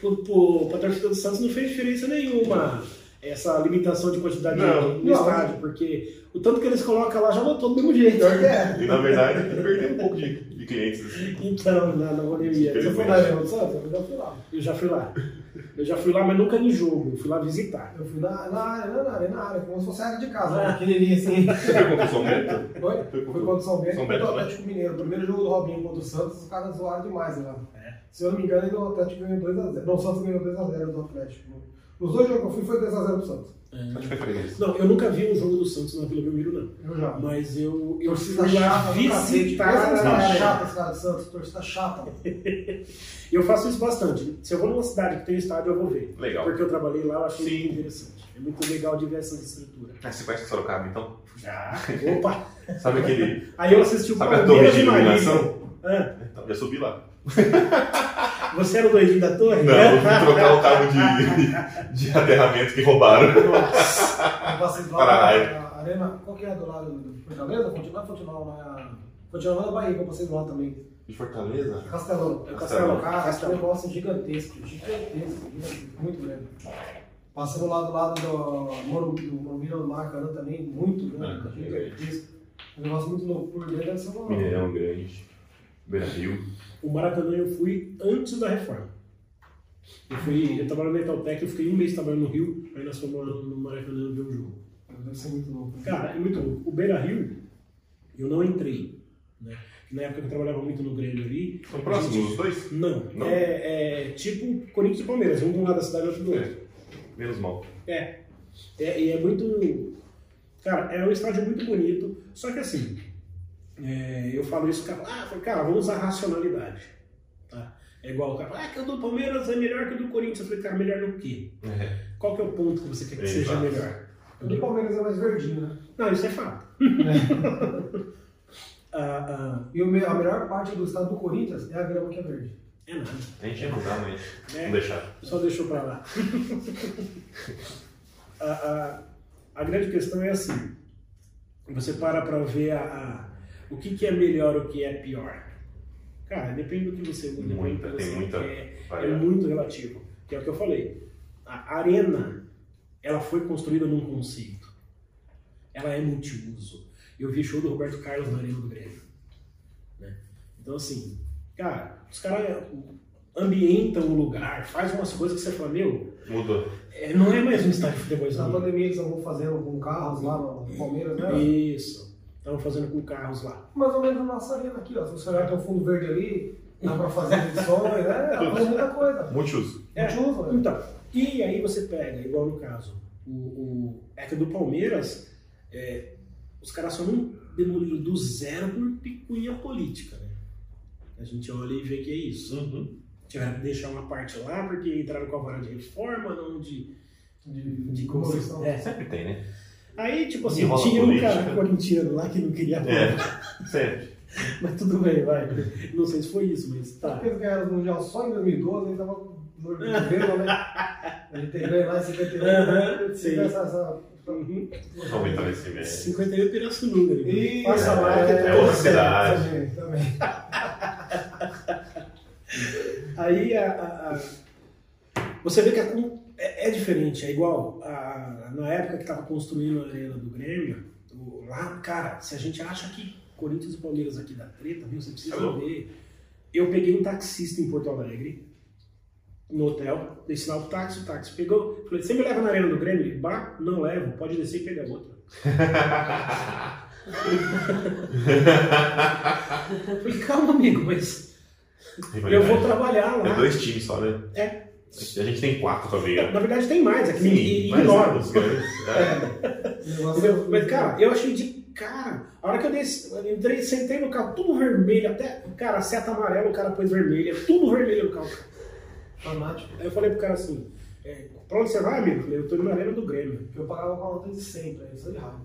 pro, pro, pra torcida do Santos não fez diferença nenhuma essa limitação de quantidade Não, no não. estádio, porque o tanto que eles colocam lá já lotou do mesmo jeito. É. E na verdade, perdeu um pouco de, de clientes. assim. Então, na, na pandemia. Você foi do Santos? Eu já fui lá. Eu já fui lá. Eu já fui lá, mas nunca em jogo. Eu fui lá visitar. Eu fui na, na área, na área, na área, como se fosse a área de casa, né? pequenininha assim. Você foi contra o São Bento? Foi? Foi contra o São Bento São Bento, o né? Atlético Mineiro. O primeiro jogo do Robinho contra o Santos, os caras zoaram demais lá. É. Se eu não me engano, ainda o Atlético ganhou 2x0. Não, o Santos ganhou 2x0 do Atlético. Os dois jogos que eu fui foi 2x0 pro Santos. Foi três. Não, eu nunca vi um jogo do Santos na Vila Belmiro, não. Eu já. Mas eu, eu fui Torcida lá chata visitar. Pensa nesse cara a- chata, esse cara do Santos. Torcida chata. Eu faço isso bastante. Se eu vou numa cidade que tem estádio, eu vou ver. Legal. Porque eu trabalhei lá, eu achei Sim. muito interessante. É muito legal de ver essa estrutura. Ah, você conhece Sorocaba, então? Já. Opa! Sabe aquele... Aí eu assisti o Sabe a torre de Marília. iluminação? Ah, Então, já subi lá. você era o doidinho da torre? Não, eu fui trocar o cabo de, de aterramento que roubaram. Passei lá na Arena. Qual que é do lado de Fortaleza? Continuar, continuar na. Continuar na Bahia, que eu passei lá também. De Fortaleza? Castelão. É Castelão. Cara, esse Castelão. negócio gigantesco, gigantesco, muito grande. Passando lá do lado do Morumbi, do Morumbi do Maracanã também, muito grande, Ah, gigantesco. Um negócio muito louco por dentro, deve ser uma... Mineirão grande. Beira Rio. O Maracanã eu fui antes da reforma. Eu, fui, eu trabalhava na Itautec, eu fiquei um mês trabalhando no Rio, aí nós fomos no Maracanã ver o jogo. Deve ser muito louco. né? Cara, é muito louco. O Beira Rio, eu não entrei. Né? Na época que eu trabalhava muito no Grêmio ali. São próximos os dois? Não, Não? É, é tipo Corinthians e Palmeiras, um de um lado da cidade e outro do outro. Menos mal. É. é. E é muito. Cara, é um estádio muito bonito. Só que assim, é, eu falo isso, cara, ah, cara, vamos usar racionalidade. Tá? É igual o cara fala, ah, que o do Palmeiras é melhor que o do Corinthians. Eu falei, cara, melhor no quê? É. Qual que é o ponto que você quer que seja melhor? O do Palmeiras é mais verdinho, né? Não, isso é fato. Ah, ah, E a melhor parte do estado do Corinthians é a grama que é verde. é nada. A gente ia mudar, mas É. não deixaram. Só deixou pra lá. a, a, a grande questão é assim: você para pra ver a, a- o que, que é melhor o que é pior. Cara, depende do que você usa, depende Muita, do que tem você muita quer. É variável. muito relativo. Que é o que eu falei. A arena, ela foi construída num conceito. Ela é multiuso. Eu vi show do Roberto Carlos na Arena do Grêmio. né? Então, assim, cara, os caras ambientam o lugar, faz umas coisas que você fala, meu, Mudou. é, não é mais um estádio de futebol. Na pandemia eles estavam fazendo com carros lá no Palmeiras, né? Isso. Estavam fazendo com carros lá. Mais ou menos a nossa arena aqui, ó. Se você olhar tem um fundo verde ali, dá pra fazer edições, né? Dá fazer muita coisa. Multiuso. É, Multiuso, né? Então, e aí você pega, igual no caso, o, o é que do Palmeiras, é, os caras só não demoliram do zero por picuinha política, né? A gente olha e vê que é isso. Uhum. Tiveram que deixar uma parte lá porque entraram com a vara de reforma, não de, De, de demolição. É. Sempre tem, né? Aí, tipo assim, Enrola tinha um política. cara corintiano lá que não queria É. Sempre. Mas tudo bem, vai. Não sei se foi isso, mas tá. Eles ganharam o Mundial só em 2012, ele tava no governo, né? A gente tem ganho lá em 51. Aham, né? sim. Essa, essa... Uhum. Vamos entrar nesse meio. 58 Pirassununga. E Passa lá é, é outra cidade. Também, também. Aí a, a- a- você vê que a é, é diferente, é igual a- na época que estava construindo a arena do Grêmio, o- lá, cara, se a gente acha que Corinthians e Palmeiras aqui dá treta, viu? Você precisa Alô? ver. Eu peguei um taxista em Porto Alegre, no hotel, dei sinal pro táxi, o táxi pegou, falei, você me leva na arena do Grêmio? Ele, bah, não levo, pode descer e pegar outra. Falei, calma, amigo, mas eu vou trabalhar lá. É dois times só, né? É. A gente tem quatro pra ver. Na verdade tem mais, é que Sim, e- e mas enorme. os grandes. É. Entendeu? Mas, cara, eu achei de cara. A hora que eu, desci, eu entrei, sentei no carro, tudo vermelho, até, cara, a seta amarela, o cara pôs vermelha, tudo vermelho no carro. Fanático. Aí eu falei pro cara assim, é, pra onde você vai, amigo? Eu falei, eu tô indo na arena do Grêmio. Eu pagava com a nota de sempre, aí isso de raiva.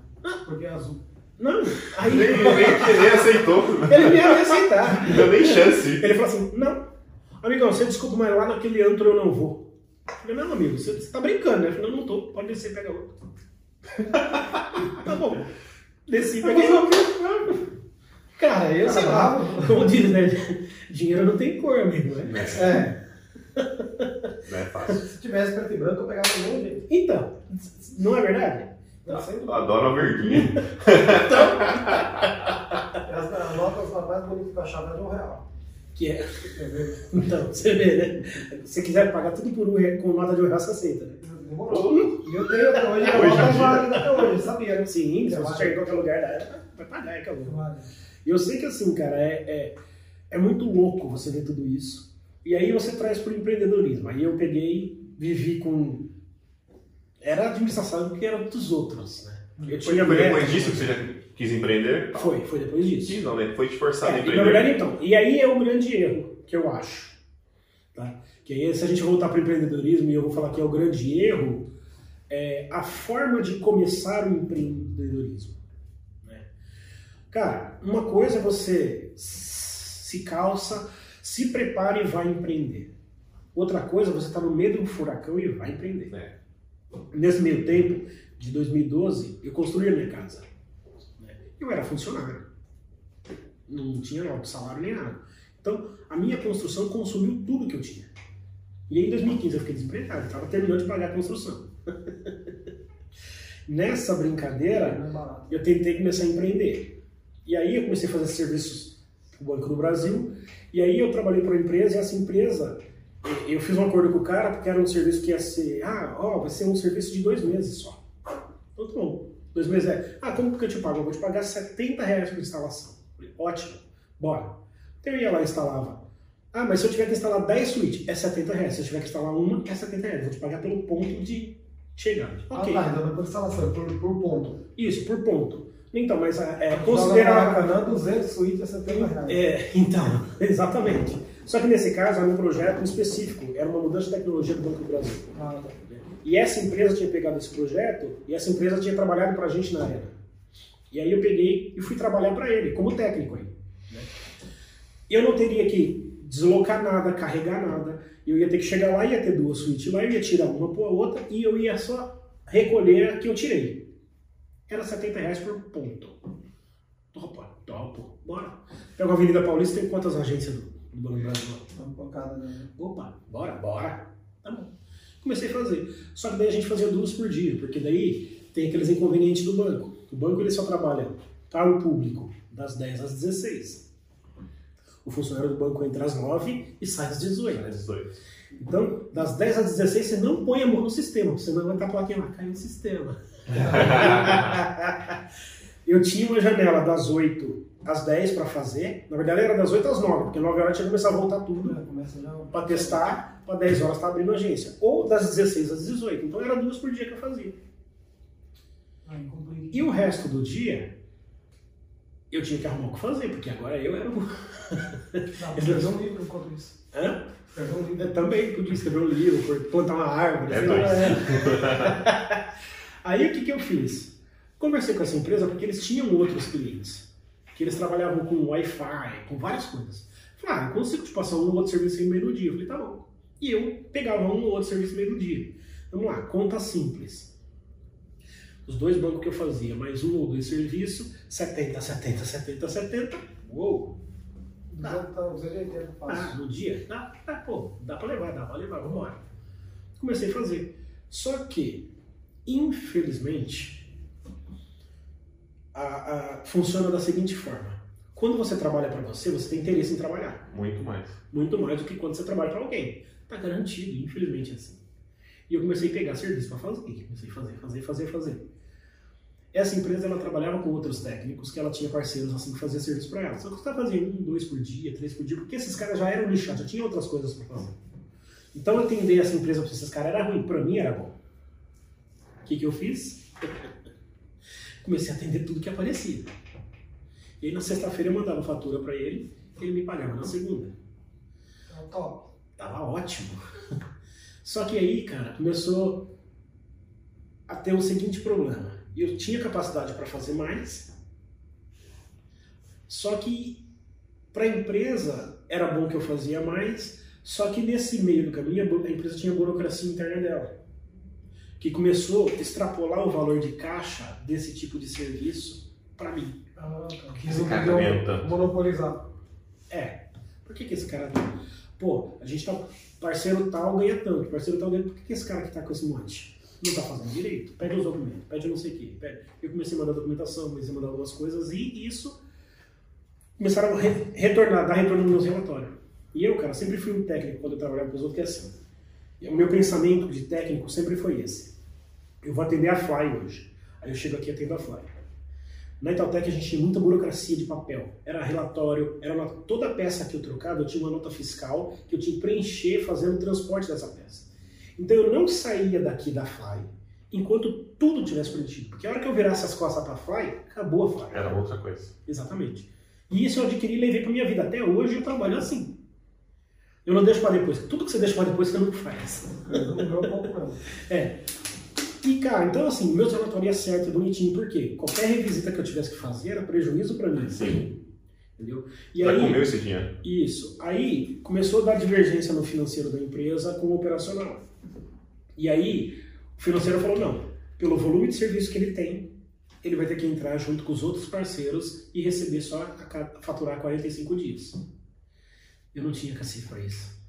Porque é azul. Não, aí Nem, nem, nem aceitou. ele me ia aceitar. Não deu nem chance. Ele falou assim, não, amigão, você desculpa, mas lá naquele antro eu não vou. Eu falei, não, amigo, você, você tá brincando, né? Eu falei, não, não tô, pode descer e pega outro. tá bom. Desci e peguei outro. Cara, eu sei lá, como diz, né? Dinheiro não tem cor, amigo, né? É. Não é fácil. Se tivesse preto e branco, eu pegava do mesmo jeito. Então, não é verdade? Tá. Eu adoro a verdinha. As, as notas mais bonitas que eu achava eram um real. Que é. Então, você vê, né? Se você quiser pagar tudo por um com nota de um real, você aceita, né? Demorou. E eu tenho até hoje, a Hoje é até hoje, sabia? né? Sim, se você chegar em qualquer lugar área, vai pagar, e acabou. Válida. E eu sei que assim, cara, é, é, é muito louco você ver tudo isso. E aí você traz pro empreendedorismo. Aí eu peguei, vivi com. Era administração que era dos outros, né? Eu tinha foi depois disso que você já quis empreender? Foi, foi depois disso. Sim, não, né? Foi te forçado a É, na empreender. verdade, então, e aí é o grande erro que eu acho. Tá? Que aí, se a gente voltar para o empreendedorismo, e eu vou falar que é o grande erro, é a forma de começar o empreendedorismo. né? Cara, uma coisa é você se calça, se prepara e vai empreender. Outra coisa você estar no meio de um furacão e vai empreender. É. Nesse meio tempo, de 2012, eu construí a minha casa. Eu era funcionário. Não tinha alto salário nem nada. Então, a minha construção consumiu tudo que eu tinha. E aí, em 2015, eu fiquei desempregado. Estava terminando de pagar a construção. Nessa brincadeira, é eu tentei começar a empreender. E aí eu comecei a fazer serviços para o Banco do Brasil. E aí eu trabalhei para uma empresa e essa empresa, eu fiz um acordo com o cara porque era um serviço que ia ser, ah, ó, vai ser um serviço de dois meses só. Então tá bom. Dois meses é, ah, como que eu te pago? Eu vou te pagar 70 reais por instalação. Falei, Ótimo, bora. Então eu ia lá e instalava. Ah, mas se eu tiver que instalar 10 suítes, é 70 reais. Se eu tiver que instalar uma, é 70 reais. Vou te pagar pelo ponto de chegada. Ah, Ok. tá, então não é por instalação, é por, por ponto. Isso, por ponto. Então, mas é, Joga considerar. Maracanã, 200 suítes é 70 reais. É, então, exatamente. Só que nesse caso era um projeto específico, era uma mudança de tecnologia do Banco do Brasil. Ah, tá. E essa empresa tinha pegado esse projeto e essa empresa tinha trabalhado para a gente na arena. E aí eu peguei e fui trabalhar para ele, como técnico aí. né? Eu não teria que deslocar nada, carregar nada. Eu ia ter que chegar lá, ia ter duas suítes lá, eu ia tirar uma por outra e eu ia só recolher a que eu tirei. Era 70 reais por ponto. Topa, topo. bora. Pega a Avenida Paulista, tem quantas agências do, do Banco Brasil? uma pancada, né? Opa, bora, bora. Tá bom. Comecei a fazer. Só que daí a gente fazia duas por dia, porque daí tem aqueles inconvenientes do banco. O banco ele só trabalha para o público das 10 às 16. O funcionário do banco entra às 9 e sai às 18. Às 18. Então, das 10 às 16, você não põe a mão no sistema, senão vai estar a plaquinha lá, caiu no sistema. eu tinha uma janela das 8 às 10 para fazer. Na verdade, era das 8 às 9, porque 9 horas tinha que começar a voltar tudo já. para testar, para 10 horas estar abrindo a agência. Ou das 16 às 18. Então, era duas por dia que eu fazia. Aí complica. E o resto do dia, eu tinha que arrumar o que fazer, porque agora eu era o. Não, escrever um livro enquanto isso. Hã? Escrever um livro. Eu também podia escrever um livro, plantar uma árvore. É lá. Aí o que, que eu fiz? Conversei com essa empresa porque eles tinham outros clientes. Que eles trabalhavam com Wi-Fi, com várias coisas. Falei, ah, eu consigo te passar um ou outro serviço em meio do dia. Eu falei, tá bom. E eu pegava um ou outro serviço em meio do dia. Vamos lá, conta simples. Os dois bancos que eu fazia, mais um ou dois serviços, 70, 70, 70, 70. Uou! Já tá, já Ah, no dia? Dá, dá, pô, dá pra levar, dá pra levar, vambora. Comecei a fazer. Só que, infelizmente, a, a- funciona da seguinte forma. Quando você trabalha pra você, você tem interesse em trabalhar. Muito mais. Muito mais do que quando você trabalha pra alguém. Tá garantido, infelizmente é assim. E eu comecei a pegar serviço pra fazer. Comecei a fazer, fazer, fazer, fazer. Essa empresa ela trabalhava com outros técnicos que ela tinha parceiros assim que faziam serviço para ela. Só que os caras faziam um, dois por dia, três por dia, porque esses caras já eram lixados, já tinham outras coisas para fazer. Então atender essa empresa para esses caras era ruim, para mim era bom. O que, que eu fiz? Comecei a atender tudo que aparecia. E aí na sexta-feira eu mandava fatura para ele, ele me pagava na segunda. É o top. Tava ótimo. Só que aí, cara, começou a ter o seguinte problema. Eu tinha capacidade para fazer mais, só que para a empresa era bom que eu fazia mais, só que nesse meio do caminho a empresa tinha a burocracia interna dela, que começou a extrapolar o valor de caixa desse tipo de serviço para mim. Ah, tá. Ganha um tanto. monopolizar. É. Por que, que esse cara. Pô, a gente tá. Parceiro tal ganha tanto, parceiro tal ganha. Por que, que esse cara que tá com esse monte não tá fazendo direito? Pede os documentos, pede não sei o quê. Pede. Eu comecei a mandar documentação, comecei a mandar algumas coisas e isso começaram a re- retornar, dar retorno nos meus relatórios. E eu, cara, sempre fui um técnico quando eu trabalhava com os outros, que é assim. O meu pensamento de técnico sempre foi esse. Eu vou atender a Fly hoje. Aí eu chego aqui e atendo a Fly. Na Itautec a gente tinha muita burocracia de papel. Era relatório, era uma, toda peça que eu trocava, eu tinha uma nota fiscal que eu tinha que preencher fazendo o transporte dessa peça. Então eu não saía daqui da Fly enquanto tudo tivesse preenchido. Porque a hora que eu virasse as costas para a Fly, acabou a Fly. Era outra coisa. Exatamente. E isso eu adquiri e levei para minha vida. Até hoje eu trabalho assim. Eu não deixo para depois. Tudo que você deixa para depois você não faz. Não. É. E, cara, então assim, meus relatórios iam certo, bonitinho, por quê? Qualquer revisita que eu tivesse que fazer era prejuízo para mim. Sim. Entendeu? E Já aí, comeu esse dinheiro? isso. Aí começou a dar divergência no financeiro da empresa com o operacional. E aí o financeiro falou: não, pelo volume de serviço que ele tem, ele vai ter que entrar junto com os outros parceiros e receber só a ca- faturar 45 dias. Eu não tinha cacife para isso.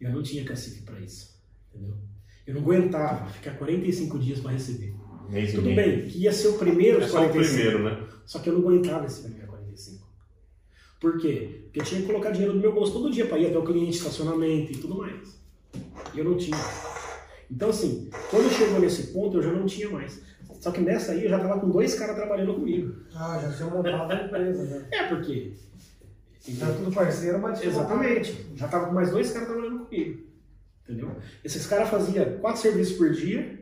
Eu não tinha cacife para isso. Entendeu? Eu não aguentava ficar 45 dias para receber. Mês Tudo bem, que ia ser o primeiro É só o 45. primeiro, né? Só que eu não aguentava esse primeiro 45. Por quê? Porque eu tinha que colocar dinheiro no meu bolso todo dia para ir até o cliente, estacionamento e tudo mais. E eu não tinha. Então, assim, quando chegou nesse ponto, eu já não tinha mais. Só que nessa aí eu já tava com dois caras trabalhando comigo. Ah, já tinha montado a empresa, né? É, porque. Era tudo parceiro, mas tinha Exatamente. Já tava com mais dois caras trabalhando comigo. Entendeu? Esses caras faziam quatro serviços por dia.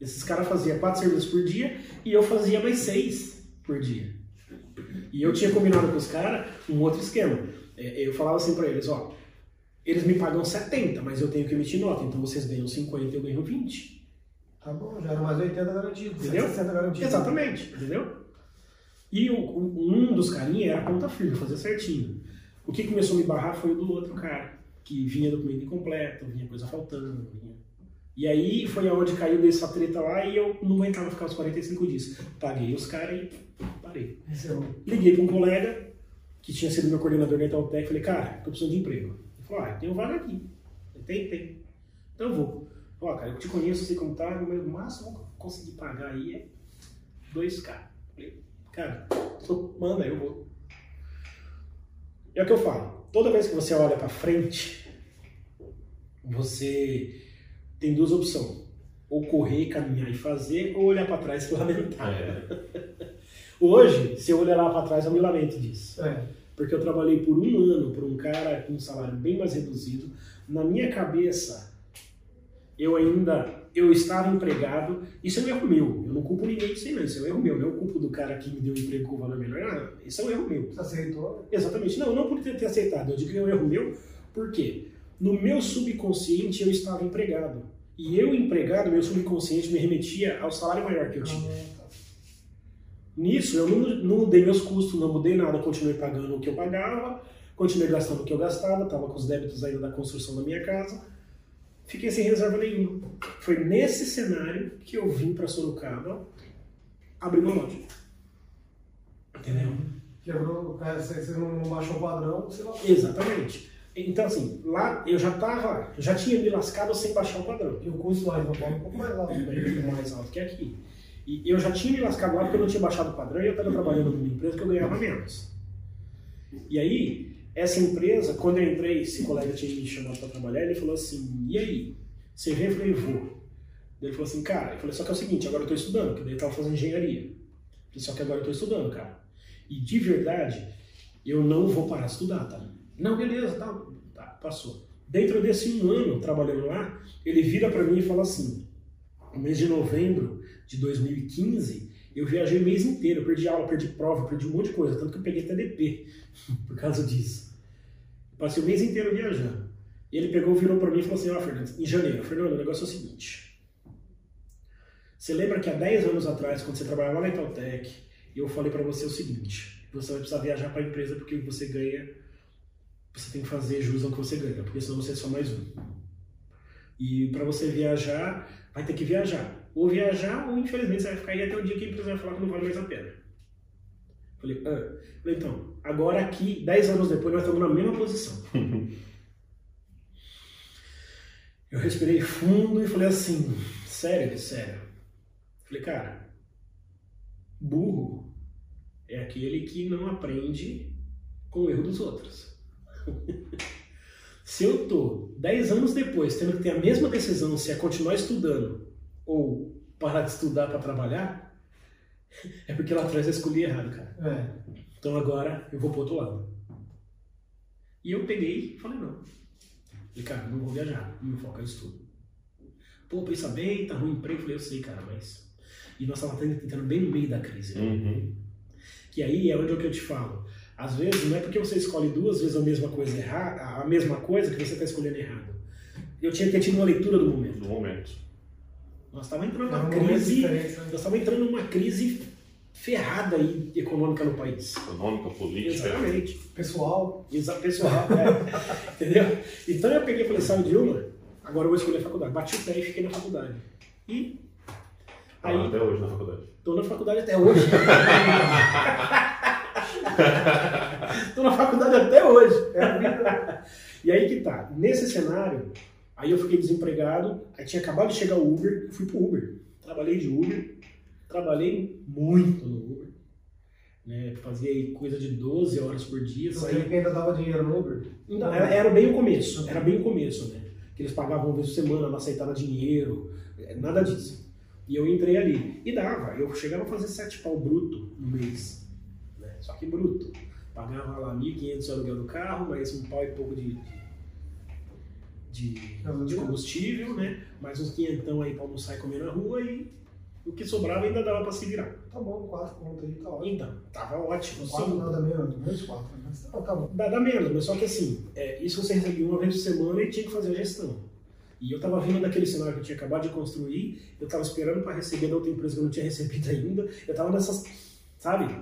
Esses caras faziam quatro serviços por dia e eu fazia mais seis por dia. E eu tinha combinado com os caras um outro esquema. É, Eu falava assim pra eles, ó, eles me pagam 70, mas eu tenho que emitir nota, então vocês ganham 50 e eu ganho 20. Tá bom, já era mais 80 garantido. Entendeu? 60 garantido. Exatamente, entendeu? E o- um dos carinhas era ponta firme, fazia certinho. O que começou a me barrar foi o do outro cara, que vinha documento incompleto, vinha coisa faltando, vinha E aí foi aonde caiu dessa treta lá e eu não aguentava ficar os 45 dias. Paguei os caras e parei. Encerrou. Liguei para um colega que tinha sido meu coordenador na Itautec, falei, cara, tô precisando de emprego. Ele falou, ah, tem um vaga aqui. Eu tem, tem. Então eu vou. Ó, cara, eu te conheço, sei como tá, mas o máximo que eu conseguir pagar aí é 2K. Falei, cara, manda, eu vou. É o que eu falo. Toda vez que você olha para frente, você tem duas opções. Ou correr, caminhar e fazer, ou olhar para trás e lamentar. É. Hoje, se eu olhar lá para trás, eu me lamento disso. É. Porque eu trabalhei por um ano por um cara com um salário bem mais reduzido. Na minha cabeça, eu ainda eu estava empregado. Isso é um erro meu. Eu não culpo ninguém disso aí, não. Isso é um erro meu. Não é o culpo do cara que me deu um emprego com valor menor. Não, isso é um erro meu. Você aceitou? Exatamente. Não, não por ter, ter aceitado. Eu digo que é um erro meu. Por quê? No meu subconsciente, eu estava empregado. E eu, empregado, meu subconsciente me remetia ao salário maior que eu tinha. Nisso, eu não, não mudei meus custos, não mudei nada, continuei pagando o que eu pagava, continuei gastando o que eu gastava, estava com os débitos ainda da construção da minha casa, fiquei sem reserva nenhuma. Foi nesse cenário que eu vim para Sorocaba abrir uma loja. Entendeu? Quebrou, é, você, não baixou o padrão, você não. Exatamente. Então, assim, lá eu já tava, eu já tinha me lascado sem baixar o padrão. E o custo lá em São Paulo é um pouco mais alto. Bem mais alto que aqui. E eu já tinha me lascado lá porque eu não tinha baixado o padrão e eu estava trabalhando numa empresa que eu ganhava menos. E aí, essa empresa, quando eu entrei, esse colega tinha me chamado para trabalhar, ele falou assim, e aí? Você vem? Eu falei, vou. Ele falou assim, cara, eu falei, só que é o seguinte, agora eu estou estudando, porque daí eu estava fazendo engenharia. Eu falei, só que agora eu estou estudando, cara. E de verdade, eu não vou parar de estudar, tá? Não, beleza, tá, tá passou. Dentro desse um ano trabalhando lá, ele vira para mim e fala assim, no mês de novembro de 2015, eu viajei o mês inteiro, eu perdi aula, perdi prova, perdi um monte de coisa, tanto que eu peguei TDP por causa disso. Passei o mês inteiro viajando. E ele pegou, virou para mim e falou assim, ó, Fernando, em janeiro, Fernando, o negócio é o seguinte. Você lembra que há 10 anos atrás, quando você trabalhava na Itautec, eu falei para você o seguinte, você vai precisar viajar para a empresa porque você ganha, você tem que fazer jus ao que você ganha, porque senão você é só mais um. E para você viajar, vai ter que viajar. Ou viajar, ou infelizmente você vai ficar aí até o dia que a empresa vai falar que não vale mais a pena. Falei, ah. Falei, então, agora aqui, 10 anos depois, nós estamos na mesma posição. Eu respirei fundo e falei assim, sério, sério. Falei, cara, burro é aquele que não aprende com o erro dos outros. se eu tô 10 anos depois tendo que ter a mesma decisão se é continuar estudando ou parar de estudar para trabalhar, é porque lá atrás eu escolhi errado, cara. É. Então agora eu vou pro outro lado. E eu peguei e falei, não. Falei, cara, não vou viajar, meu foco é o estudo. Pô, pensa bem, tá ruim o emprego. Falei, eu sei, cara, mas. E nós estávamos tentando bem no meio da crise. Né? Uhum. Que aí é onde é que eu te falo. Às vezes não é porque você escolhe duas vezes a mesma coisa errada, a mesma coisa que você está escolhendo errado. Eu tinha que ter tido uma leitura do momento. No momento. Nós estávamos entrando Era numa um momento crise. né? Nós estávamos entrando numa crise ferrada aí econômica no país. Econômica, política. Exatamente. Pessoal, Exato, pessoal. é. Entendeu? Então eu peguei e falei, sabe de uma? Agora eu vou escolher a faculdade. Bati o pé e fiquei na faculdade. E aí, Ah, até hoje na faculdade. tô na faculdade até hoje. tô na faculdade até hoje. é. E aí que tá. Nesse cenário, aí eu fiquei desempregado, aí tinha acabado de chegar o Uber, fui pro Uber. Trabalhei de Uber, trabalhei muito no Uber. Né? Fazia coisa de 12 horas por dia. Você saía ainda dava dinheiro no Uber? Não, era, era bem o começo, era bem o começo, né? Que eles pagavam uma vez por semana, não aceitava dinheiro, é, nada disso. E eu entrei ali. E dava, eu chegava a fazer sete pau bruto no mês. Né? Só que bruto. Pagava lá 1.500 de aluguel do carro, mais um pau e pouco de, de, de combustível, né? Mais uns quinhentão aí pra almoçar e comer na rua e o que sobrava ainda dava pra se virar. Tá bom, quatro pontos aí, tá ótimo. Então, tava ótimo. Quatro sim. nada menos, menos quatro. Mas tá, tá bom. Dá, dá menos, mas só que assim, é, isso você recebia uma vez por semana e tinha que fazer a gestão. E eu tava vindo daquele cenário que eu tinha acabado de construir, eu tava esperando para receber da outra empresa que eu não tinha recebido ainda, eu tava nessas, sabe?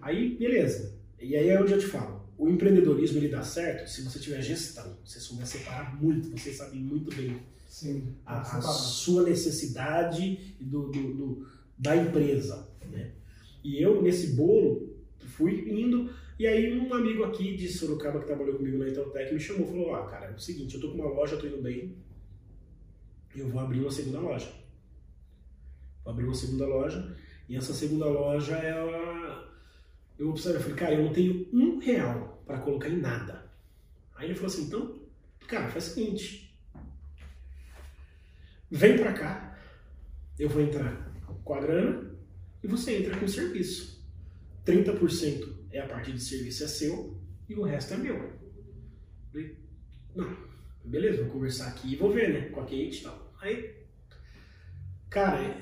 Aí, beleza. E aí é onde eu te falo, o empreendedorismo ele dá certo se você tiver gestão, você souber separar muito, você sabe muito bem Sim. a, a sua necessidade do, do- do- da empresa. Né? E eu, nesse bolo, fui indo, e aí um amigo aqui de Sorocaba que trabalhou comigo na Inteltec me chamou e falou: Ah, cara, é o seguinte, eu tô com uma loja, tô indo bem, eu vou abrir uma segunda loja. Vou abrir uma segunda loja, e essa segunda loja é a. Eu observei, eu falei, cara, eu não tenho um real para colocar em nada. Aí ele falou assim: então, cara, faz o seguinte, vem pra cá, eu vou entrar com a grana e você entra com o serviço. 30% é a parte de serviço é seu e o resto é meu. Não, beleza, vou conversar aqui e vou ver, né, com a Kate e tal. Aí, cara,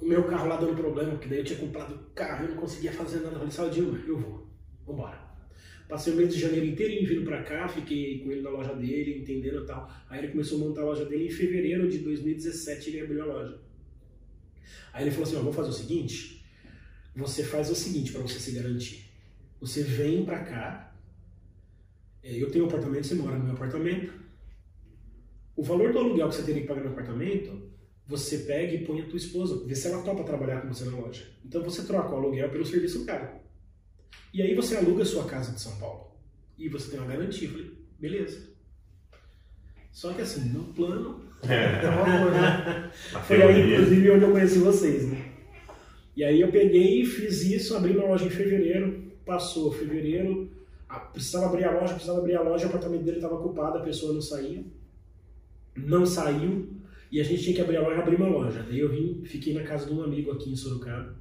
o meu carro lá dando problema, porque daí eu tinha comprado o carro e não conseguia fazer nada. Eu falei, Dilma, eu vou, vambora. Passei o mês de janeiro inteirinho vindo pra cá, fiquei com ele na loja dele, entendendo e tal. Aí ele começou a montar a loja dele em fevereiro de 2017 ele abriu a loja. Aí ele falou assim, ó, vamos fazer o seguinte, você faz o seguinte para você se garantir. Você vem pra cá, é, eu tenho um apartamento, você mora no meu apartamento. O valor do aluguel que você teria que pagar no apartamento, você pega e põe a tua esposa, vê se ela topa trabalhar com você na loja. Então você troca o aluguel pelo serviço caro. E aí você aluga a sua casa de São Paulo. E você tem uma garantia. Eu falei, beleza. Só que assim, no plano, É coisa. Na foi aí, inclusive, onde eu conheci vocês, né? E aí eu peguei e fiz isso, abri uma loja em fevereiro, passou fevereiro, precisava abrir a loja, precisava abrir a loja, o apartamento dele estava ocupado, a pessoa não saía. Não saiu, e a gente tinha que abrir a loja, abrir uma loja. Daí eu vim, fiquei na casa de um amigo aqui em Sorocaba.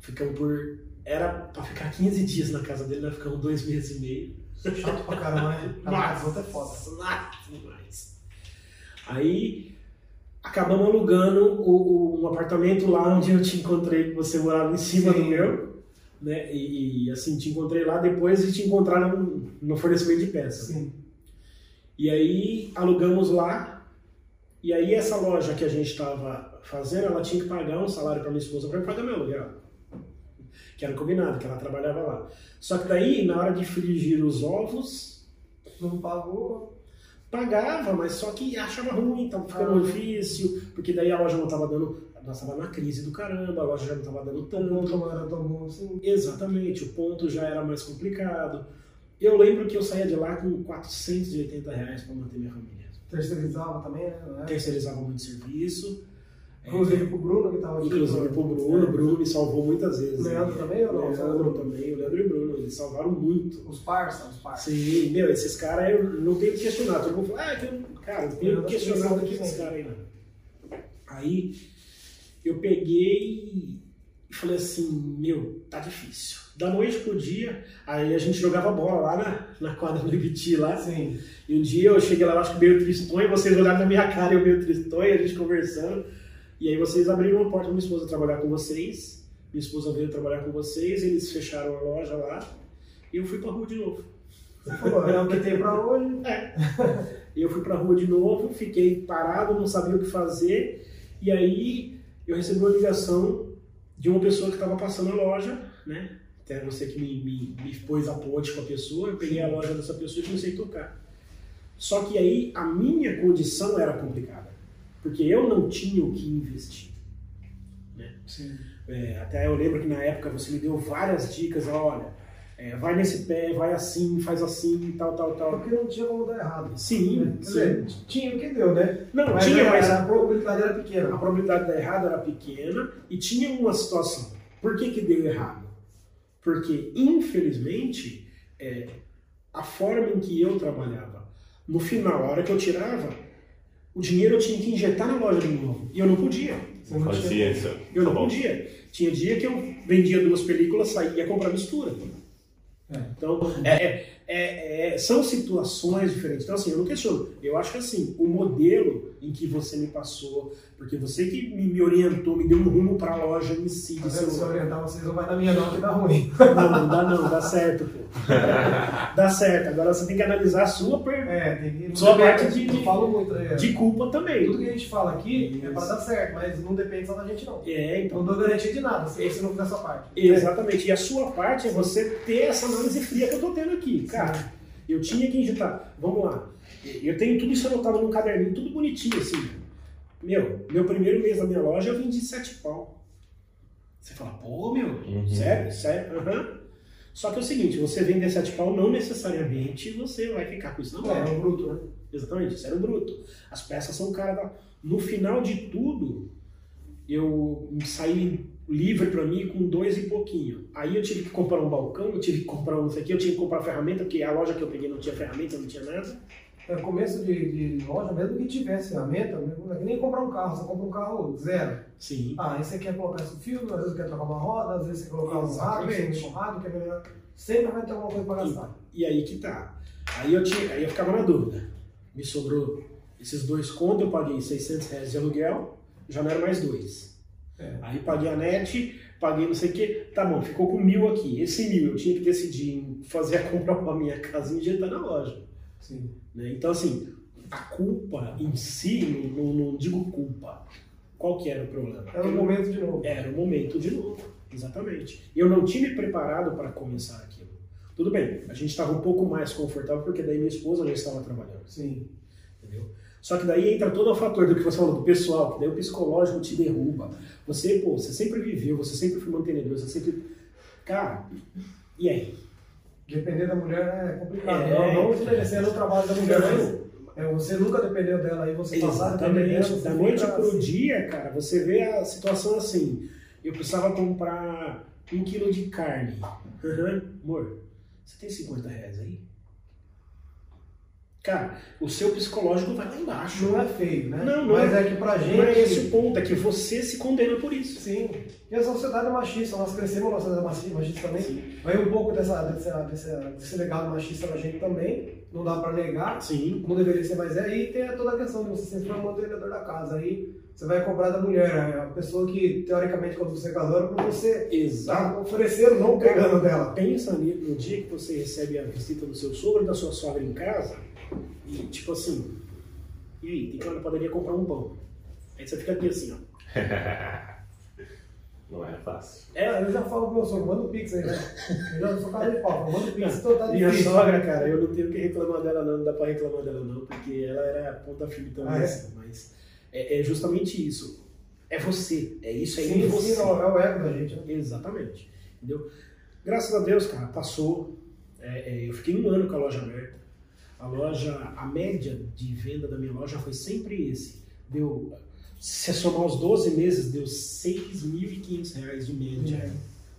Ficamos por. Era pra ficar 15 dias na casa dele, nós ficamos dois meses e meio. Chato pra caramba, né? Casa outra é foda. demais. Aí acabamos alugando o- o- um apartamento lá onde eu te encontrei, que você morava em cima Sim. do meu. Né? E, e, assim, te encontrei lá depois e te encontraram no, no fornecimento de peças. Sim. E aí alugamos lá. E aí essa loja que a gente estava fazendo, ela tinha que pagar um salário para minha esposa para pagar meu aluguel. Que era combinado, que ela trabalhava lá. Só que daí, na hora de frigir os ovos, Não pagou. pagava, mas só que achava ruim, tava ficando Ah. difícil, porque daí a loja não tava dando, nós tava na crise do caramba, a loja já não tava dando O tanto. ponto não era tão bom assim. Exatamente, o ponto já era mais complicado. Eu lembro que eu saía de lá com 480 reais para manter minha família. Terceirizava também, né? Terceirizava muito serviço. Inclusive pro Bruno que tava aqui. Inclusive pro Bruno, o Bruno me salvou muitas vezes. O Leandro também ou não? O Leandro também, o Leandro e o Bruno, eles salvaram muito. Os parça, os parça. Sim, meu, esses caras eu não tenho que questionar. Todo mundo fala, ah, que eu, cara, eu tenho que não questionar o que se esses caras aí, não. Aí eu peguei e falei assim, meu, tá difícil. Da noite pro dia, aí a gente jogava bola lá na, na quadra do Ibiti lá. Sim. E um dia eu cheguei lá, acho que meio tristonho, vocês olharam na minha cara, eu meio tristonho, a gente conversando. E aí vocês abriram uma porta pra minha esposa trabalhar com vocês. Minha esposa veio trabalhar com vocês, eles fecharam a loja lá. E eu fui pra rua de novo. Você falou, é o que tem pra hoje. E eu fui pra rua de novo, fiquei parado, não sabia o que fazer. E aí eu recebi uma ligação de uma pessoa que estava passando a loja, né? Até você que me, me, me pôs a ponte com a pessoa, eu peguei a loja dessa pessoa e comecei a tocar. Só que aí a minha condição era complicada, porque eu não tinha o que investir. Sim. É, até eu lembro que na época você me deu várias dicas, olha, é, vai nesse pé, vai assim, faz assim, tal, tal, tal. Porque não tinha como dar errado. Sim, Quer sim. dizer, tinha o que deu, né? Não, Mas tinha, a- mas a probabilidade era a pequena. probabilidade de dar errado era pequena e tinha uma situação. Por que, que deu errado? Porque, infelizmente, é, a forma em que eu trabalhava, no final, a hora que eu tirava, o dinheiro eu tinha que injetar na loja de novo. E eu não podia. Você não tinha. Eu não Tá podia. Tinha dia que eu vendia duas películas, saía e ia comprar mistura. É. Então, é, é- é- é- são situações diferentes. Então, assim, eu não questiono. Eu acho que, assim, o modelo em que você me passou, porque você que me, me orientou, me deu um rumo para a loja em si de se eu orientar vocês, não vai dar minha não, que dá ruim. Não, não dá não, dá certo, pô. Dá certo. Agora você tem que analisar a sua per- É, tem que. Só parte de- falo muito, é. de culpa também. Tudo que a gente fala aqui é Isso. pra dar certo, mas não depende só da gente, não. É, então. Não dou garantia de nada se você não fizer essa parte. Exatamente. E a sua parte é você ter essa análise fria que eu tô tendo aqui. Cara, Eu tinha que injetar. Vamos lá. Eu tenho tudo isso anotado num caderninho, tudo bonitinho, assim. Meu, meu primeiro mês na minha loja eu vendi sete pau. Você fala, pô, meu, Uhum. sério? Sério? Aham. Só que é o seguinte, você vender sete pau, não necessariamente você vai ficar com isso na É, mão. é um bruto, né? Exatamente, isso era o bruto. As peças são caras da... No final de tudo, eu saí livre pra mim com dois e pouquinho. Aí eu tive que comprar um balcão, eu tive que comprar um não sei o que, eu tive que comprar ferramenta, porque a loja que eu peguei não tinha ferramenta, não tinha nada. É começo de, de loja, mesmo que tivesse ferramenta, não é que nem comprar um carro, você compra um carro zero. Sim. Ah, aí você quer colocar esse filtro, às vezes quer trocar uma roda, às vezes você quer colocar um rádio, você um rádio, quer melhorar. Sempre vai ter alguma coisa para gastar. E aí que tá. Aí eu, tinha, aí eu ficava na dúvida. Me sobrou esses dois contos, eu paguei 600 reais de aluguel, já não era mais dois. É. Aí paguei a net, paguei não sei o que, tá bom, ficou com mil aqui. Esse mil eu tinha que decidir em fazer a compra pra minha casa e injetar na loja. Sim. né? Então, assim, a culpa em si, não, não digo culpa. Qual que era o problema? Era o momento de novo. Era o momento de novo, exatamente. Eu não tinha me preparado para começar aquilo. Tudo bem, a gente estava um pouco mais confortável porque daí minha esposa já estava trabalhando, Sim. entendeu? Só que daí entra todo o fator do que você falou do pessoal, que daí o psicológico te derruba. Você, pô, você sempre viveu, você sempre foi mantenedor, você sempre. Cara, e aí? Depender da mulher é complicado. É. Não, desmerecendo o trabalho da mulher, é, você nunca dependeu dela aí você passar você Da noite pro assim. dia, cara, você vê a situação assim. Eu precisava comprar um quilo de carne. Aham. Amor, você tem 50 reais aí? Cara, o seu psicológico vai lá embaixo. Não é feio, né? Não, não Mas é. é que pra gente. Não é esse o ponto, é que você se condena por isso. Sim. E a sociedade é machista, nós crescemos na sociedade machista, também. Sim. Vai um pouco dessa, dessa, dessa, desse legado machista na gente também, não dá pra negar. Sim. Não deveria ser, mas é aí tem toda a questão de você sempre ser um mantenedor da casa. Aí você vai cobrar da mulher, a pessoa que, teoricamente, quando você casou, era pra você Exato. tá, oferecer, não pegando dela. Pensa ni- no dia que você recebe a visita do seu sogro e da sua sogra em casa e tipo assim, e aí, tem que na padaria comprar um pão. Aí você fica aqui assim, ó. Não é fácil. É, eu já falo pro meu sogro, manda o pix aí, né? Eu já sou cara de pau, manda o pix, então tá Minha difícil. sogra, cara, eu não tenho que reclamar dela não, não dá pra reclamar dela não, porque ela era ponta firme também, Ah, é? assim, mas é, é justamente isso. É você, é isso aí em Sim, você. sim, não, é o ego da gente, né? Exatamente. Entendeu? Graças a Deus, cara, passou. É, é, eu fiquei um ano com a loja aberta. A loja, a média de venda da minha loja foi sempre esse. Deu, se você somar os 12 meses, deu 6.500 reais de média É.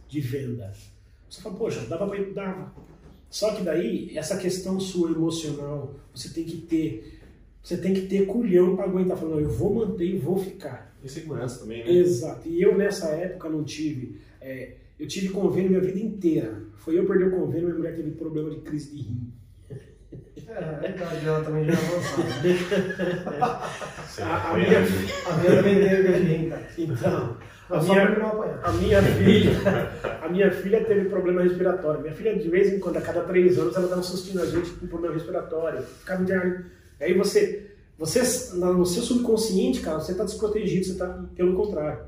de venda. Você fala, poxa, dava pra ir? Dava. Só que daí, essa questão sua emocional, você tem que ter, você tem que ter culhão para aguentar. Falando, eu vou manter e vou ficar. E segurança também, né? Exato. E eu nessa época não tive. é, eu tive convênio minha vida inteira. Foi eu perder o convênio, minha mulher teve problema de crise de rim. É, a idade dela também já é avançada. Você A- a minha-? A minha rim, cara. Então, a A minha, a minha filha, a minha filha teve problema respiratório. Minha filha, de vez em quando, a cada três anos, ela dá um sustinho na gente com problema respiratório. Ficava internado. Aí você, você, no seu subconsciente, cara, você está desprotegido, você está pelo contrário.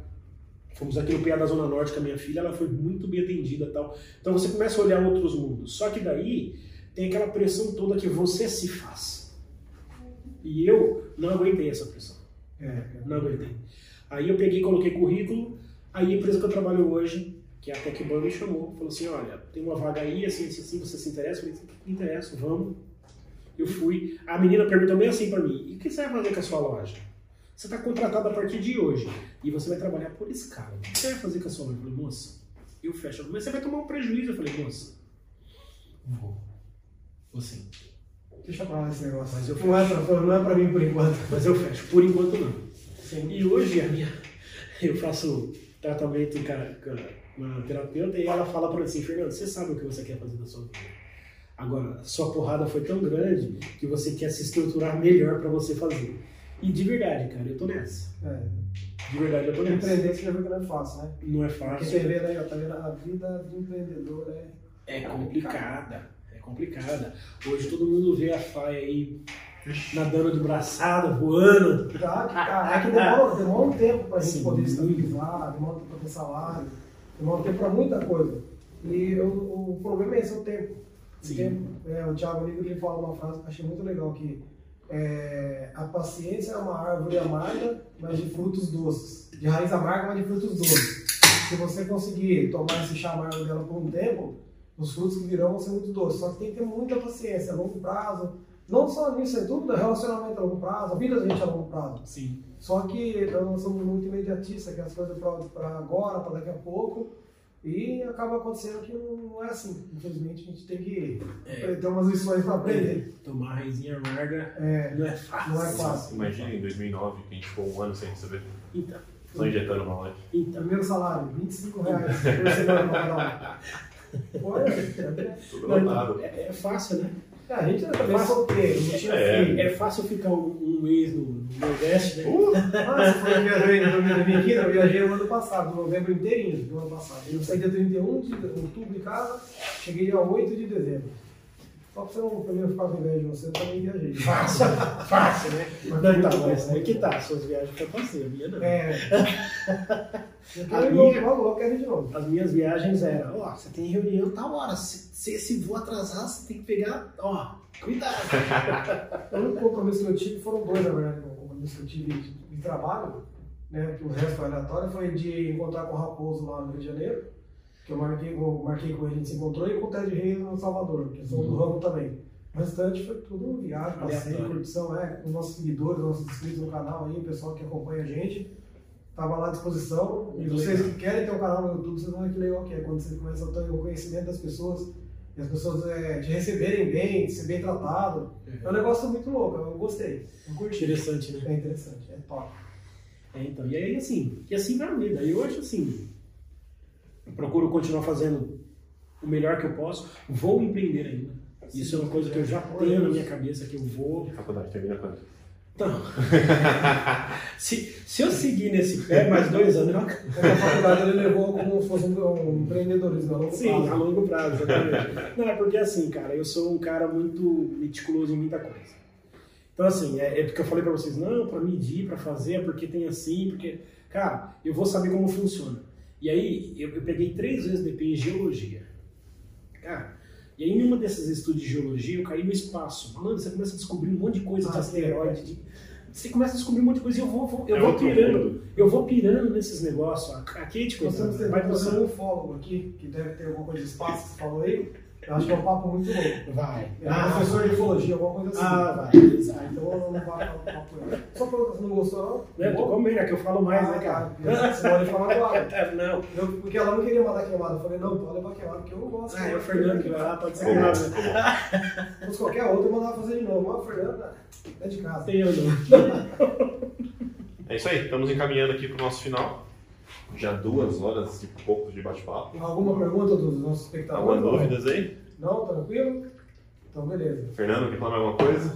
Fomos aqui no PA da Zona Norte com a minha filha, ela foi muito bem atendida tal. Então você começa a olhar outros mundos. Só que daí tem aquela pressão toda que você se faz. E eu não aguentei essa pressão. É, Não aguentei. Aí eu peguei coloquei currículo, aí a empresa que eu trabalho hoje, que é a TecBan, me chamou, falou assim, olha, tem uma vaga aí, assim, assim, assim, você se interessa? Eu falei, me interesso, vamos. Eu fui, a menina perguntou bem assim pra mim, e o que você vai fazer com a sua loja? Você está contratado a partir de hoje, e você vai trabalhar por escala. O que você vai fazer com a sua loja? Eu falei, moça, eu fecho, mas você vai tomar um prejuízo. Eu falei, moça, vou. Deixa pra lá esse negócio. Mas eu não, é pra, não é pra mim por enquanto. Mas eu fecho, por enquanto não. Sim. E hoje a minha, eu faço tratamento com uma terapeuta e ela fala para mim assim, Fernando, você sabe o que você quer fazer da sua vida. Agora, sua porrada foi tão grande que você quer se estruturar melhor para você fazer. E de verdade, cara, eu tô nessa. É. De verdade, eu tô nessa. Empreender você já viu que não é fácil, né? Não é Porque fácil. você vê aí, ó, tá vendo? A vida de empreendedor é. É complicada. Complicada. Hoje todo mundo vê a Faia aí nadando de braçada, voando. Tá, cara, é que demora, demora um tempo pra gente Sim. poder estabilizar, demora um tempo pra ter salário, demora um tempo pra muita coisa. E o, o problema é esse, é o tempo. Sim. Tem- é, o Thiago Ligo ele fala uma frase que eu achei muito legal que é, a paciência é uma árvore amarga, mas de frutos doces. De raiz amarga, mas de frutos doces. Se você conseguir tomar esse chá amargo dela por um tempo, os frutos que virão vão ser muito doces. Só que tem que ter muita paciência, a longo prazo. Não só nisso, é tudo, relacionamento a longo prazo, a vida da gente é a longo prazo. Sim. Só que nós somos muito imediatistas, que as coisas para agora, para daqui a pouco, e acaba acontecendo que não, não é assim. Infelizmente, a gente tem que É. ter umas lições para aprender. Tomar raizinha amarga É, não é fácil. não é fácil. Imagina em 2009 que a gente ficou um ano sem receber. Então, Só injetando uma loja. então. Primeiro salário, 25 reais por semana Foi, é, Tudo Não, lotado. é, é fácil, né? é, a gente era também solteiro, não tinha É. filho. É fácil ficar um, um mês no, no Nordeste, né? Ah, que viajou em 2020, eu viajei no ano passado, novembro inteirinho do ano passado. Eu saí dia 31 de outubro de casa, cheguei dia 8 de dezembro. Só pra você não pra não ficar com inveja de você, eu também viajei. Fácil, fácil, né? Mas Não, bom, mas aí que tá, suas viagens foi passeio, a minha não. É. Eu A minha- novo, logo, eu quero de novo. As minhas viagens eram, ó, você tem reunião tal hora, se, se esse voo atrasar, você tem que pegar, ó, cuidado. O único compromisso que eu tive foram dois, na verdade, o compromisso que eu tive de, de trabalho, né, que o resto foi aleatório, foi de encontrar com o Raposo lá no Rio de Janeiro, que eu marquei, eu marquei com ele, a gente se encontrou, e com o Ted Reis no Salvador, que são do ramo também. O restante foi tudo viagem, passeio, curtição, é, com os nossos seguidores, nossos inscritos no canal aí, o pessoal que acompanha a gente. Tava lá à disposição. E Muito vocês legal. que querem ter um canal no YouTube, vocês vão ver que legal que é. Quando você começa a ter o conhecimento das pessoas, e as pessoas é, te receberem bem, ser bem tratado. É um negócio muito louco, eu gostei. Eu curti. Interessante, né? É interessante, é top. É, então, e aí assim, e assim vai a vida. E hoje, assim, eu procuro continuar fazendo o melhor que eu posso, vou empreender ainda. Isso é uma coisa que eu já tenho na minha cabeça, que eu vou. Faculdade termina quando? Então, se, se eu seguir nesse pé, mais dois anos, eu acabo. A faculdade ele levou como se fosse um, um empreendedorismo a longo Sim, prazo. a longo prazo, exatamente. Não, é porque assim, cara, eu sou um cara muito meticuloso em muita coisa. Então, assim, é, é porque eu falei pra vocês, não, pra medir, pra fazer, é porque tem assim, porque. Cara, eu vou saber como funciona. E aí, eu, eu peguei três vezes DP em geologia. Cara, e aí, em uma desses estudos de geologia, eu caí no espaço. Mano, você começa a descobrir um monte de coisa de Ah, asteroide. de- Você começa a descobrir um monte de coisa e eu vou, vou- eu É vou pirando. mundo. Eu vou pirando nesses negócios. A Kate, temos vai passando. um ufólogo aqui, que deve ter alguma coisa de espaço você falou aí. Eu acho que é um papo muito louco. Vai. É um professor de ufologia, alguma coisa assim. Ah, vai. Ah, então eu não vou falar com. Só porque você não gostou, não? Né, eu tô comendo, é que eu falo mais, né, cara? Ah, Senão ele fala agora. Não. Eu, porque ela não queria mandar queimada. Eu falei, não, pode levar queimada, porque eu não gosto. Ah, é o Fernando que vai lá, pode ser que não. Se fosse qualquer outro, eu mandava fazer de novo. Mas o Fernando é de casa. Tem eu não. É isso aí, estamos encaminhando aqui para o nosso final. Já duas horas e pouco de bate-papo. Alguma pergunta dos nossos espectadores? Alguma dúvidas aí? Não, tranquilo? Então, beleza. Fernando, quer falar alguma coisa?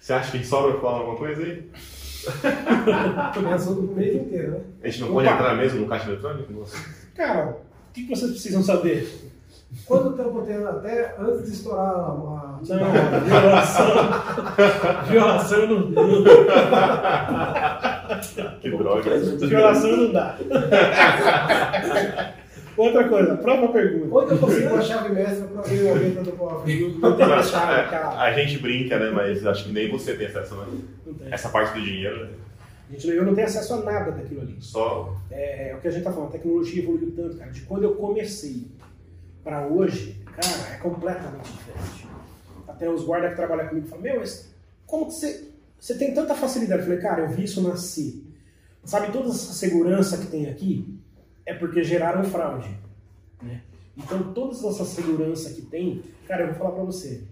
Você acha que sobra falar alguma coisa aí? Assunto o mês inteiro, né? A gente não Opa. pode entrar mesmo no caixa eletrônico? Nossa. Cara, o que vocês precisam saber? Quanto tempo tem até antes de estourar a. Não, violação. Violação não, Que droga. violação não dá. Outra coisa, própria pergunta. Onde eu consigo a chave mestra para abrir a venda do cofre? Não tem a chave, cara. A gente brinca, né? Mas acho que nem você tem acesso, né? Não tem. Essa parte do dinheiro, né? Gente, eu não tenho acesso a nada daquilo ali. Só É, é o que a gente tá falando, a tecnologia evoluiu tanto, cara. De quando eu comecei para hoje, cara, é completamente diferente. Até os guardas que trabalham comigo falam, meu, mas como que você, você tem tanta facilidade? Eu falei, cara, eu vi isso nascer. Sabe, toda essa segurança que tem aqui é porque geraram fraude. Né? Então, toda essa segurança que tem, cara, eu vou falar para você.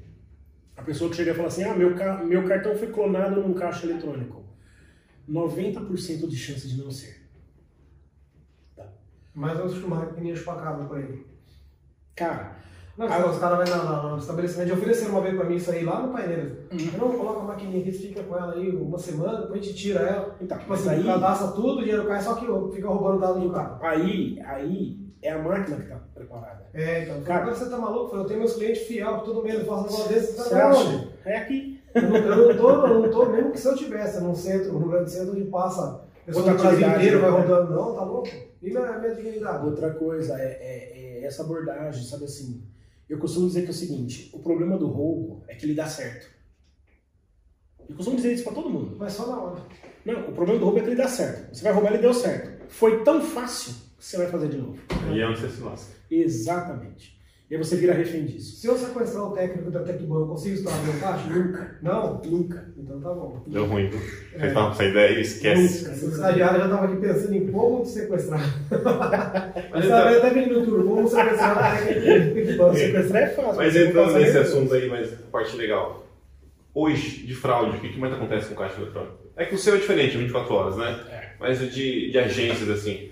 A pessoa que chega e fala assim, ah, meu, ca- meu cartão foi clonado num caixa eletrônico. 90% de chance de não ser. Mas eu acho uma maquininha chupacabra por aí. Cara, Não, os caras vão na- no estabelecimento e ofereceram uma vez pra mim isso aí lá no painel. Não, coloca a maquininha aqui, você fica com ela aí uma semana, depois a gente tira ela. então, Tipo mas assim, aí, cadastra tudo, o dinheiro cai, só que fica roubando dado do cara. aí, aí é a máquina que tá preparada. É, então, Cara- cara, você tá maluco? Eu tenho meus clientes fiel, todo mês eu faço um negócio desse, Você tá onde? acha? É aqui. Eu não, eu não tô, eu não tô, mesmo que se eu tivesse num centro, num grande centro onde passa pessoa do Brasil inteiro, vai né? rodando, não, tá louco? E minha, minha dignidade? Outra coisa é, é- é essa abordagem, sabe assim? Eu costumo dizer que é o seguinte: o problema do roubo é que ele dá certo. Eu costumo dizer isso pra todo mundo. Mas só na hora. Não, o problema do roubo é que ele dá certo. Você vai roubar, ele deu certo. Foi tão fácil que você vai fazer de novo. E é onde você se lasca. Exatamente. E aí você vira refém disso. Se eu sequestrar o técnico da Tecban, eu consigo estourar meu caixa? Nunca. Não? Nunca. Então tá bom. Deu ruim. viu? Vocês estavam com essa ideia, esquece. Esse estagiário já tava aqui pensando em como te sequestrar. Mas então- sabe, até vim no turno, vamos sequestrar o técnico da Tecban. Sequestrar é fácil. Mas não entrando nesse assunto aí, mas parte legal. Hoje, de fraude, o que, que mais acontece com caixa eletrônico? É que o seu é diferente, 24 horas, né? É. Mas o de, de agências, assim.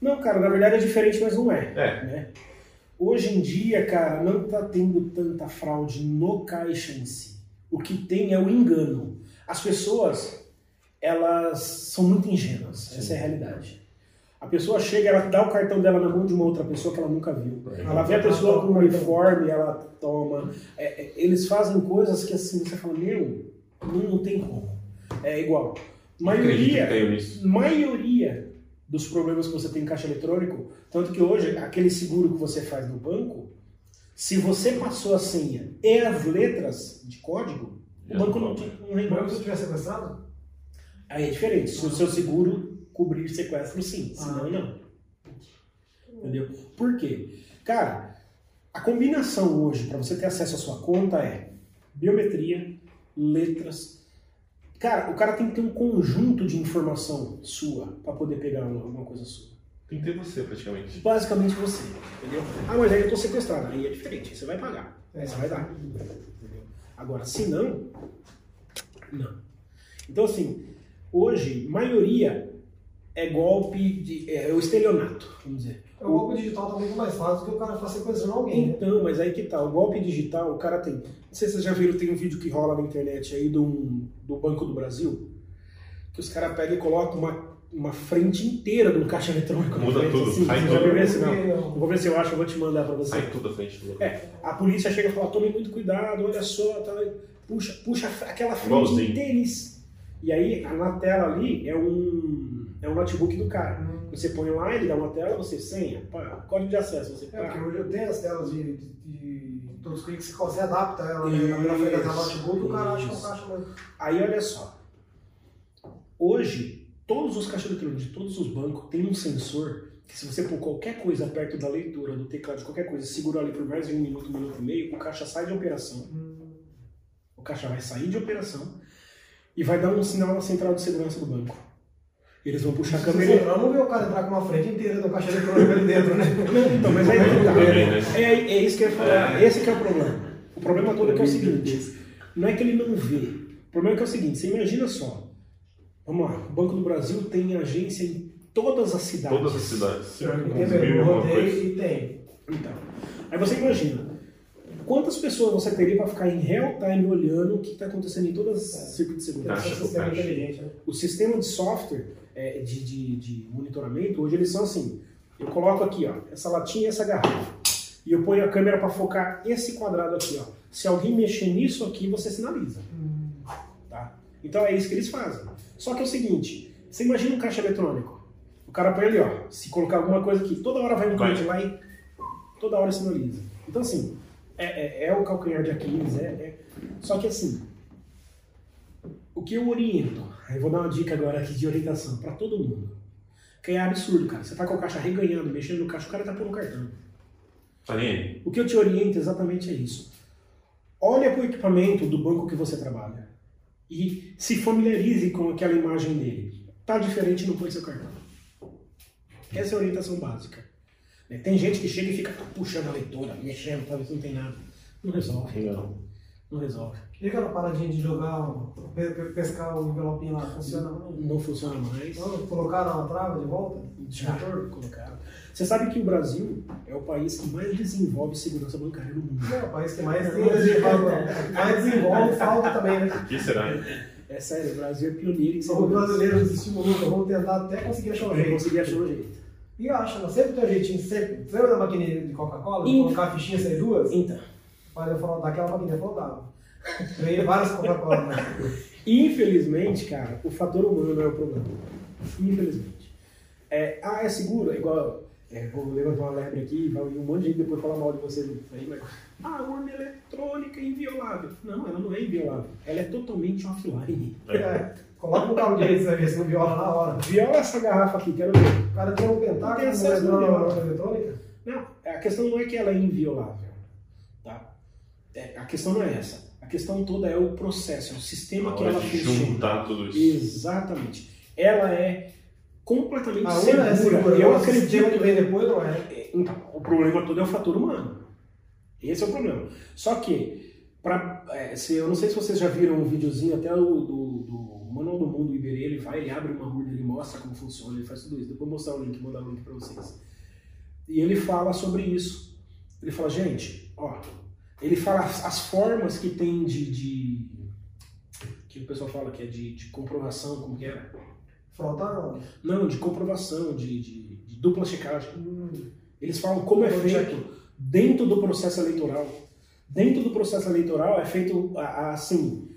Não, cara, na verdade é diferente, mas não é. É. né? Hoje em dia, cara, não tá tendo tanta fraude no caixa em si. O que tem é o engano. As pessoas, elas são muito ingênuas. Essa é a realidade. A pessoa chega, ela dá o cartão dela na mão de uma outra pessoa que ela nunca viu. Ela vê a pessoa com um uniforme, ela toma. É, é, eles fazem coisas que assim, você fala, meu, não, não tem como. É igual. Maioria, maioria dos problemas que você tem em caixa eletrônico, tanto que hoje, aquele seguro que você faz no banco, se você passou a senha e as letras de código, o Já banco não não, cobra. te- não Mas se tiver sequestrado? Aí é diferente. Se o seu seguro cobrir sequestro, sim. Senão, Ah. não. Entendeu? Por quê? Cara, a combinação hoje para você ter acesso à sua conta é biometria, letras. Cara, o cara tem que ter um conjunto de informação sua para poder pegar uma- alguma coisa sua. Tem que ter você, praticamente. Basicamente você, entendeu? Ah, mas aí eu tô sequestrado. Aí é diferente, aí você vai pagar. Aí você vai dar. Entendeu? Agora, se não, não. Então, assim, hoje, maioria é golpe de. é o estelionato, vamos dizer. O golpe digital tá muito mais fácil do que o cara fazer sequestrando alguém. né? Então, mas aí que tá, o golpe digital, o cara tem. Não sei se vocês já viram, tem um vídeo que rola na internet aí do, do Banco do Brasil, que os caras pegam e colocam uma, uma frente inteira do caixa eletrônico. na Muda frente, tudo, assim. sai tudo. viu esse? Não. Não. Eu vou ver se eu acho, eu vou te mandar pra você. Sai tudo à frente do É, a polícia chega e fala, tome muito cuidado, olha só, tá, puxa, puxa aquela frente Igualzinho. inteiris. E aí, na tela ali, é um, é um notebook do cara. Hum. Você põe lá, ele dá uma tela, você senha, pá, código de acesso, você É, porque pá. hoje eu tenho as telas de, de, de todos os cliques que você adapta ela né, na frente da notebook, o cara acha que é um caixa mesmo. Aí, olha só. Hoje, todos os caixas eletrônicos de todos os bancos têm um sensor que se você pôr qualquer coisa perto da leitura do teclado de qualquer coisa, segurar ali por mais de um minuto, um minuto e meio, o caixa sai de operação. O caixa vai sair de operação e vai dar um sinal na central de segurança do banco. Eles vão puxar a você câmera. entrar, não vê o cara entrar com uma frente inteira do caixa eletrônico ali dentro, né? Não, então, mas aí que tá. É, é isso que eu ia falar. Esse que é o problema. O problema todo é que é o seguinte: não é que ele não vê. O problema é que é o seguinte: você imagina só. Vamos lá, o Banco do Brasil tem agência em todas as cidades. Todas as cidades. Tem Uns mesmo, mil e eu rodei e tem. Então, aí você imagina, quantas pessoas você teria para ficar em real time olhando o que está acontecendo em todas as circuitos de segurança? Caixa sistema caixa. inteligente, né? O sistema de software é, de, de, de monitoramento, hoje eles são assim, eu coloco aqui, ó, essa latinha e essa garrafa, e eu ponho a câmera para focar esse quadrado aqui, ó. Se alguém mexer nisso aqui, você sinaliza. Tá? Então é isso que eles fazem. Só que é o seguinte, você imagina um caixa eletrônico, o cara põe ali, ó, se colocar alguma coisa aqui, toda hora vai um cliente lá e toda hora sinaliza. Então assim, é, é- é o calcanhar de Aquiles, é, é- Só que assim, o que eu oriento, aí vou dar uma dica agora aqui de orientação para todo mundo. Que é absurdo, cara. Você tá com o caixa reganhando, mexendo no caixa, o cara tá pondo cartão. Tá nem. O que eu te oriento exatamente é isso. Olha para o equipamento do banco que você trabalha e se familiarize com aquela imagem dele. Tá diferente, não põe seu cartão. Essa é a orientação básica. né? Tem gente que chega e fica puxando a leitura, mexendo, talvez não tem nada. Não resolve. Não. Não resolve. E aquela paradinha de jogar, pescar o envelopinho lá, funciona? Não, Não funciona mais. Não, colocaram a trava de volta? Já colocaram. Você sabe que o Brasil é o país que mais desenvolve segurança bancária no mundo. Não, é o país que mais tem desenvolve, mais desenvolve falta também, né? Que será? hein? É sério, o Brasil é pioneiro em segurança. brasileiros desistimos nunca, vamos tentar até conseguir achar um jeito. consegui achar um jeito. E acha, mas sempre tem um jeitinho, sempre. Você lembra da maquininha de Coca-Cola? de Sim. Colocar a fichinha sair duas? Então, Mas eu falo, daquela maquininha flotava. Ganhei várias Coca-Cola, né? infelizmente, cara, o fator humano é o problema. Infelizmente. É, ah, é seguro? É igual. É, vou levantar uma lebre aqui e vai um monte de gente depois falar mal de você aí, mas. Ah, a urna eletrônica é inviolável. Não, ela não é inviolável. Ela é totalmente offline. É, coloca um cabo de rede, você vai ver se não viola na hora. Viola essa garrafa aqui, quero ver. O cara tem um pentáculo, Tem não acesso é no na viola. eletrônica. Não, a questão não é que ela é inviolável. Tá? É, a questão não é essa. A questão toda é o processo, é o sistema Na que ela funciona. juntar tudo isso. Exatamente. Ela é completamente segura. é segura, Eu o sistema que acredito. vem depois não é. Então, o problema todo é o fator humano. Esse é o problema. Só que, pra, é, se, eu não sei se vocês já viram um videozinho até o, do, do Manual do Mundo Iberê, ele vai, ele abre uma urna, ele mostra como funciona, ele faz tudo isso. Depois eu vou mostrar o link, mandar o link para vocês. E ele fala sobre isso. Ele fala, gente, ó, ele fala as, as formas que tem de, de- que o pessoal fala que é de, de comprovação, como que é? Frota não. Não, de comprovação, de, de- de dupla checagem. Hum, Eles falam como é feito dentro do processo eleitoral. Dentro do processo eleitoral é feito assim.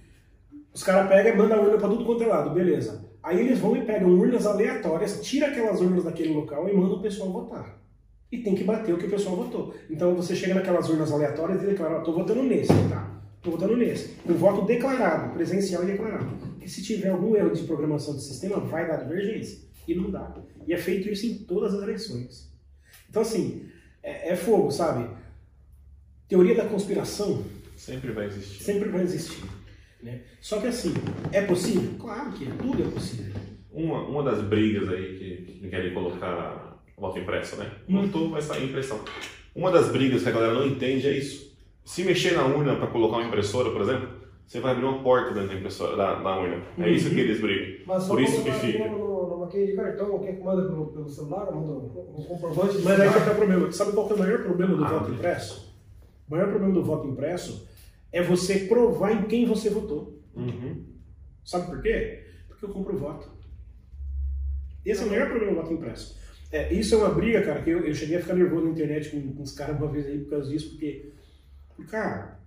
Os caras pegam e mandam a urna para tudo quanto é lado, beleza. Aí eles vão e pegam urnas aleatórias, tira aquelas urnas daquele local e mandam o pessoal votar. E tem que bater o que o pessoal votou. Então você chega naquelas urnas aleatórias e declara, tô votando nesse, tá? Tô votando nesse. Um voto declarado, presencial e declarado. Porque se tiver algum erro de programação do sistema, vai dar divergência. E não dá. E é feito isso em todas as eleições. Então, assim, é, é fogo, sabe? Teoria da conspiração Sempre vai existir. sempre vai existir. Né? Só que, assim, é possível? Claro que é, tudo é possível. Uma, uma das brigas aí que, que querem colocar voto impresso, né? Hum. Votou, vai sair impressão. Uma das brigas que a galera não entende é isso. Se mexer na urna para colocar uma impressora, por exemplo, você vai abrir uma porta dentro da impressora, da, da urna. É isso que eles brigam. Mas só Por isso que fica. Numa quem de cartão, quem que manda pelo, pelo celular, manda um comprovante Mas aí que tá o problema. Sabe qual que é o maior problema do Ah. voto impresso? O maior problema do voto impresso é você provar em quem você votou. Uhum. Sabe por quê? Porque eu compro o voto. Esse é o maior problema do voto impresso. É, isso é uma briga, cara, que eu, eu cheguei a ficar nervoso na internet com, com os caras uma vez aí por causa disso, porque, cara,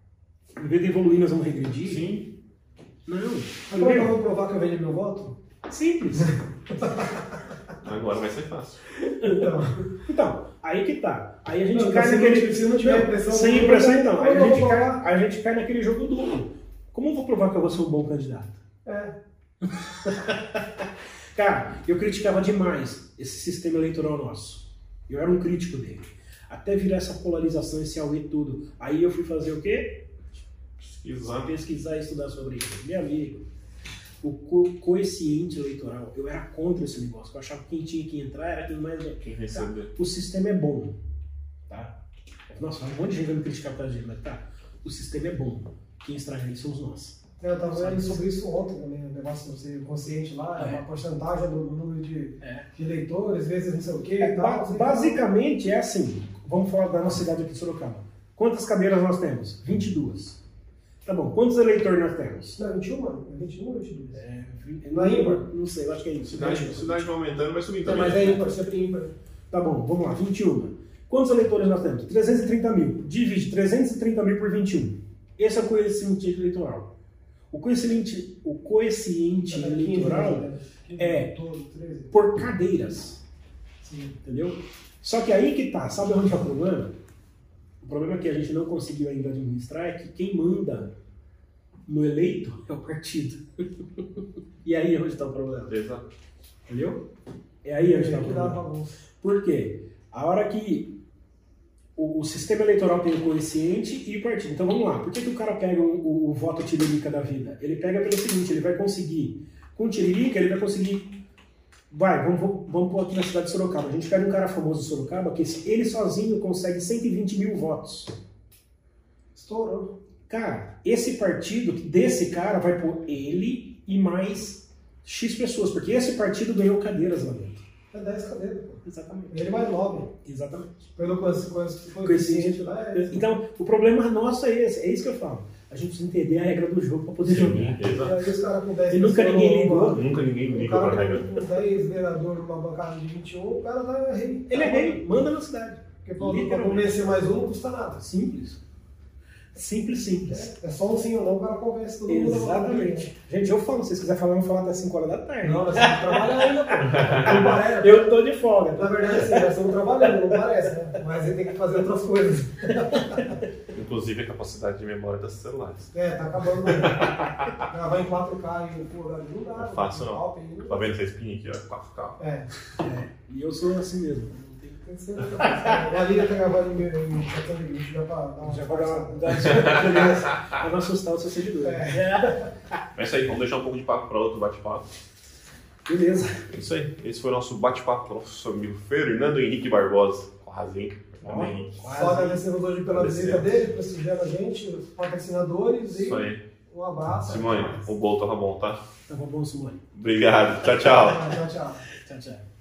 em vez de evoluir, nós vamos regredir. Sim. Não. Como é que eu vou provar que eu vendi meu voto? Simples. Agora vai ser fácil. Então, Então, aí que tá. Aí a gente Não, cai naquele. se não tiver Não, impressão, sem impressão, então. Aí a gente, cai, a gente cai naquele jogo duplo. Como eu vou provar que eu vou ser um bom candidato? é. Cara, eu criticava demais esse sistema eleitoral nosso. Eu era um crítico dele. Até virar essa polarização, esse auê tudo. Aí eu fui fazer o quê? Exato. Pesquisar e estudar sobre isso. Meu amigo, o co coeficiente eleitoral, eu era contra esse negócio. Eu achava que quem tinha que entrar era quem mais... Quem Tá, recebeu. o sistema é bom, tá? Nossa, um monte de gente vai me criticar por causa disso, mas tá. O sistema é bom. Quem estraga isso somos nós. Eu tava vendo sobre isso ontem também, o negócio de ser consciente lá, É. uma porcentagem do, número de, É. de eleitores, vezes não sei o quê É, e ba- tal. basicamente é assim. Vamos falar da nossa cidade aqui de Sorocaba. Quantas cadeiras nós temos? 22. Tá bom. Quantos eleitores nós temos? Não, 21, mano. É 21 ou 22? É, Não é ímpar? Não sei, eu acho que é isso. Cidade, cidade vai aumentando, vai subindo também. mas é ímpar, sempre ímpar. Tá bom, vamos lá. 21. Quantos eleitores nós temos? 330 mil. Divide 330 mil por 21. Esse é o coeficiente eleitoral. O coeficiente, o coeficiente 15, eleitoral né? 15, é. 12, 13. por cadeiras. Sim. Entendeu? Só que aí que tá, sabe onde é o problema? O problema que a gente não conseguiu ainda administrar é que quem manda no eleito é o partido. e aí é onde está o problema. Exato. Entendeu? É aí onde está o dá problema. Por quê? A hora que o, o sistema eleitoral tem o coeficiente e o partido. Então vamos lá. Por que, que o cara pega o, o- o voto tiririca da vida? Ele pega pelo seguinte, ele vai conseguir. Com o tiririca, ele vai conseguir. Vai, vamos, vamos, pôr aqui na cidade de Sorocaba. A gente pega um cara famoso de Sorocaba que ele sozinho consegue 120 mil votos. Estourou. Cara, esse partido desse cara vai pôr ele e mais X pessoas, porque esse partido ganhou cadeiras lá dentro. É 10 cadeiras, pô. Exatamente. Ele mais 9. Exatamente. Pelo coeficiente lá é. Então, o problema nosso é esse, é isso que eu falo. A gente precisa entender a regra do jogo para poder jogar. E Exato. aí os caras com 10 E nunca ninguém ligou. Nunca ninguém O liga pra cara regra. com 10 vereadores numa bancada de 21, o cara tá rei. Ele é rei, manda na cidade. Porque Literalmente. convencer mais um não custa nada. Simples. Simples, simples. É só um sim ou não, o cara convence todo mundo. Exatamente. Gente, eu falo, se vocês quiserem falar, vamos falar até 5 horas da tarde. Não, nós estamos trabalhando ainda, pô. Não parece. Eu tô de folga. Na verdade, sim, nós estamos trabalhando, não parece, né? Mas ele tem que fazer outras coisas. Inclusive a capacidade de memória desses celulares. É, tá acabando mesmo. Gravar em 4K e HD não dá. Não é fácil, não. Top aí, Tá vendo essa espinha aqui, ó? 4K. É, É, e eu sou assim mesmo. Não tem- que ser. A Liga tá gravando em em 720 já pra dar uma. Já vou dar uma, desculpa pra não assustar os seus seguidores. É. É isso aí, vamos deixar um pouco de papo para outro bate-papo. Beleza. É isso aí. Esse foi o nosso bate-papo com o nosso amigo Fernando Henrique Barbosa. Quase, Fernando Henrique. Só agradecemos hoje pela visita dele, prestigiando a gente, os patrocinadores e Isso aí. um abraço. Simone, o bolo tava bom, tá? Tava bom, Simone. Obrigado. Tchau, tchau. Tchau, tchau. Tchau, tchau.